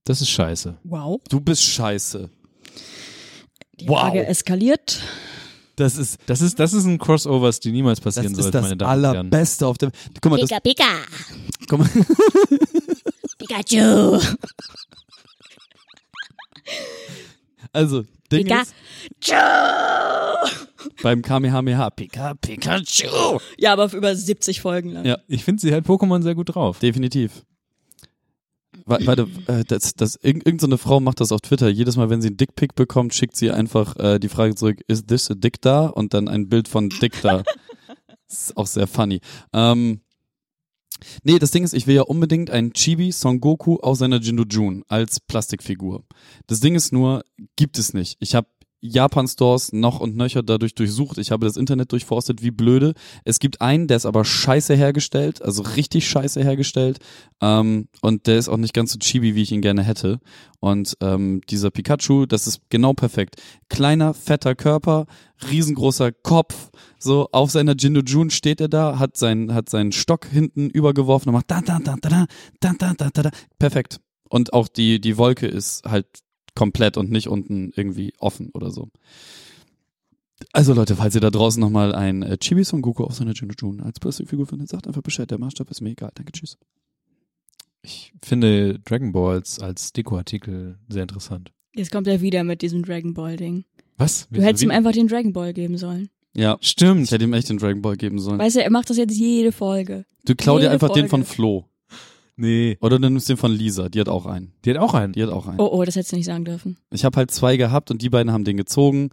das ist scheiße. wow. Du bist scheiße. Die Wow. Frage eskaliert. Das ist, Das ist, das ist ein Crossovers, die niemals das passieren ist das meine Damen und Herren. allerbeste auf der. Guck mal, das, Pika, Pika. guck mal. [laughs] Pikachu. Also, Ding Pika. ist, beim Kamehameha, Pika, Pikachu. Ja, aber für über 70 Folgen lang. Ja. Ich finde sie halt Pokémon sehr gut drauf. Definitiv. Wa- Warte, äh, das, das, irgend, irgend so eine Frau macht das auf Twitter. Jedes Mal, wenn sie einen Dickpick bekommt, schickt sie einfach äh, die Frage zurück, is this a dick da? Und dann ein Bild von Dick da. [laughs] ist auch sehr funny. Ähm, nee, das Ding ist, ich will ja unbedingt einen Chibi Son Goku aus seiner Jindu Jun als Plastikfigur. Das Ding ist nur, gibt es nicht. Ich habe Japan-Stores noch und nöcher dadurch durchsucht. Ich habe das Internet durchforstet, wie blöde. Es gibt einen, der ist aber scheiße hergestellt, also richtig scheiße hergestellt. Ähm, und der ist auch nicht ganz so chibi, wie ich ihn gerne hätte. Und ähm, dieser Pikachu, das ist genau perfekt. Kleiner, fetter Körper, riesengroßer Kopf. So, auf seiner Jindu Jun steht er da, hat, sein, hat seinen Stock hinten übergeworfen und macht da, da, da, da, da, da, da, da, da. Perfekt. Und auch die, die Wolke ist halt komplett und nicht unten irgendwie offen oder so. Also Leute, falls ihr da draußen nochmal ein äh, Chibi Son Goku auf seiner Jindu Jun als Plastikfigur findet, sagt einfach Bescheid. Der Maßstab ist mir egal. Danke, tschüss. Ich finde Dragon Balls als Dekoartikel sehr interessant. Jetzt kommt er wieder mit diesem Dragon Ball Ding. Was? Du hättest ihm einfach den Dragon Ball geben sollen. Ja, Stimmt. ich hätte ihm echt den Dragon Ball geben sollen. Weißt du, er macht das jetzt jede Folge. Du klau dir einfach den von Folge. Flo. Nee. Oder du nimmst den von Lisa, die hat auch einen. Die hat auch einen. Die hat auch einen. Oh, oh, das hättest du nicht sagen dürfen. Ich habe halt zwei gehabt und die beiden haben den gezogen.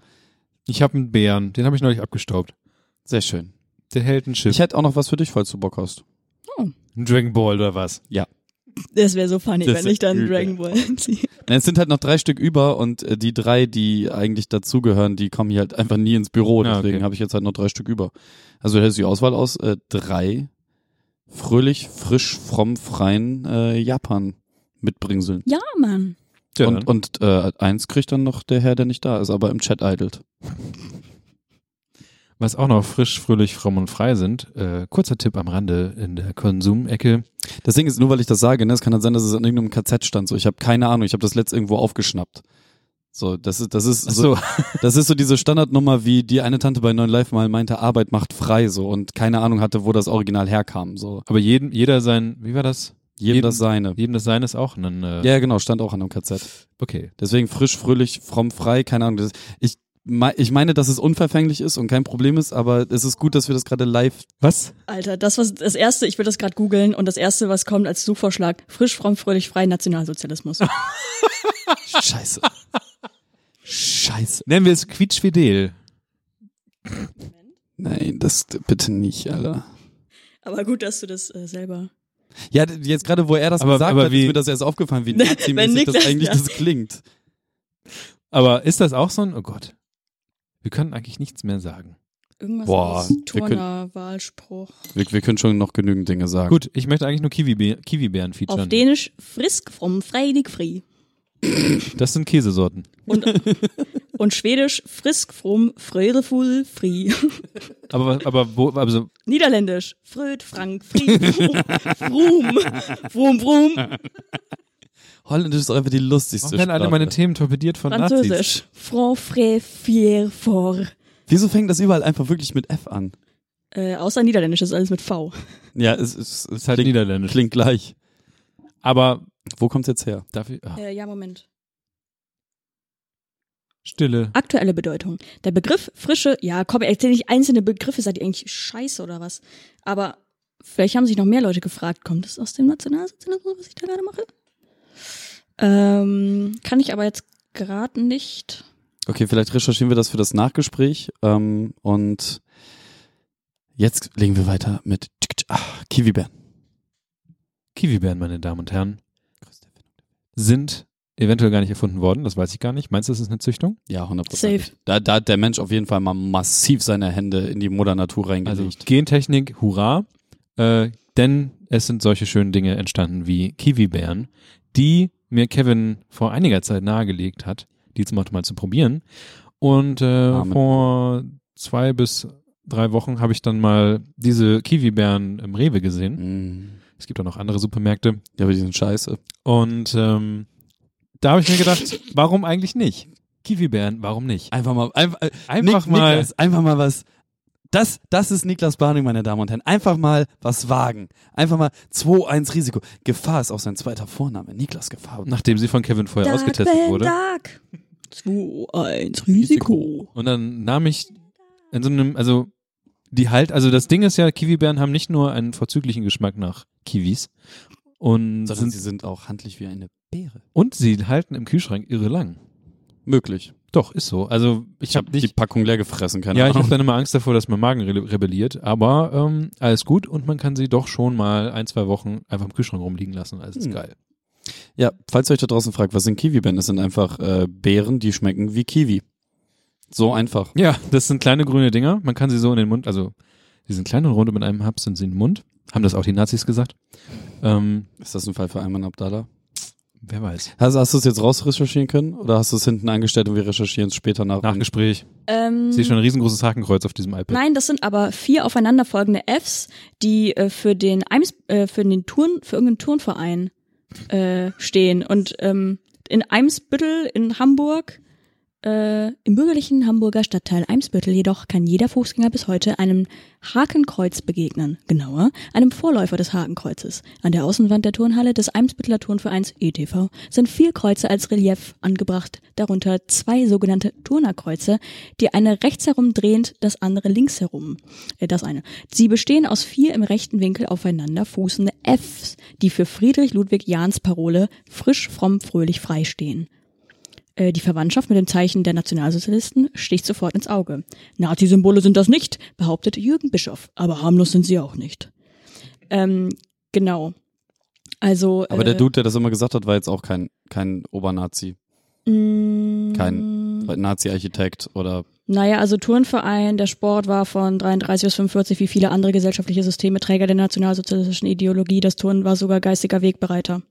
Ich habe einen Bären. Den habe ich neulich abgestaubt. Sehr schön. Der hält ein Schiff. Ich hätte auch noch was für dich, falls du Bock hast. ein Dragon Ball oder was? Das wäre so funny, Das wenn ich dann übel. Dragon Ball ziehe. [laughs] Es sind halt noch drei Stück über und äh, die drei, die eigentlich dazugehören, die kommen hier halt einfach nie ins Büro. Ah, Deswegen okay. habe ich jetzt halt noch drei Stück über. Also du hättest die Auswahl aus äh, drei fröhlich, frisch, fromm, freien äh, Japan mitbringseln. Ja, Mann. Ja, und und äh, eins kriegt dann noch der Herr, der nicht da ist, aber im Chat idelt. Was auch noch frisch, fröhlich, fromm und frei sind. Äh, kurzer Tipp am Rande in der Konsumecke. Das Ding ist, nur weil ich das sage, ne, es kann halt sein, dass es an irgendeinem KZ stand. So, ich habe keine Ahnung, ich habe das letzt irgendwo aufgeschnappt. So, das ist, das ist so, so. das ist so diese Standardnummer, wie die eine Tante bei 9 Live mal meinte, Arbeit macht frei, so, und keine Ahnung hatte, wo das Original herkam, so. Aber jeden, jeder sein, wie war das? Jedem Jeden- das seine. Jedem das Seine ist auch ein, äh, Ja, genau, stand auch an einem KZ. okay. Deswegen frisch, fröhlich, fromm, frei, keine Ahnung. Das, ich, ich meine, dass es unverfänglich ist und kein Problem ist, aber es ist gut, dass wir das gerade live. Was? Alter, das was das erste, ich will das gerade googeln und das erste, was kommt als Suchvorschlag, frisch, fromm, fröhlich, frei, Nationalsozialismus. [laughs] Scheiße. Scheiße. Nennen wir es quietschfidel. Nein, das bitte nicht, Alter. Aber gut, dass du das äh, selber. Ja, jetzt gerade, wo er das Aber- gesagt aber hat, wie- ist mir das erst aufgefallen, wie [laughs] nazimäßig das eigentlich ja. das klingt. Aber ist das auch so ein, oh Gott. Wir können eigentlich nichts mehr sagen. Irgendwas Boah, aus wir können- Turner, Wahlspruch. Wir, wir können schon noch genügend Dinge sagen. Gut, ich möchte eigentlich nur Kiwi Kiwi-Beeren featuren. Auf Dänisch frisk, fromm, freidig, frei. Das sind Käsesorten. Und, und Schwedisch frisk, fromm, freudevoll, frei. Aber, aber wo, also, Niederländisch fröd, frank, fri, frum, frum, frum. Holländisch ist einfach die lustigste warum werden alle Sprache. meine Themen torpediert von Nazis? Französisch franc, frais, fier, fort. Wieso fängt das überall einfach wirklich mit F an? Äh, außer Niederländisch ist alles mit V. Ja, es, es, es Ist halt klingt, niederländisch. klingt gleich. Aber Wo kommt's jetzt her? dafür, ah, Äh, ja, Moment. Stille. Aktuelle Bedeutung. Der Begriff frische, ja, komm, erzähl nicht einzelne Begriffe, seid ihr eigentlich scheiße oder was? Aber vielleicht haben sich noch mehr Leute gefragt, kommt es aus dem Nationalsozialismus, was ich da gerade mache? Ähm, kann ich aber jetzt gerade nicht. Okay, vielleicht recherchieren wir das für das Nachgespräch. Ähm, und jetzt legen wir weiter mit ah, Kiwi-Bären. Kiwi-Beeren, meine Damen und Herren, sind eventuell gar nicht erfunden worden. Das weiß ich gar nicht. Meinst du, das ist eine Züchtung? Ja, 100%. Safe. Da, da hat der Mensch auf jeden Fall mal massiv seine Hände in die Mutter Natur Also reingelegt. Gentechnik, hurra. Äh, Denn es sind solche schönen Dinge entstanden wie Kiwi-Bären, die mir Kevin vor einiger Zeit nahegelegt hat, die jetzt mal, mal zu probieren. Und äh, vor zwei bis drei Wochen habe ich dann mal diese Kiwi-Bären im Rewe gesehen. Mm. Es gibt auch noch andere Supermärkte. Ja, aber die sind scheiße. Und ähm, da habe ich mir gedacht, warum eigentlich nicht? Kiwi-Bären, warum nicht? Einfach mal, einfach, äh, Einfach Nik- mal- Niklas, einfach mal was. Das, das ist Niklas Barning, meine Damen und Herren. Einfach mal was wagen. Einfach mal 2-1 Risiko. Gefahr ist auch sein zweiter Vorname. Niklas Gefahr. Nachdem sie von Kevin vorher ausgetestet wurde. Dark. 2-1 Risiko. Und dann nahm ich in so einem, also die halt, also das Ding ist ja, Kiwi-Bären haben nicht nur einen vorzüglichen Geschmack nach Kiwis und Sondern sind, sie sind auch handlich wie eine Beere. und sie halten im Kühlschrank irre lang. Möglich. Doch, ist so. Also ich, Ich habe habe die Packung leer gefressen, keine ja, ich habe Ahnung. dann immer Angst davor, dass mein Magen re rebelliert, aber ähm, alles gut und man kann sie doch schon mal ein, zwei Wochen einfach im Kühlschrank rumliegen lassen, also ist Hm. geil. Ja, falls ihr euch da draußen fragt, was sind Kiwi-Beeren? Das sind einfach äh, Beeren, die schmecken wie Kiwi. So einfach. Ja, das sind kleine grüne Dinger, man kann sie so in den Mund, also die sind klein und rund und mit einem Hub sind sie in den Mund. Haben das auch die Nazis gesagt? Ähm, Ist das ein Fall für Ayman Abdallah? wer weiß. Hast, hast du es jetzt rausrecherchieren können? Oder hast du es hinten angestellt und wir recherchieren es später nach? Nachgespräch. Ähm, Ich sehe schon ein riesengroßes Hakenkreuz auf diesem iPad. Nein, das sind aber vier aufeinanderfolgende Fs, die äh, für den Eims, äh, für den Turn, für irgendeinen Turnverein äh, stehen. Und ähm, in Eimsbüttel in Hamburg, äh, im bürgerlichen Hamburger Stadtteil Eimsbüttel jedoch kann jeder Fußgänger bis heute einem Hakenkreuz begegnen. Genauer, einem Vorläufer des Hakenkreuzes. An der Außenwand der Turnhalle des Eimsbütteler Turnvereins ETV sind vier Kreuze als Relief angebracht, darunter zwei sogenannte Turnerkreuze, die eine rechts herum drehend, das andere links herum. Äh, das eine. Sie bestehen aus vier im rechten Winkel aufeinander fußende Fs, die für Friedrich Ludwig Jahns Parole frisch, fromm, fröhlich, frei stehen. Äh, Die Verwandtschaft mit dem Zeichen der Nationalsozialisten sticht sofort ins Auge. Nazi-Symbole sind das nicht, behauptet Jürgen Bischof, aber harmlos sind sie auch nicht. Ähm, genau. Also. Aber äh, der Dude, der das immer gesagt hat, war jetzt auch kein, kein Obernazi, mh, kein Nazi-Architekt oder Naja, also Turnverein, der Sport war von 33 bis 45 wie viele andere gesellschaftliche Systeme Träger der nationalsozialistischen Ideologie. Das Turnen war sogar geistiger Wegbereiter.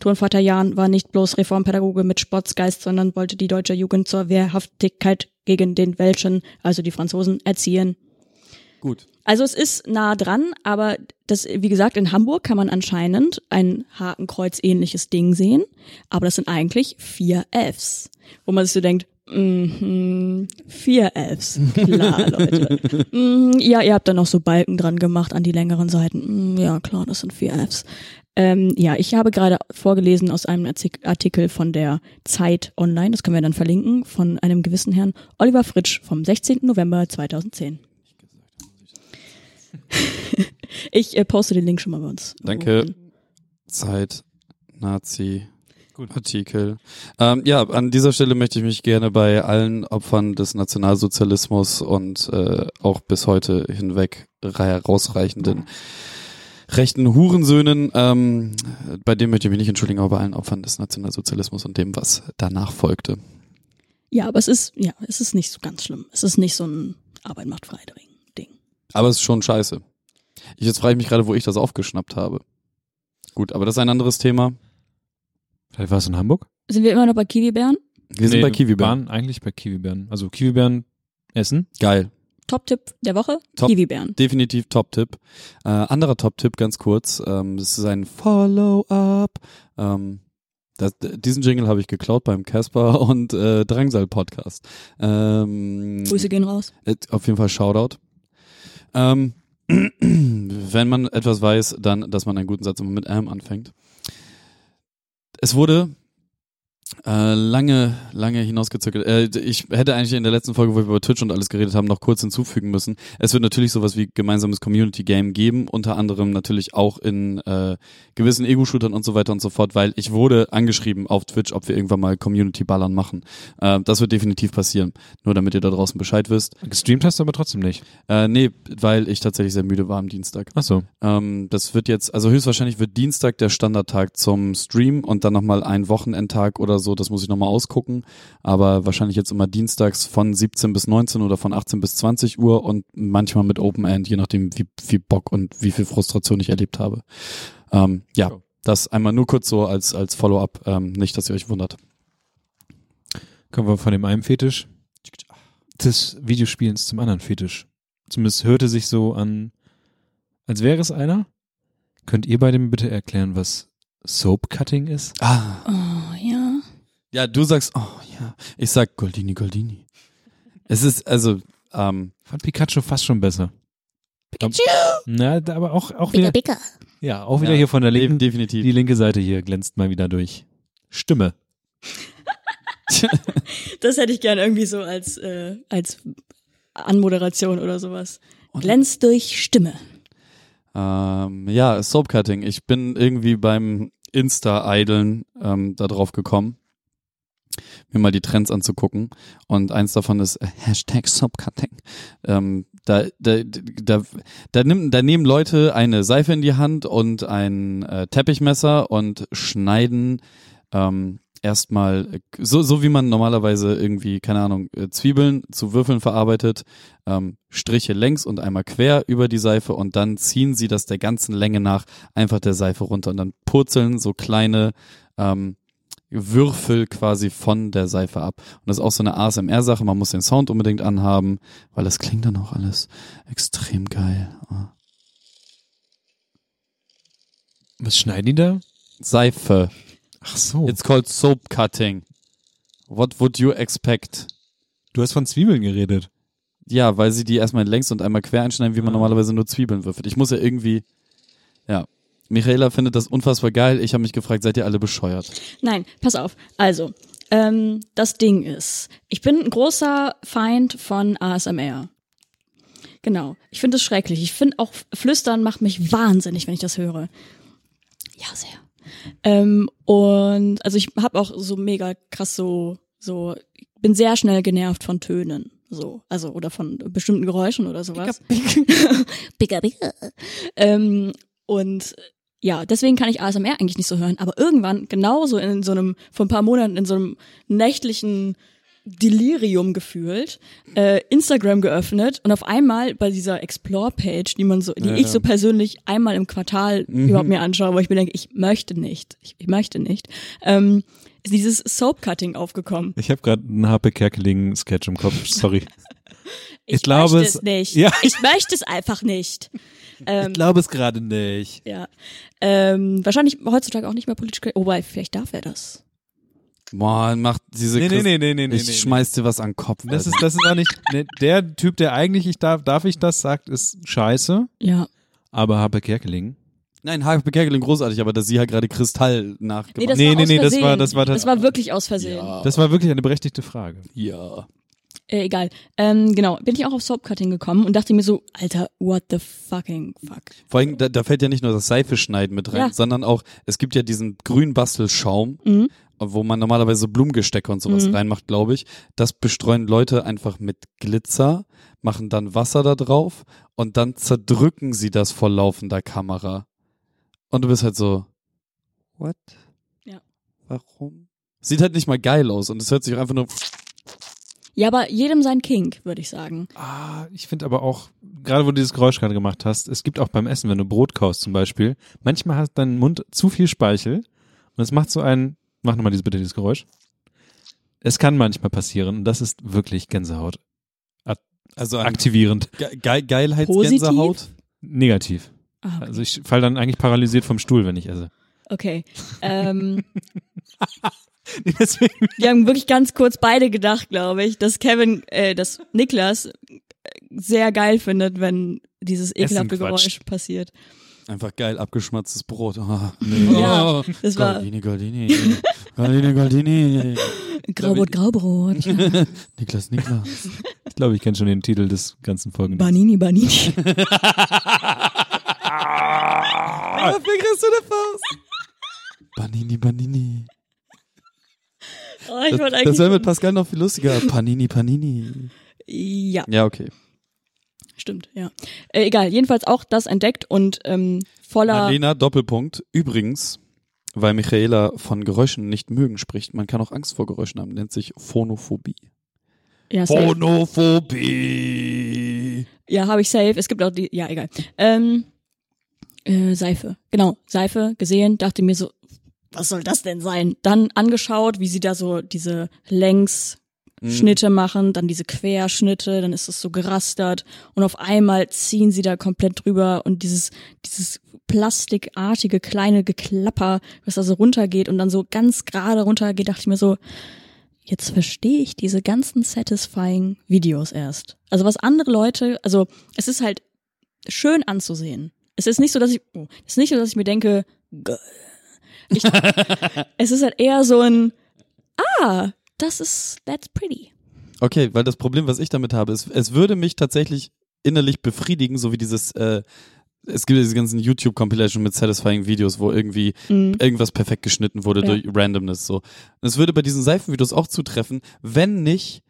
Turnvater Jahn war nicht bloß Reformpädagoge mit Sportsgeist, sondern wollte die deutsche Jugend zur Wehrhaftigkeit gegen den Welschen, also die Franzosen, erziehen. gut. Also es ist nah dran, aber das, wie gesagt, in Hamburg kann man anscheinend ein Hakenkreuz-ähnliches Ding sehen, aber das sind eigentlich vier Fs, wo man sich so denkt, mhm, vier Fs, klar, [laughs] Leute. Mhm, ja, ihr habt da noch so Balken dran gemacht an die längeren Seiten. Mhm, ja, klar, das sind vier Fs. Ähm, ja, ich habe gerade vorgelesen aus einem Artik- Artikel von der Zeit Online, das können wir dann verlinken, von einem gewissen Herrn Oliver Fritsch vom 16. November 2010. [laughs] Ich äh, poste den Link schon mal bei uns. Danke. Zeit, Nazi, Artikel. Ähm, ja, an dieser Stelle möchte ich mich gerne bei allen Opfern des Nationalsozialismus und äh, auch bis heute hinweg herausreichenden rechten Hurensöhnen, ähm, bei dem möchte ich mich nicht entschuldigen, aber bei allen Opfern des Nationalsozialismus und dem, was danach folgte. Ja, aber es ist, ja, es ist nicht so ganz schlimm. Es ist nicht so ein Arbeit macht frei Ding. Aber es ist schon scheiße. Ich jetzt frage ich mich gerade, wo ich das aufgeschnappt habe. Gut, aber das ist ein anderes Thema. Vielleicht war es in Hamburg? Sind wir immer noch bei Kiwi-Bären? Wir sind Nee, bei Kiwi-Bären. waren eigentlich bei Kiwi-Bären. Also Kiwi-Bären essen. Geil. Top-Tipp der Woche? Top. Kiwi-Bären. Definitiv Top-Tipp. Äh, anderer Top-Tipp, ganz kurz. Ähm, das ist ein Follow-up. Ähm, das, diesen Jingle habe ich geklaut beim Casper [laughs] und äh, Drangsal-Podcast. Ähm, Grüße gehen raus. äh, auf jeden Fall Shoutout. Ähm, [clears throat] wenn man etwas weiß, dann, dass man einen guten Satz immer mit M anfängt. Es wurde äh, lange, lange hinausgezögert. Äh, ich hätte eigentlich in der letzten Folge, wo wir über Twitch und alles geredet haben, noch kurz hinzufügen müssen. Es wird natürlich sowas wie gemeinsames Community Game geben, unter anderem natürlich auch in äh, gewissen Ego-Shootern und so weiter und so fort, weil ich wurde angeschrieben auf Twitch, ob wir irgendwann mal Community-Ballern machen. Äh, das wird definitiv passieren. Nur damit ihr da draußen Bescheid wisst. Gestreamt hast du aber trotzdem nicht. Äh, nee, weil ich tatsächlich sehr müde war am Dienstag. Ach so. Ähm, das wird jetzt, also höchstwahrscheinlich wird Dienstag der Standardtag zum Stream und dann nochmal ein Wochenendtag oder oder so, das muss ich nochmal ausgucken. Aber wahrscheinlich jetzt immer dienstags von 17 bis 19 oder von 18 bis 20 Uhr und manchmal mit Open End, je nachdem, wie viel Bock und wie viel Frustration ich erlebt habe. Ähm, ja, So. das einmal nur kurz so als, als Follow-up, ähm, nicht, dass ihr euch wundert. Kommen wir von dem einen Fetisch des Videospielens zum anderen Fetisch. Zumindest hörte sich so an, als wäre es einer. Könnt ihr beide mir bitte erklären, was Soap Cutting ist? Ah. Oh, ja. Ja, du sagst, oh ja, ich sag Goldini, Goldini. Es ist, also, ähm, Fand Pikachu fast schon besser. Pikachu! Na, aber auch, auch Bigger, wieder, bigger. ja, auch wieder Ja, hier von der de linken, definitiv. die linke Seite hier glänzt mal wieder durch Stimme. [laughs] Das hätte ich gern irgendwie so als, äh, als Anmoderation oder sowas. Glänzt durch Stimme. Ähm, ja, Soapcutting. Ich bin irgendwie beim Insta-Ideln ähm, da drauf gekommen, mir mal die Trends anzugucken. Und eins davon ist äh, Hashtag Soapcutting. Ähm, da, da, da, da, nimm, da nehmen Leute eine Seife in die Hand und ein äh, Teppichmesser und schneiden ähm, erstmal, äh, so, so wie man normalerweise irgendwie, keine Ahnung, äh, Zwiebeln zu Würfeln verarbeitet, ähm, Striche längs und einmal quer über die Seife und dann ziehen sie das der ganzen Länge nach einfach der Seife runter und dann purzeln so kleine ähm, Würfel quasi von der Seife ab. Und das ist auch so eine ASMR-Sache, man muss den Sound unbedingt anhaben, weil das klingt dann auch alles extrem geil. Was schneiden die da? Seife. Ach so. It's called soap cutting. What would you expect? du hast von Zwiebeln geredet. Ja, weil sie die erstmal längs und einmal quer einschneiden, wie man Ah. normalerweise nur Zwiebeln würfelt. Ich muss ja irgendwie, ja. Michaela findet das unfassbar geil. Ich habe mich gefragt, seid ihr alle bescheuert? Nein, pass auf. Also, ähm, das Ding ist, ich bin ein großer Feind von ASMR. Genau. Ich finde es schrecklich. Ich finde auch Flüstern macht mich wahnsinnig, wenn ich das höre. Ja, sehr. Ähm, und also ich habe auch so mega krass so so ich bin sehr schnell genervt von Tönen, so also oder von bestimmten Geräuschen oder sowas. Bigger, bigger. [laughs] Ähm, und ja, deswegen kann ich ASMR eigentlich nicht so hören. Aber irgendwann, genauso in so einem, vor ein paar Monaten, in so einem nächtlichen Delirium gefühlt, äh, Instagram geöffnet und auf einmal bei dieser Explore-Page, die man so, die Ja, ich so persönlich einmal im Quartal überhaupt mir anschaue, wo ich mir denke, ich möchte nicht, ich, ich möchte nicht, ähm, ist dieses Soap-Cutting aufgekommen. Ich habe gerade einen HP Kerkeling Sketch im Kopf. Sorry. [laughs] Ich, Ich glaube, möchte es- es nicht. Ja. Ich möchte es einfach nicht. Ähm, glaube es gerade nicht. Ja. Ähm, wahrscheinlich heutzutage auch nicht mehr politisch korrekt. Wobei, vielleicht darf er das. Boah, macht diese Nee, nee, Christ- nee, nee, nee, nee. Ich nee. schmeiß dir was an den Kopf. Das ist, das ist auch nicht, ne, der Typ, der eigentlich, ich darf, darf ich das, sagt, ist scheiße, Ja. aber HP Kerkeling. Nein, Harpe Kerkeling großartig, aber dass sie halt gerade Kristall nachgemacht Nee, das Nee, war nee, aus nee, das war- das war das- das war wirklich aus Versehen. Ja. Das war wirklich eine berechtigte Frage. ja. Äh, egal. Ähm, genau, bin ich auch auf Soapcutting gekommen und dachte mir so, Alter, what the fucking fuck. Vor allem, da, da fällt ja nicht nur das Seife schneiden mit rein, Ja. sondern auch, es gibt ja diesen grünen Bastelschaum, Mhm. wo man normalerweise Blumengestecke und sowas Mhm. reinmacht, glaube ich. Das bestreuen Leute einfach mit Glitzer, machen dann Wasser da drauf und dann zerdrücken sie das vor laufender Kamera. Und du bist halt so, what? Ja. Warum? Sieht halt nicht mal geil aus und es hört sich auch einfach nur, Ja, aber jedem sein Kink, würde ich sagen. Ah, ich finde aber auch, gerade wo du dieses Geräusch gerade gemacht hast, es gibt auch beim Essen, wenn du Brot kaust zum Beispiel, manchmal hat dein Mund zu viel Speichel und es macht so ein, mach nochmal dieses, bitte dieses Geräusch. Es kann manchmal passieren und das ist wirklich Gänsehaut. also Aktivierend. Ge Ge Geilheitsgänsehaut. Negativ. Ah, okay. Also ich fall dann eigentlich paralysiert vom Stuhl, wenn ich esse. Okay. Ähm, [laughs] Deswegen wir haben wirklich ganz kurz beide gedacht, glaube ich, dass Kevin, äh, dass Niklas äh, sehr geil findet, wenn dieses ekelhafte Geräusch passiert. Einfach geil abgeschmatztes Brot. Oh, Ja, das war Goldini, Goldini. Goldini, Goldini. Graubrot, Graubrot. [laughs] Niklas, Niklas. Ich glaube, ich kenne schon den Titel des ganzen Folgen. Banini, Banini. [laughs] Dafür kriegst du eine Faust. Banini, Banini. Oh, ich Das, das wäre mit Pascal noch viel lustiger. [laughs] Panini, Panini. ja, Ja, okay. stimmt, ja. Äh, egal, jedenfalls auch das entdeckt und ähm, voller. Marlena, Doppelpunkt. Übrigens, weil Michaela von Geräuschen nicht mögen spricht. Man kann auch Angst vor Geräuschen haben, nennt sich Phonophobie. Ja, safe. Phonophobie. Ja, habe ich safe. Es gibt auch die, ja, egal. Ähm, äh, Seife. Genau, Seife gesehen, dachte mir so, was soll das denn sein? Dann angeschaut, wie sie da so diese Längsschnitte machen, dann diese Querschnitte, dann ist es so gerastert und auf einmal ziehen sie da komplett drüber und dieses, dieses plastikartige kleine Geklapper, was da so runtergeht und dann so ganz gerade runtergeht, dachte ich mir so, jetzt verstehe ich diese ganzen satisfying Videos erst. Also was andere Leute, also es ist halt schön anzusehen. Es ist nicht so, dass ich, oh, es ist nicht so, dass ich mir denke, geil. Ich, es ist halt eher so ein, ah, das ist, that's pretty. Okay, weil das Problem, was ich damit habe, ist, es würde mich tatsächlich innerlich befriedigen, so wie dieses, äh, es gibt diese ganzen YouTube-Compilation mit satisfying Videos, wo irgendwie Mhm. irgendwas perfekt geschnitten wurde Ja. durch Randomness, so. Und es würde bei diesen Seifenvideos auch zutreffen, wenn nicht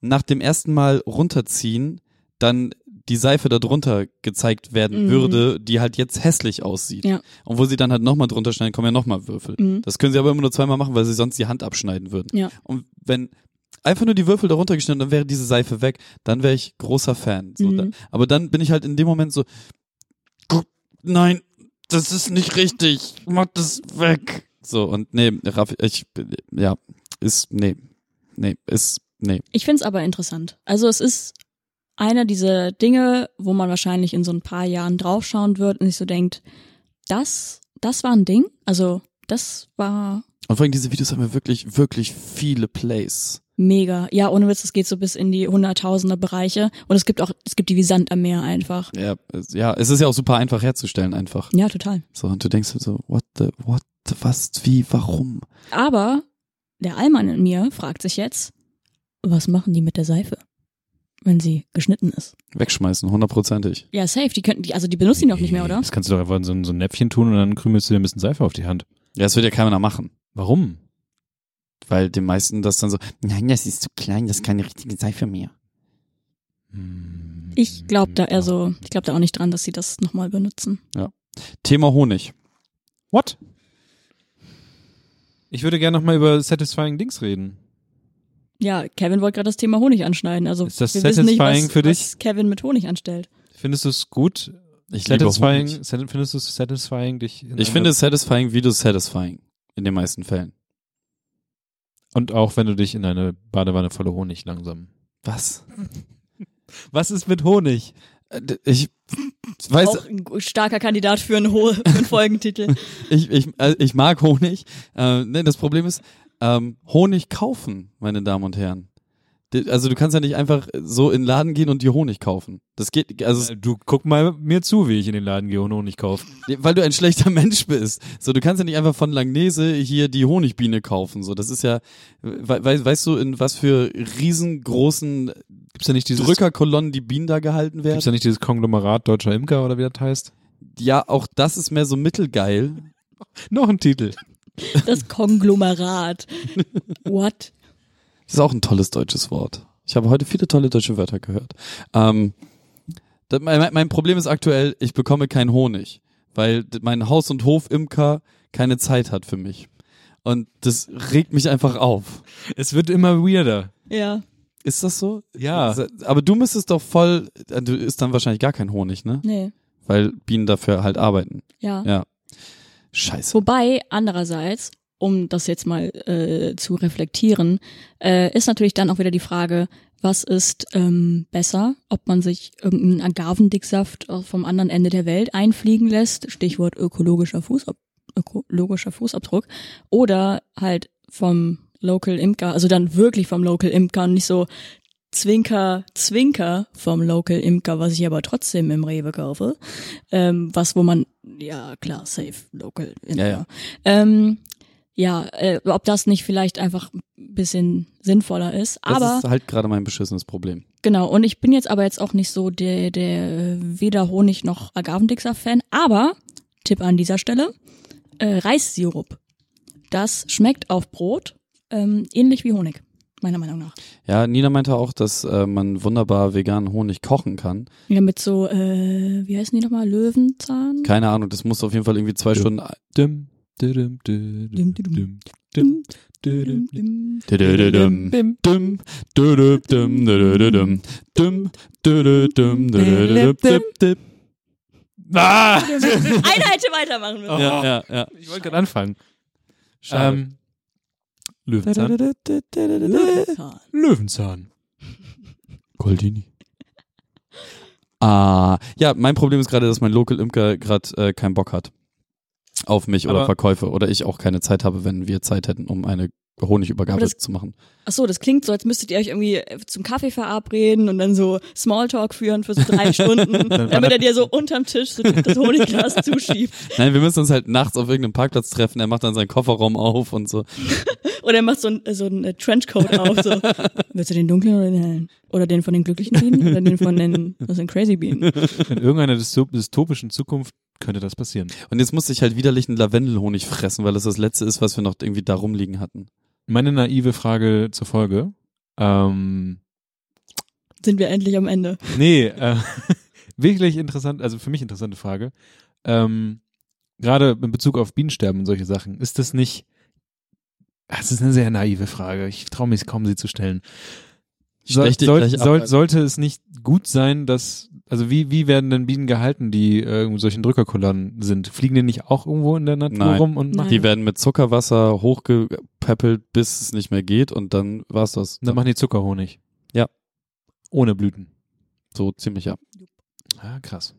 nach dem ersten Mal runterziehen, dann die Seife da drunter gezeigt werden Mhm. würde, die halt jetzt hässlich aussieht. Ja. Und wo sie dann halt nochmal drunter schneiden, kommen ja nochmal Würfel. Mhm. Das können sie aber immer nur zweimal machen, weil sie sonst die Hand abschneiden würden. Ja. Und wenn einfach nur die Würfel darunter geschnitten, dann wäre diese Seife weg, dann wäre ich großer Fan. So, Mhm. da, aber dann bin ich halt in dem Moment so, "Guck, nein, das ist nicht richtig, mach das weg. So, und nee, Raffi, ich, ja, ist, nee, nee, ist, nee. Ich find's aber interessant. Also es ist einer dieser Dinge, wo man wahrscheinlich in so ein paar Jahren draufschauen wird und sich so denkt, das, das war ein Ding. Also das war Und vor allem diese Videos haben ja wirklich, wirklich viele Plays. mega. Ja, ohne Witz, es geht so bis in die Hunderttausender Bereiche und es gibt auch, es gibt die wie Sand am Meer einfach. Ja, es, ja, es ist ja auch super einfach herzustellen einfach. Ja, total. So, und du denkst so, what the, what, was, wie, warum? Aber der Allmann in mir fragt sich jetzt, was machen die mit der Seife, wenn sie geschnitten ist? Wegschmeißen, hundertprozentig. Ja, safe, die könnten, die, also die benutzen die doch nicht mehr, oder? Das kannst du doch einfach in so, ein- so ein Näpfchen tun und dann krümelst du dir ein bisschen Seife auf die Hand. Ja, das wird ja keiner machen. Warum? Weil den meisten das dann so, nein, das ist zu klein, das ist keine richtige Seife mehr. Hm. Ich glaube da eher so, ich glaube da auch nicht dran, dass sie das nochmal benutzen. Thema Honig. What? Ich würde gerne nochmal über Satisfying Dings reden. Ja, Kevin wollte gerade das Thema Honig anschneiden. Also Ist das wir wissen nicht, satisfying was, für dich? was Kevin mit Honig anstellt. Findest du es gut? Ich liebe Satisfying, Honig. findest du es satisfying, dich in Ich finde es satisfying, wie du es satisfying. In den meisten Fällen. Und auch wenn du dich in eine Badewanne voller Honig langsam. Was? [laughs] Was ist mit Honig? Äh, Ich weiß, Auch ein starker Kandidat für einen, Ho für einen [laughs] Folgentitel. ich, ich, äh, ich mag Honig. Äh, ne, das Problem ist, ähm, Honig kaufen, meine Damen und Herren. Also du kannst ja nicht einfach so in den Laden gehen und dir Honig kaufen. Das geht, also Du guck mal mir zu, wie ich in den Laden gehe und Honig kaufe. weil du ein schlechter [laughs] Mensch bist. So, du kannst ja nicht einfach von Langnese hier die Honigbiene kaufen. So, das ist ja, we we weißt du, in was für riesengroßen Gibt's da nicht dieses Drückerkolonnen die Bienen da gehalten werden? Gibt's da nicht dieses Konglomerat deutscher Imker oder wie das heißt? Ja, auch das ist mehr so mittelgeil. [laughs] Noch ein Titel. Das Konglomerat. What? Das ist auch ein tolles deutsches Wort. Ich habe heute viele tolle deutsche Wörter gehört. Ähm, mein, mein Problem ist aktuell, ich bekomme keinen Honig, weil mein Haus- und Hofimker keine Zeit hat für mich. Und das regt mich einfach auf. Es wird immer weirder. Ja. Ist das so? Ja. Aber du müsstest doch voll, äh, du isst dann wahrscheinlich gar kein Honig, ne? Nee. Weil Bienen dafür halt arbeiten. Ja. Ja. Scheiße. Wobei, andererseits, um das jetzt mal äh, zu reflektieren, äh, ist natürlich dann auch wieder die Frage, was ist ähm, besser, ob man sich irgendeinen Agavendicksaft vom anderen Ende der Welt einfliegen lässt, Stichwort ökologischer, Fußab ökologischer Fußabdruck, oder halt vom Local Imker, also dann wirklich vom Local Imker und nicht so Zwinker, Zwinker vom Local Imker, was ich aber trotzdem im Rewe kaufe, ähm, was wo man, ja klar, safe, Local Imker. Ja, ja. Ähm, ja, äh, ob das nicht vielleicht einfach ein bisschen sinnvoller ist. Das aber ist halt gerade mein beschissenes Problem. genau, und ich bin jetzt aber jetzt auch nicht so der, der äh, weder Honig noch Agavendicksaft-Fan, aber Tipp an dieser Stelle, äh, Reissirup. Das schmeckt auf Brot ähm, ähnlich wie Honig, meiner Meinung nach. Ja, Nina meinte auch, dass äh, man wunderbar veganen Honig kochen kann. Ja, mit so, äh, wie heißen die nochmal? Löwenzahn? Keine Ahnung, das muss auf jeden Fall irgendwie zwei düm. Stunden. Düm, düm, düm, düm, düm. Ah! Eine Halte weitermachen müssen. Ja, ja, ja. Ich wollte gerade anfangen. Ähm, Löwenzahn. Löwenzahn. Löwenzahn. Goldini. Ah, ja, mein Problem ist gerade, dass mein Local Imker gerade äh, keinen Bock hat auf mich oder Aber- Verkäufe oder ich auch keine Zeit habe, wenn wir Zeit hätten, um eine Honigübergabe das- zu machen. Ach so, das klingt so, als müsstet ihr euch irgendwie äh, zum Kaffee verabreden und dann so Smalltalk führen für so drei [laughs] Stunden, damit er dir so unterm Tisch so das Honigglas [laughs] zuschiebt. Nein, wir müssen uns halt nachts auf irgendeinem Parkplatz treffen. Er macht dann seinen Kofferraum auf und so. [laughs] Oder er macht so ein, so ein äh, Trenchcoat auf. So. Willst du den dunklen oder den hellen? Oder den von den glücklichen Bienen oder den von den, was sind Crazy Bienen? In irgendeiner dystop- dystopischen Zukunft könnte das passieren. Und jetzt musste ich halt widerlich einen Lavendelhonig fressen, weil das das letzte ist, was wir noch irgendwie da rumliegen hatten. Meine naive Frage zur Folge. Ähm, Sind wir endlich am Ende. nee, äh, [laughs] wirklich interessant, also für mich interessante Frage. Ähm, Gerade in Bezug auf Bienensterben und solche Sachen, ist das nicht, das ist eine sehr naive Frage. Ich traue mich kaum, sie zu stellen. Dich soll, soll, sollte es nicht gut sein, dass, also wie, wie werden denn Bienen gehalten, die äh, in solchen Drückerkolonnen sind? Fliegen die nicht auch irgendwo in der Natur Nein. rum und Nein. machen, Die werden mit Zuckerwasser hochgepäppelt, bis es nicht mehr geht und dann war's das. dann machen die Zuckerhonig? Ja. Ohne Blüten. so ziemlich ja. Ah, krass.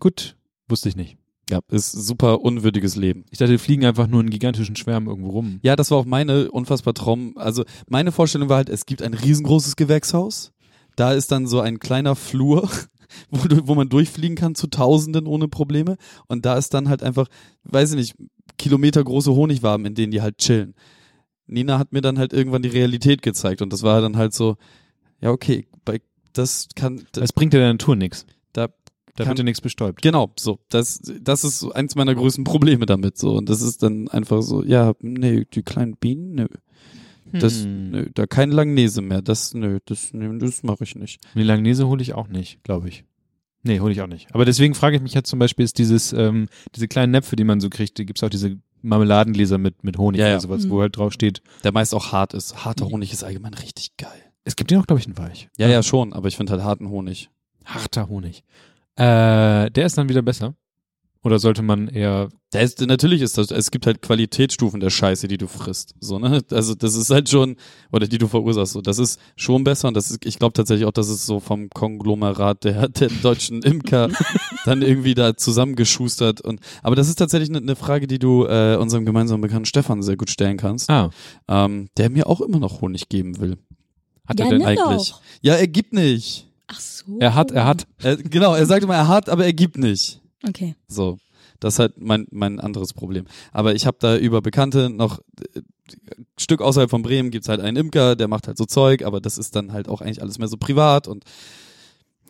Gut, wusste ich nicht. Ja, ist super unwürdiges Leben. Ich dachte, die fliegen einfach nur in gigantischen Schwärmen irgendwo rum. Ja, das war auch meine unfassbar Traum. Also meine Vorstellung war halt, es gibt ein riesengroßes Gewächshaus. Da ist dann so ein kleiner Flur, [laughs] wo, du, wo man durchfliegen kann zu Tausenden ohne Probleme. Und da ist dann halt einfach, weiß ich nicht, kilometergroße Honigwaben, in denen die halt chillen. Nina hat mir dann halt irgendwann die Realität gezeigt und das war dann halt so, ja okay, bei, das kann, das, Das bringt ja der Natur nichts. da Da Kann- wird ja nichts bestäubt. Genau, so. Das, das ist so eins meiner größten Probleme damit. So. Und das ist dann einfach so, ja, nee, die kleinen Bienen, nö. Das, Hm. nö, da kein Langnese mehr. Das, nö, das, nö, das mache ich nicht. Die Langnese hole ich auch nicht, glaube ich. Nee, hole ich auch nicht. Aber deswegen frage ich mich jetzt zum Beispiel, ist dieses, ähm, diese kleinen Näpfe, die man so kriegt, die gibt's auch diese Marmeladengläser mit, mit Honig Ja, ja. oder sowas, Mhm. wo halt drauf steht. Der meist auch hart ist. Harter Honig ist allgemein richtig geil. Es gibt ja auch, glaube ich, einen Weich. Ja, ja, schon, aber ich finde halt harten Honig. Harter Honig. Äh, der ist dann wieder besser. Oder sollte man eher, ist, natürlich ist das, es gibt halt Qualitätsstufen der Scheiße, die du frisst. So, ne? Also das ist halt schon, oder die du verursachst. So, das ist schon besser und das ist, ich glaube tatsächlich auch, dass es so vom Konglomerat der, der deutschen Imker [laughs] dann irgendwie da zusammengeschustert und aber das ist tatsächlich eine, eine Frage, die du äh, unserem gemeinsamen Bekannten Stefan sehr gut stellen kannst, ah, ähm, der mir auch immer noch Honig geben will. hat ja, er denn eigentlich? doch. Ja, er gibt nicht. Ach so. Er hat, er hat. Er, genau, er sagt immer, er hat, aber er gibt nicht. Okay. So, das ist halt mein, mein anderes Problem. Aber ich habe da über Bekannte noch äh, Stück außerhalb von Bremen gibt's halt einen Imker, der macht halt so Zeug, aber das ist dann halt auch eigentlich alles mehr so privat und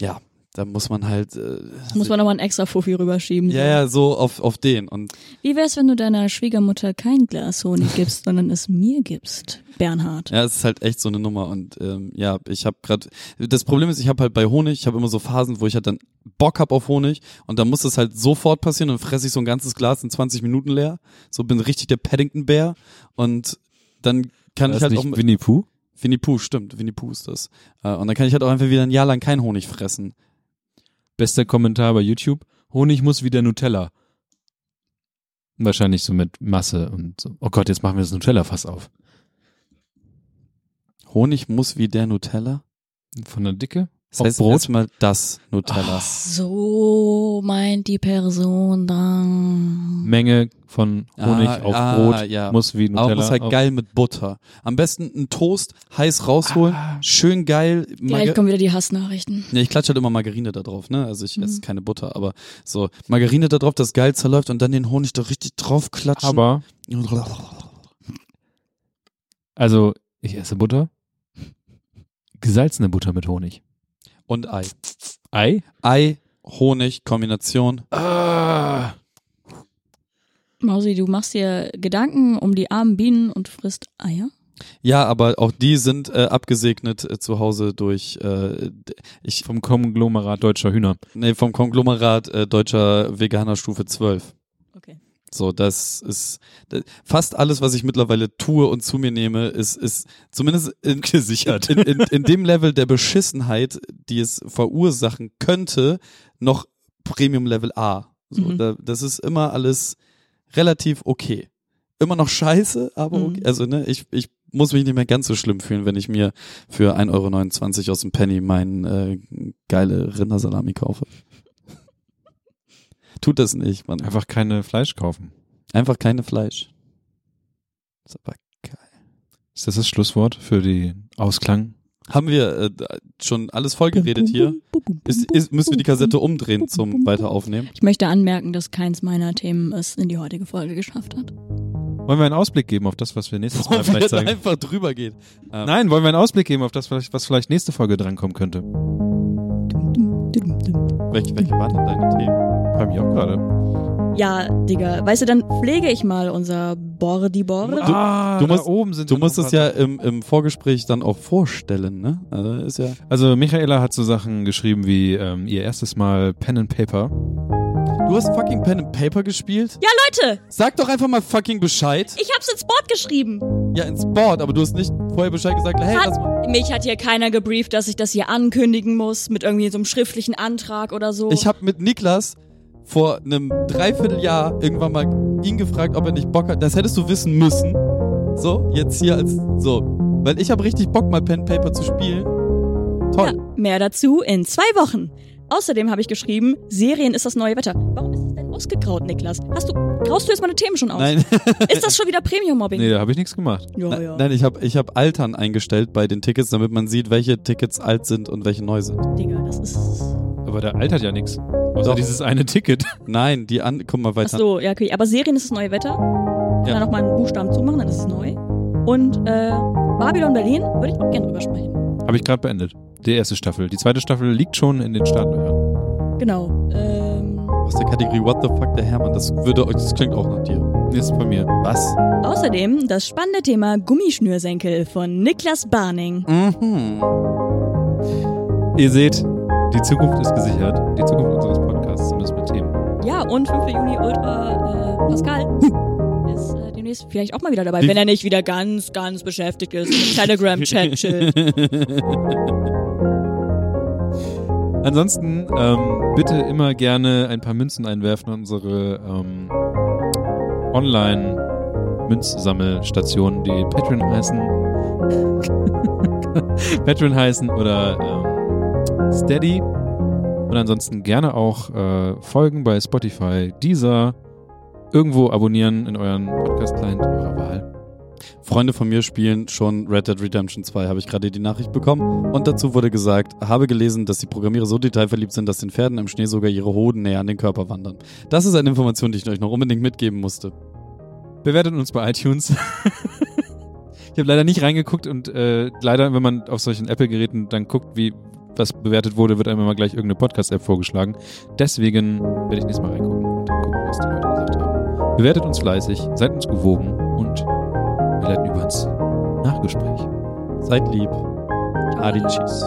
ja, da muss man halt äh, Muss man nochmal ein extra Fuffi rüberschieben. ja, ja, so auf, auf den und Wie wär's, wenn du deiner Schwiegermutter kein Glas Honig [laughs] gibst, sondern es mir gibst, Bernhard? ja, es ist halt echt so eine Nummer und ähm, ja, ich habe gerade das Problem ist, ich habe halt bei Honig, ich habe immer so Phasen, wo ich halt dann Bock hab auf Honig und dann muss das halt sofort passieren und fresse ich so ein ganzes Glas in 20 Minuten leer, so bin richtig der Paddington Bär und dann kann War ich das halt auch nicht Winnie Pooh? Winnie Pooh, stimmt, Winnie Pooh ist das. Äh, und dann kann ich halt auch einfach wieder ein Jahr lang kein Honig fressen. Bester Kommentar bei YouTube. Honig muss wie der Nutella. Wahrscheinlich so mit Masse und so. Oh Gott, jetzt machen wir das Nutella-Fass auf. Honig muss wie der Nutella? Von der Dicke? Das Auf heißt Brot? erstmal das Nutella. So meint die Person dann. Menge von Honig Ah, auf ah, Brot ja. muss wie Aber Nutella. muss halt auf- geil mit Butter. Am besten einen Toast heiß rausholen, Ah. schön geil. Gleich Marga- kommen wieder die Hassnachrichten. ja, ich klatsche halt immer Margarine da drauf, ne? Also ich esse Mhm. keine Butter, aber so Margarine da drauf, das geil zerläuft und dann den Honig da richtig drauf klatschen. Aber, [laughs] also, ich esse Butter. Gesalzene Butter mit Honig. Und Ei. Ei? Ei, Honig, Kombination. Ah. Mausi, du machst dir Gedanken um die armen Bienen und frisst Eier? Ja, aber auch die sind äh, abgesegnet äh, zu Hause durch äh, ich Vom Konglomerat deutscher Hühner. nee, vom Konglomerat äh, deutscher Veganer Stufe 12. Okay. So, das ist das, fast alles, was ich mittlerweile tue und zu mir nehme, ist, ist zumindest [laughs] in, Gesichert. in, in, in dem Level der Beschissenheit, die es verursachen könnte, noch Premium Level A. So, Mhm. da, das ist immer alles relativ okay. Immer noch scheiße, aber Mhm. okay. Also, ne, ich, ich muss mich nicht mehr ganz so schlimm fühlen, wenn ich mir für 1,29 Euro aus dem Penny meinen äh, geile Rindersalami kaufe. Tut das nicht, man. Einfach keine Fleisch kaufen. Einfach keine Fleisch. Ist aber geil. Ist das das Schlusswort für den Ausklang? Haben wir äh, schon alles vollgeredet hier? Ist, ist, müssen wir die Kassette umdrehen zum Weiteraufnehmen? Ich möchte anmerken, dass keins meiner Themen es in die heutige Folge geschafft hat. Wollen wir einen Ausblick geben auf das, was wir nächstes Mal vielleicht sagen? einfach drüber gehen. Ähm, Nein, wollen wir einen Ausblick geben auf das, was was vielleicht nächste Folge drankommen könnte? Welche, welche waren denn deine Themen? Bei mir auch gerade. Ja, Digga, weißt du, dann pflege ich mal unser Bordi Bord. ah, du da musst- oben sind Du musst es ja im, im Vorgespräch dann auch vorstellen, ne? Also ist ja. Also Michaela hat so Sachen geschrieben wie ähm, ihr erstes Mal Pen and Paper. Du hast fucking Pen and Paper gespielt? Ja, Leute, Sag doch einfach mal fucking Bescheid. ich hab's ins Board geschrieben. Ja, ins Board, aber du hast nicht vorher Bescheid gesagt, hey, Hat- lass mal. Mich hat hier keiner gebrieft, dass ich das hier ankündigen muss mit irgendwie so einem schriftlichen Antrag oder so. Ich habe mit Niklas vor einem Dreivierteljahr irgendwann mal ihn gefragt, ob er nicht Bock hat. Das hättest du wissen müssen. So, jetzt hier als so. Weil ich habe richtig Bock, mal Pen and Paper zu spielen. Toll. Ja, mehr dazu in zwei Wochen. Außerdem habe ich geschrieben, Serien ist das neue Wetter. Warum ist es denn ausgegraut, Niklas? Hast du, graust du jetzt meine Themen schon aus? Nein, [laughs] Ist das schon wieder Premium-Mobbing? Nee, da habe ich nichts gemacht. Ja, nein, ja. nein, ich habe ich hab Altern eingestellt bei den Tickets, damit man sieht, welche Tickets alt sind und welche neu sind. Digga, das ist... Aber da altert ja nichts. Außer Doch. dieses eine Ticket. Nein, die an, guck mal Ach weiter. so, ja, okay. Aber Serien ist das neue Wetter. Kann Ja. da noch mal einen Buchstaben zumachen, dann ist es neu. Und äh, Babylon Berlin würde ich auch gerne drüber sprechen. Habe ich gerade beendet. Die erste Staffel. Die zweite Staffel liegt schon in den Startlöchern. Genau. Ähm, Aus der Kategorie What the fuck, der Hermann. Das würde euch, das klingt auch nach dir. Ist bei mir. Was? außerdem das spannende Thema Gummischnürsenkel von Niklas Barning. Mhm. Ihr seht, die Zukunft ist gesichert. Die Zukunft unseres Podcasts, zumindest mit Themen. Ja, und 5. Juni Ultra äh, Pascal ist äh, demnächst vielleicht auch mal wieder dabei, Wie- wenn er nicht wieder ganz, ganz beschäftigt ist. im Telegram-Chat. [laughs] Ansonsten ähm, bitte immer gerne ein paar Münzen einwerfen an unsere ähm, Online-Münzsammelstationen, die Patreon heißen. [laughs] Patreon heißen oder ähm, Steady. Und ansonsten gerne auch äh, folgen bei Spotify, Deezer, irgendwo abonnieren in euren Podcast-Client eurer Wahl. Freunde von mir spielen schon Red Dead Redemption 2, habe ich gerade die Nachricht bekommen. Und dazu wurde gesagt, habe gelesen, dass die Programmierer so detailverliebt sind, dass den Pferden im Schnee sogar ihre Hoden näher an den Körper wandern. Das ist eine Information, die ich euch noch unbedingt mitgeben musste. Bewertet uns bei iTunes. [laughs] ich habe leider nicht reingeguckt und äh, leider, wenn man auf solchen Apple-Geräten dann guckt, wie was bewertet wurde, wird einem immer gleich irgendeine Podcast-App vorgeschlagen. Deswegen werde ich nächstes Mal reingucken und dann gucken, was die Leute gesagt haben. Bewertet uns fleißig, seid uns gewogen und wir leiten über ins Nachgespräch. Seid lieb. Adi, tschüss.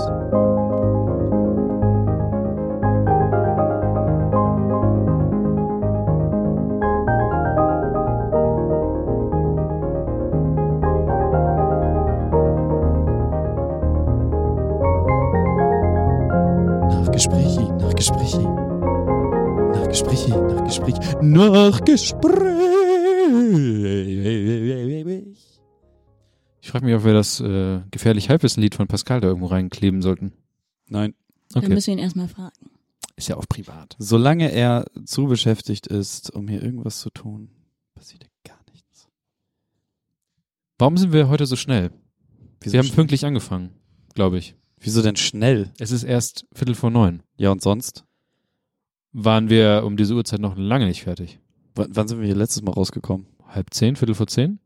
Nachgespräch. Ich frage mich, ob wir das äh, gefährlich Halbwissen-Lied von Pascal da irgendwo reinkleben sollten. Nein. Dann Okay. müssen wir ihn erstmal fragen. Ist ja auch privat. Solange er zu beschäftigt ist, um hier irgendwas zu tun, passiert ja gar nichts. Warum sind wir heute so schnell? Wieso, Wir haben schnell? pünktlich angefangen, glaube ich. Wieso denn schnell? Es ist erst Viertel vor neun. Ja, und sonst? Waren wir um diese Uhrzeit noch lange nicht fertig? W wann sind wir hier letztes Mal rausgekommen? Halb zehn, Viertel vor zehn?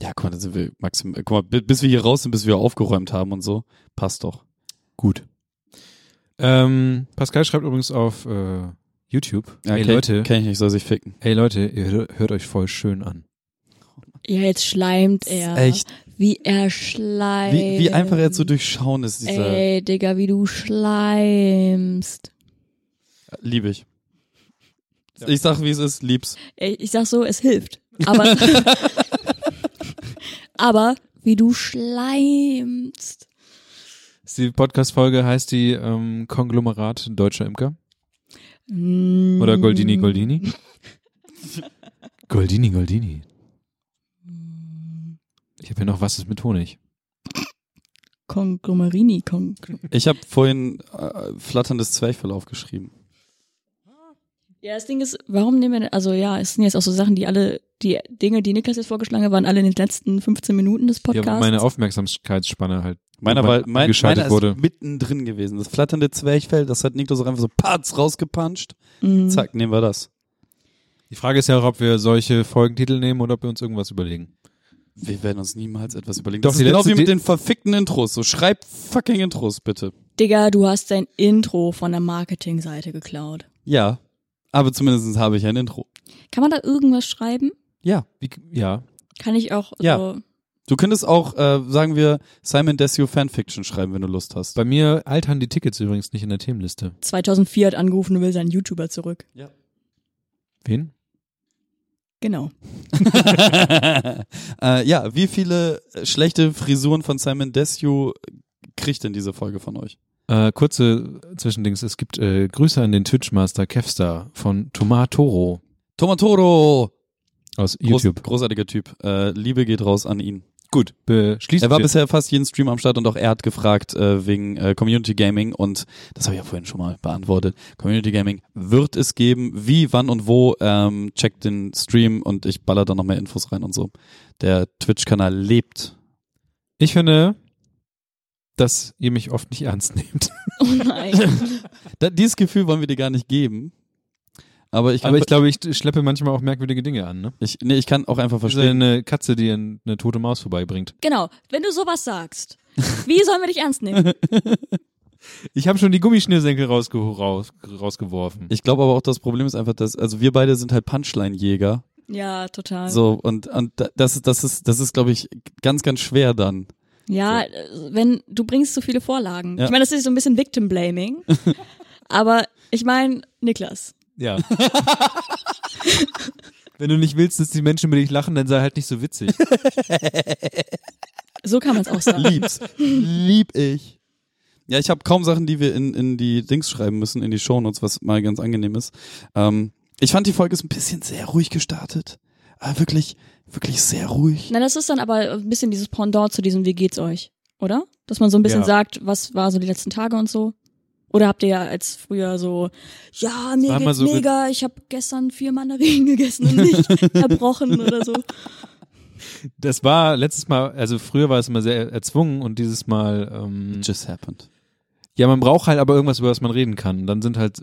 Ja, guck mal, dann sind wir maximal, guck mal, bi- bis wir hier raus sind, bis wir aufgeräumt haben und so, passt doch. Gut. Ähm, Pascal schreibt übrigens auf äh, YouTube. Ja, ey kenn- Leute, Kenn ich nicht, soll sich ficken. ey Leute, ihr hört, hört euch voll schön an. Ja, jetzt schleimt er. Echt? Wie er schleimt. Wie, wie einfach er zu durchschauen ist, dieser, Ey, Digga, wie du schleimst. Liebe ich. Ich sag, wie es ist, lieb's. Ich sag so, es hilft. Aber, [laughs] aber wie du schleimst. Die Podcast-Folge heißt die ähm, Konglomerat Deutscher Imker? Mm. Oder Goldini Goldini? [laughs] Goldini Goldini. Ich habe ja noch was ist mit Honig. Konglomerini, Kong. Ich habe vorhin äh, flatterndes Zwerchfell aufgeschrieben. Ja, das Ding ist, warum nehmen wir, also ja, es sind jetzt auch so Sachen, die alle, die Dinge, die Niklas jetzt vorgeschlagen hat, waren alle in den letzten 15 Minuten des Ja, Podcasts. weil meine Aufmerksamkeitsspanne halt Meiner war, mein, meiner wurde. ist mittendrin gewesen. Das flatternde Zwerchfell, das hat Niklas auch einfach so patz rausgepuncht. Mhm. Zack, nehmen wir das. Die Frage ist ja auch, ob wir solche Folgentitel nehmen oder ob wir uns irgendwas überlegen. Wir werden uns niemals etwas überlegen. Doch, das ist genau wie mit den verfickten Intros. So schreib fucking Intros, bitte. Digga, du hast dein Intro von der Marketingseite geklaut. Ja. Aber zumindest habe ich ein Intro. Kann man da irgendwas schreiben? Ja. Wie, ja, Kann ich auch Ja. so. Du könntest auch, äh, sagen wir, Simon Desio Fanfiction schreiben, wenn du Lust hast. bei mir altern die Tickets übrigens nicht in der Themenliste. 2004 hat angerufen und will seinen YouTuber zurück. Wen? Genau. [laughs] äh, ja, wie viele schlechte Frisuren von Simon Desio kriegt denn diese Folge von euch? Äh, kurze Zwischendings. Es gibt äh, Grüße an den Twitch-Master Kevstar von Tomatoro Tomatoro! aus Groß, YouTube. großartiger Typ. Äh, Liebe geht raus an ihn. Gut, beschließt Er war wir- bisher fast jeden Stream am Start und auch er hat gefragt äh, wegen äh, Community Gaming und das habe ich ja vorhin schon mal beantwortet. Community Gaming wird es geben. Wie, wann und wo? Ähm, checkt den Stream und ich baller da noch mehr Infos rein und so. Der Twitch-Kanal lebt. Ich finde, dass ihr mich oft nicht ernst [laughs] nehmt. Oh nein. [laughs] Dieses Gefühl wollen wir dir gar nicht geben. Aber ich Aber ich glaube, ich schleppe manchmal auch merkwürdige Dinge an. Ne? ich, nee, ich kann auch einfach verstehen. eine Katze, die eine, eine tote Maus vorbeibringt. genau. Wenn du sowas sagst, wie sollen wir dich ernst nehmen? [laughs] Ich habe schon die Gummischnürsenkel rausge raus rausgeworfen. Ich glaube aber auch, das Problem ist einfach, dass, also wir beide sind halt Punchline-Jäger. Ja, total. So, und, und da- das ist, das ist, das ist, glaube ich, ganz, ganz schwer dann. Ja, äh, wenn du bringst so viele Vorlagen. Ja. Ich meine, das ist so ein bisschen Victim Blaming. [laughs] aber ich meine, Niklas. Ja. [laughs] Wenn du nicht willst, dass die Menschen über dich lachen, dann sei halt nicht so witzig. [laughs] So kann man es auch sagen. Lieb's. Lieb ich. Ja, ich habe kaum Sachen, die wir in, in die Dings schreiben müssen, in die Shownotes, was mal ganz angenehm ist. Ähm, ich fand die Folge ist ein bisschen sehr ruhig gestartet. Aber wirklich, wirklich sehr ruhig. Na, das ist dann aber ein bisschen dieses Pendant zu diesem Wie geht's euch, oder? Dass man so ein bisschen Ja. sagt, was war so die letzten Tage und so. Oder habt ihr ja als früher so, ja, mir geht's mal so mega, ich habe gestern vier Mandarinen [laughs] gegessen und nicht [laughs] erbrochen oder so. Das war letztes Mal, also früher war es immer sehr erzwungen und dieses Mal, ähm, Just happened. ja, man braucht halt aber irgendwas, über das man reden kann. Dann sind halt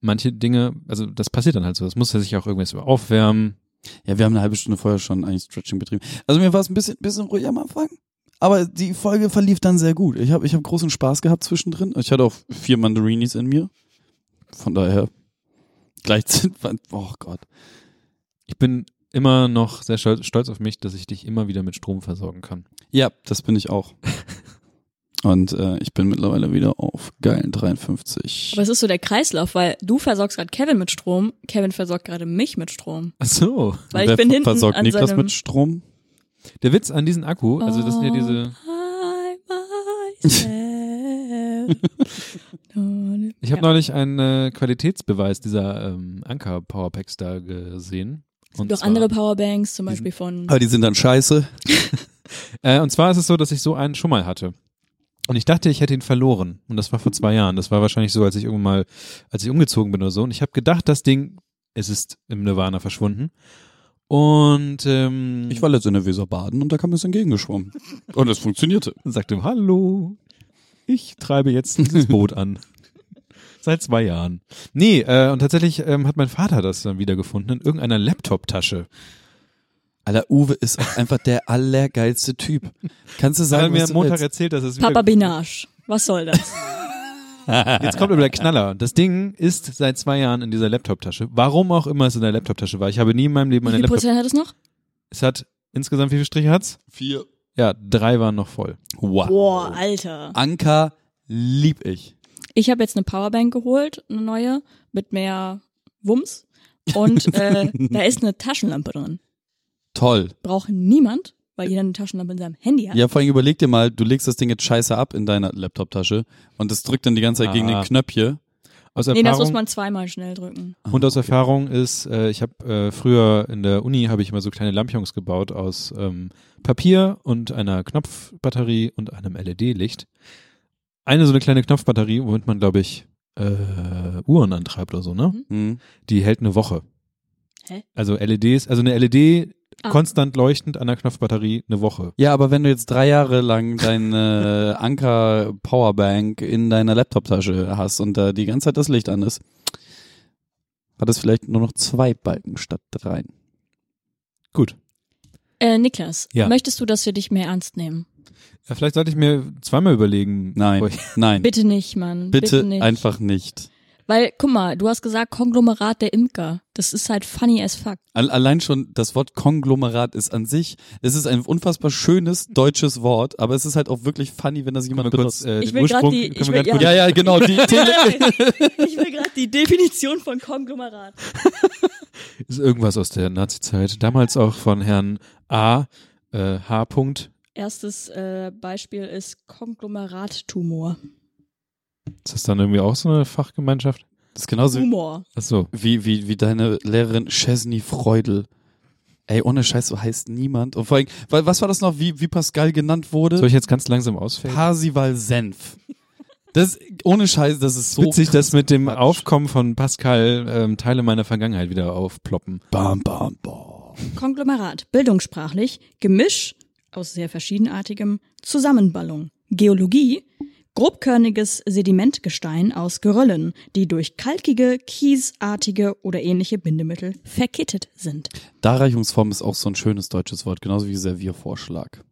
manche Dinge, also das passiert dann halt so. Das muss ja sich auch irgendwas über aufwärmen. Ja, wir haben eine halbe Stunde vorher schon eigentlich Stretching betrieben. Also mir war es ein bisschen, bisschen ruhig am Anfang. Aber die Folge verlief dann sehr gut. Ich habe ich hab großen Spaß gehabt zwischendrin. Ich hatte auch vier Mandarinis in mir. Von daher gleich sind, [laughs] oh Gott. Ich bin immer noch sehr stolz, stolz auf mich, dass ich dich immer wieder mit Strom versorgen kann. Ja, das bin ich auch. [laughs] Und äh, ich bin mittlerweile wieder auf geilen 53. Aber es ist so der Kreislauf, weil du versorgst gerade Kevin mit Strom, Kevin versorgt gerade mich mit Strom. Ach so. Weil Wer ich bin hinten versorgt an Niklas seinem mit Strom? Der Witz an diesen Akku, also das sind ja diese, [laughs] ich habe neulich einen äh, Qualitätsbeweis dieser ähm, Anker Powerpacks da gesehen. Und Doch andere Powerbanks, zum Beispiel von. Aber die sind dann scheiße. [laughs] Äh, und zwar ist es so, dass ich so einen schon mal hatte. Und ich dachte, ich hätte ihn verloren. Und das war vor zwei Jahren. Das war wahrscheinlich so, als ich irgendwann mal, als ich umgezogen bin oder so. Und ich habe gedacht, das Ding, es ist im Nirvana verschwunden. Und ähm, Ich war letztens in der Weser baden und da kam es entgegengeschwommen. [laughs] Und es funktionierte. und sagte, hallo, ich treibe jetzt dieses Boot an. [laughs] Seit zwei Jahren. Nee, äh, und tatsächlich ähm, hat mein Vater das dann wiedergefunden in irgendeiner Laptop-Tasche. Alter, Uwe ist auch einfach der allergeilste Typ. Kannst du Er hat sagen, mir was am du Montag willst? erzählt, dass es Papa wieder Binage. Was soll das? [laughs] Jetzt kommt aber der Knaller. Das Ding ist seit zwei Jahren in dieser Laptop-Tasche. Warum auch immer es in der Laptop-Tasche war. Ich habe nie in meinem Leben Wie eine viel Laptop. Prozent hat es noch? Es hat insgesamt wie viele Striche hat's? Vier. Ja, drei waren noch voll. Wow. Boah, Alter. Anker lieb ich. Ich habe jetzt eine Powerbank geholt, eine neue, mit mehr Wumms. und äh, [laughs] da ist eine Taschenlampe drin. Toll. Braucht niemand, weil jeder eine Taschenlampe in seinem Handy hat. Ja, vor allem überleg dir mal, du legst das Ding jetzt scheiße ab in deiner Laptop-Tasche und es drückt dann die ganze Zeit gegen Ah. den Knöpfchen. Aus nee, das muss Erfahrung, man zweimal schnell drücken. und aus Erfahrung ist, äh, ich habe äh, früher in der Uni habe ich immer so kleine Lampions gebaut aus ähm, Papier und einer Knopfbatterie und einem LED-Licht. Eine so eine kleine Knopfbatterie, womit man, glaube ich, äh, Uhren antreibt oder so, ne? Mhm. Hm. Die hält eine Woche. Hä? Also LEDs, also eine LED Ah. konstant leuchtend an der Knopfbatterie eine Woche. Ja, aber wenn du jetzt drei Jahre lang deine [laughs] Anker Powerbank in deiner Laptop-Tasche hast und da die ganze Zeit das Licht an ist, hat es vielleicht nur noch zwei Balken statt dreien. Gut. Äh, Niklas, Ja. möchtest du, dass wir dich mehr ernst nehmen? Ja, vielleicht sollte ich mir zweimal überlegen. Nein, nein, Bitte nicht, Mann. bitte, Bitte nicht. einfach nicht. Weil, guck mal, du hast gesagt Konglomerat der Imker. Das ist halt funny as fuck. Al- Allein schon das Wort Konglomerat ist an sich, es ist ein unfassbar schönes deutsches Wort, aber es ist halt auch wirklich funny, wenn das jemand wir kurz, benutzt. äh, Ich den will Ursprung, die- ich will- grad kurz, ja, ja, genau, die ich will gerade die Definition von Konglomerat. [laughs] ist irgendwas aus der Nazi-Zeit. Damals auch von Herrn A. Äh, H. Punkt. Erstes äh, Beispiel ist Konglomerattumor. Ist das dann irgendwie auch so eine Fachgemeinschaft? Das ist genauso Humor. Ach so. wie, wie, wie deine Lehrerin Chesney Freudel. Ey, ohne Scheiß, so heißt niemand. Und vor allem, weil, was war das noch, wie, wie Pascal genannt wurde? Soll ich jetzt ganz langsam ausfällen? Parsival Senf. Das, ohne Scheiß, das ist so Witzig, dass mit dem Quatsch. Aufkommen von Pascal ähm, Teile meiner Vergangenheit wieder aufploppen. Bam, bam, bam. Konglomerat, bildungssprachlich, Gemisch aus sehr verschiedenartigem, Zusammenballung. Geologie, grobkörniges Sedimentgestein aus Geröllen, die durch kalkige, kiesartige oder ähnliche Bindemittel verkittet sind. Darreichungsform ist auch so ein schönes deutsches Wort, genauso wie Serviervorschlag.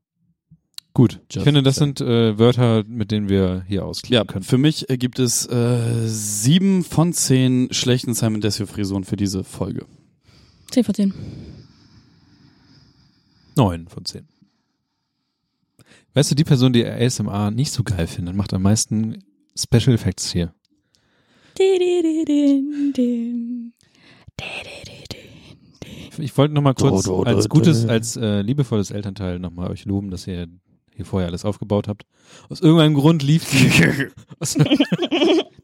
Gut. Ich Just finde, das sind äh, Wörter, mit denen wir hier Ja, ausklären können. für mich äh, gibt es äh, sieben von zehn schlechten Simon Desio Frisuren für diese Folge. 10 von 10. Neun von zehn. Weißt du, die Person, die ASMR nicht so geil findet, macht am meisten Special Effects hier. Ich wollte noch mal kurz als gutes, als äh, liebevolles Elternteil noch mal euch loben, dass ihr hier vorher alles aufgebaut habt. Aus irgendeinem Grund lief die, [laughs] aus,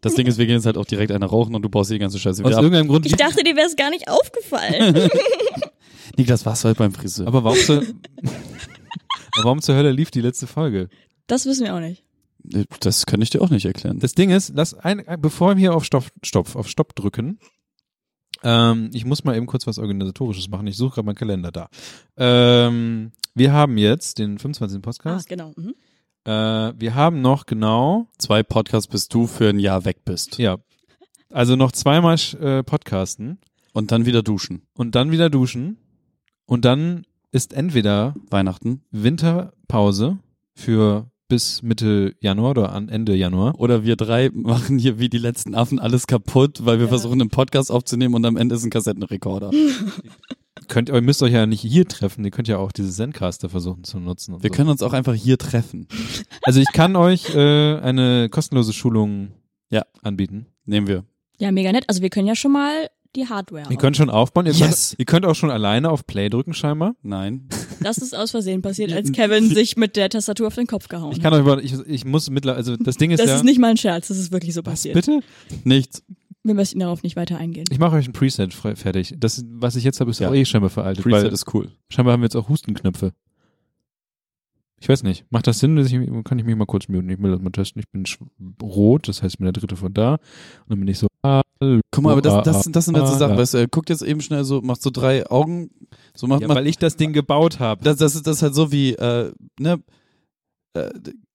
Das Ding ist, wir gehen jetzt halt auch direkt eine rauchen und du baust die ganze Scheiße aus wieder ab. irgendeinem Grund Ich lief, dachte, dir wäre es gar nicht aufgefallen. [laughs] Niklas, warst du halt beim Friseur? aber warum zur, [laughs] aber warum zur Hölle lief die letzte Folge? Das wissen wir auch nicht. das kann ich dir auch nicht erklären. Das Ding ist, lass ein, bevor wir hier auf Stopp, Stopp, auf Stopp drücken, ähm, ich muss mal eben kurz was Organisatorisches machen. Ich suche gerade meinen Kalender da. Ähm, wir haben jetzt den 25. Ah, Podcast. genau. Mhm. Äh, wir haben noch genau, Zwei Podcasts, bis du für ein Jahr weg bist. ja, also noch zweimal äh, podcasten Und dann wieder duschen. und dann wieder duschen und dann ist entweder Weihnachten. Winterpause für bis Mitte Januar oder an Ende Januar. Oder wir drei machen hier wie die letzten Affen alles kaputt, weil wir Ja. versuchen, einen Podcast aufzunehmen und am Ende ist ein Kassettenrekorder. [laughs] Könnt, ihr müsst euch ja nicht hier treffen, ihr könnt ja auch diese Zencaster versuchen zu nutzen. Und Wir so. können uns auch einfach hier treffen. [laughs] Also ich kann euch äh, eine kostenlose Schulung Ja. anbieten. Nehmen wir. Ja, mega nett. Also wir können ja schon mal die Hardware. Ihr könnt schon aufbauen. Ihr, Yes. könnt, ihr könnt auch schon alleine auf Play drücken scheinbar. Nein. Das ist aus Versehen passiert, als [laughs] Kevin sich mit der Tastatur auf den Kopf gehauen Ich hat. kann euch aber, ich, ich muss mittlerweile, also das Ding ist Das ja. ist nicht mal ein Scherz, das ist wirklich so was passiert. bitte? Nichts. Wir möchten darauf nicht weiter eingehen. Ich mache euch ein Preset fertig. Das, was ich jetzt habe, ist Ja. auch eh scheinbar veraltet. Preset weil ist cool. scheinbar haben wir jetzt auch Hustenknöpfe. Ich weiß nicht. Macht das Sinn? Ich, kann ich mich mal kurz muten? Ich will das mal testen. Ich bin rot, das heißt, ich bin der dritte von da. Und dann bin ich so. Hallo, Guck mal, aber das, das, das sind jetzt so ah, Sachen, weißt du, er guckt jetzt eben schnell so, macht so drei Augen, so macht, Ja, macht weil ich das Ding gebaut habe. das, das ist das ist halt so wie, äh, ne, äh,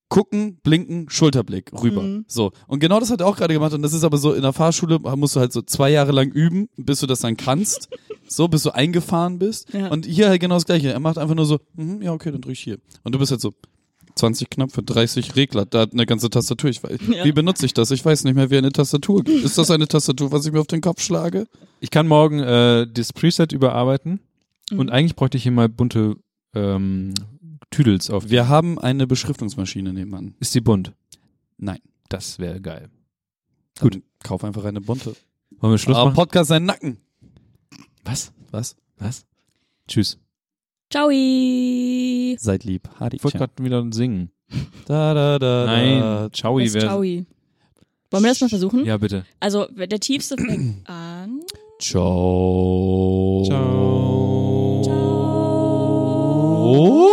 gucken, blinken, Schulterblick, rüber. Mhm. So. Und genau das hat er auch gerade gemacht und das ist aber so, in der Fahrschule musst du halt so zwei Jahre lang üben, bis du das dann kannst. [laughs] so, bis du eingefahren bist. Ja. Und hier halt genau das gleiche. Er macht einfach nur so, mhm, ja, okay, dann drück ich hier. Und du bist halt so, 20 Knöpfe, 30 Regler, da hat eine ganze Tastatur. Ich weiß, [laughs] Ja. Wie benutze ich das? Ich weiß nicht mehr, wie eine Tastatur geht. Ist das eine Tastatur, was ich mir auf den Kopf schlage? Ich kann morgen äh, das Preset überarbeiten Mhm. und eigentlich bräuchte ich hier mal bunte ähm, Tüdels auf. Wir haben eine Beschriftungsmaschine nebenan. Ist die bunt? Nein. Das wäre geil. Gut. Kauf einfach eine bunte. Wollen wir Schluss Aber machen? Podcast sein Nacken. Was? Was? Was? Tschüss. Ciao. Seid lieb. Hadi. Ich wollte gerade wieder singen. Da, da, da, Nein, da. ciao, Das wer. Ciao. Wollen wir das mal versuchen? Ja, bitte. Also der tiefste fängt [clears throat] an. Ciao. Ciao. Ciao.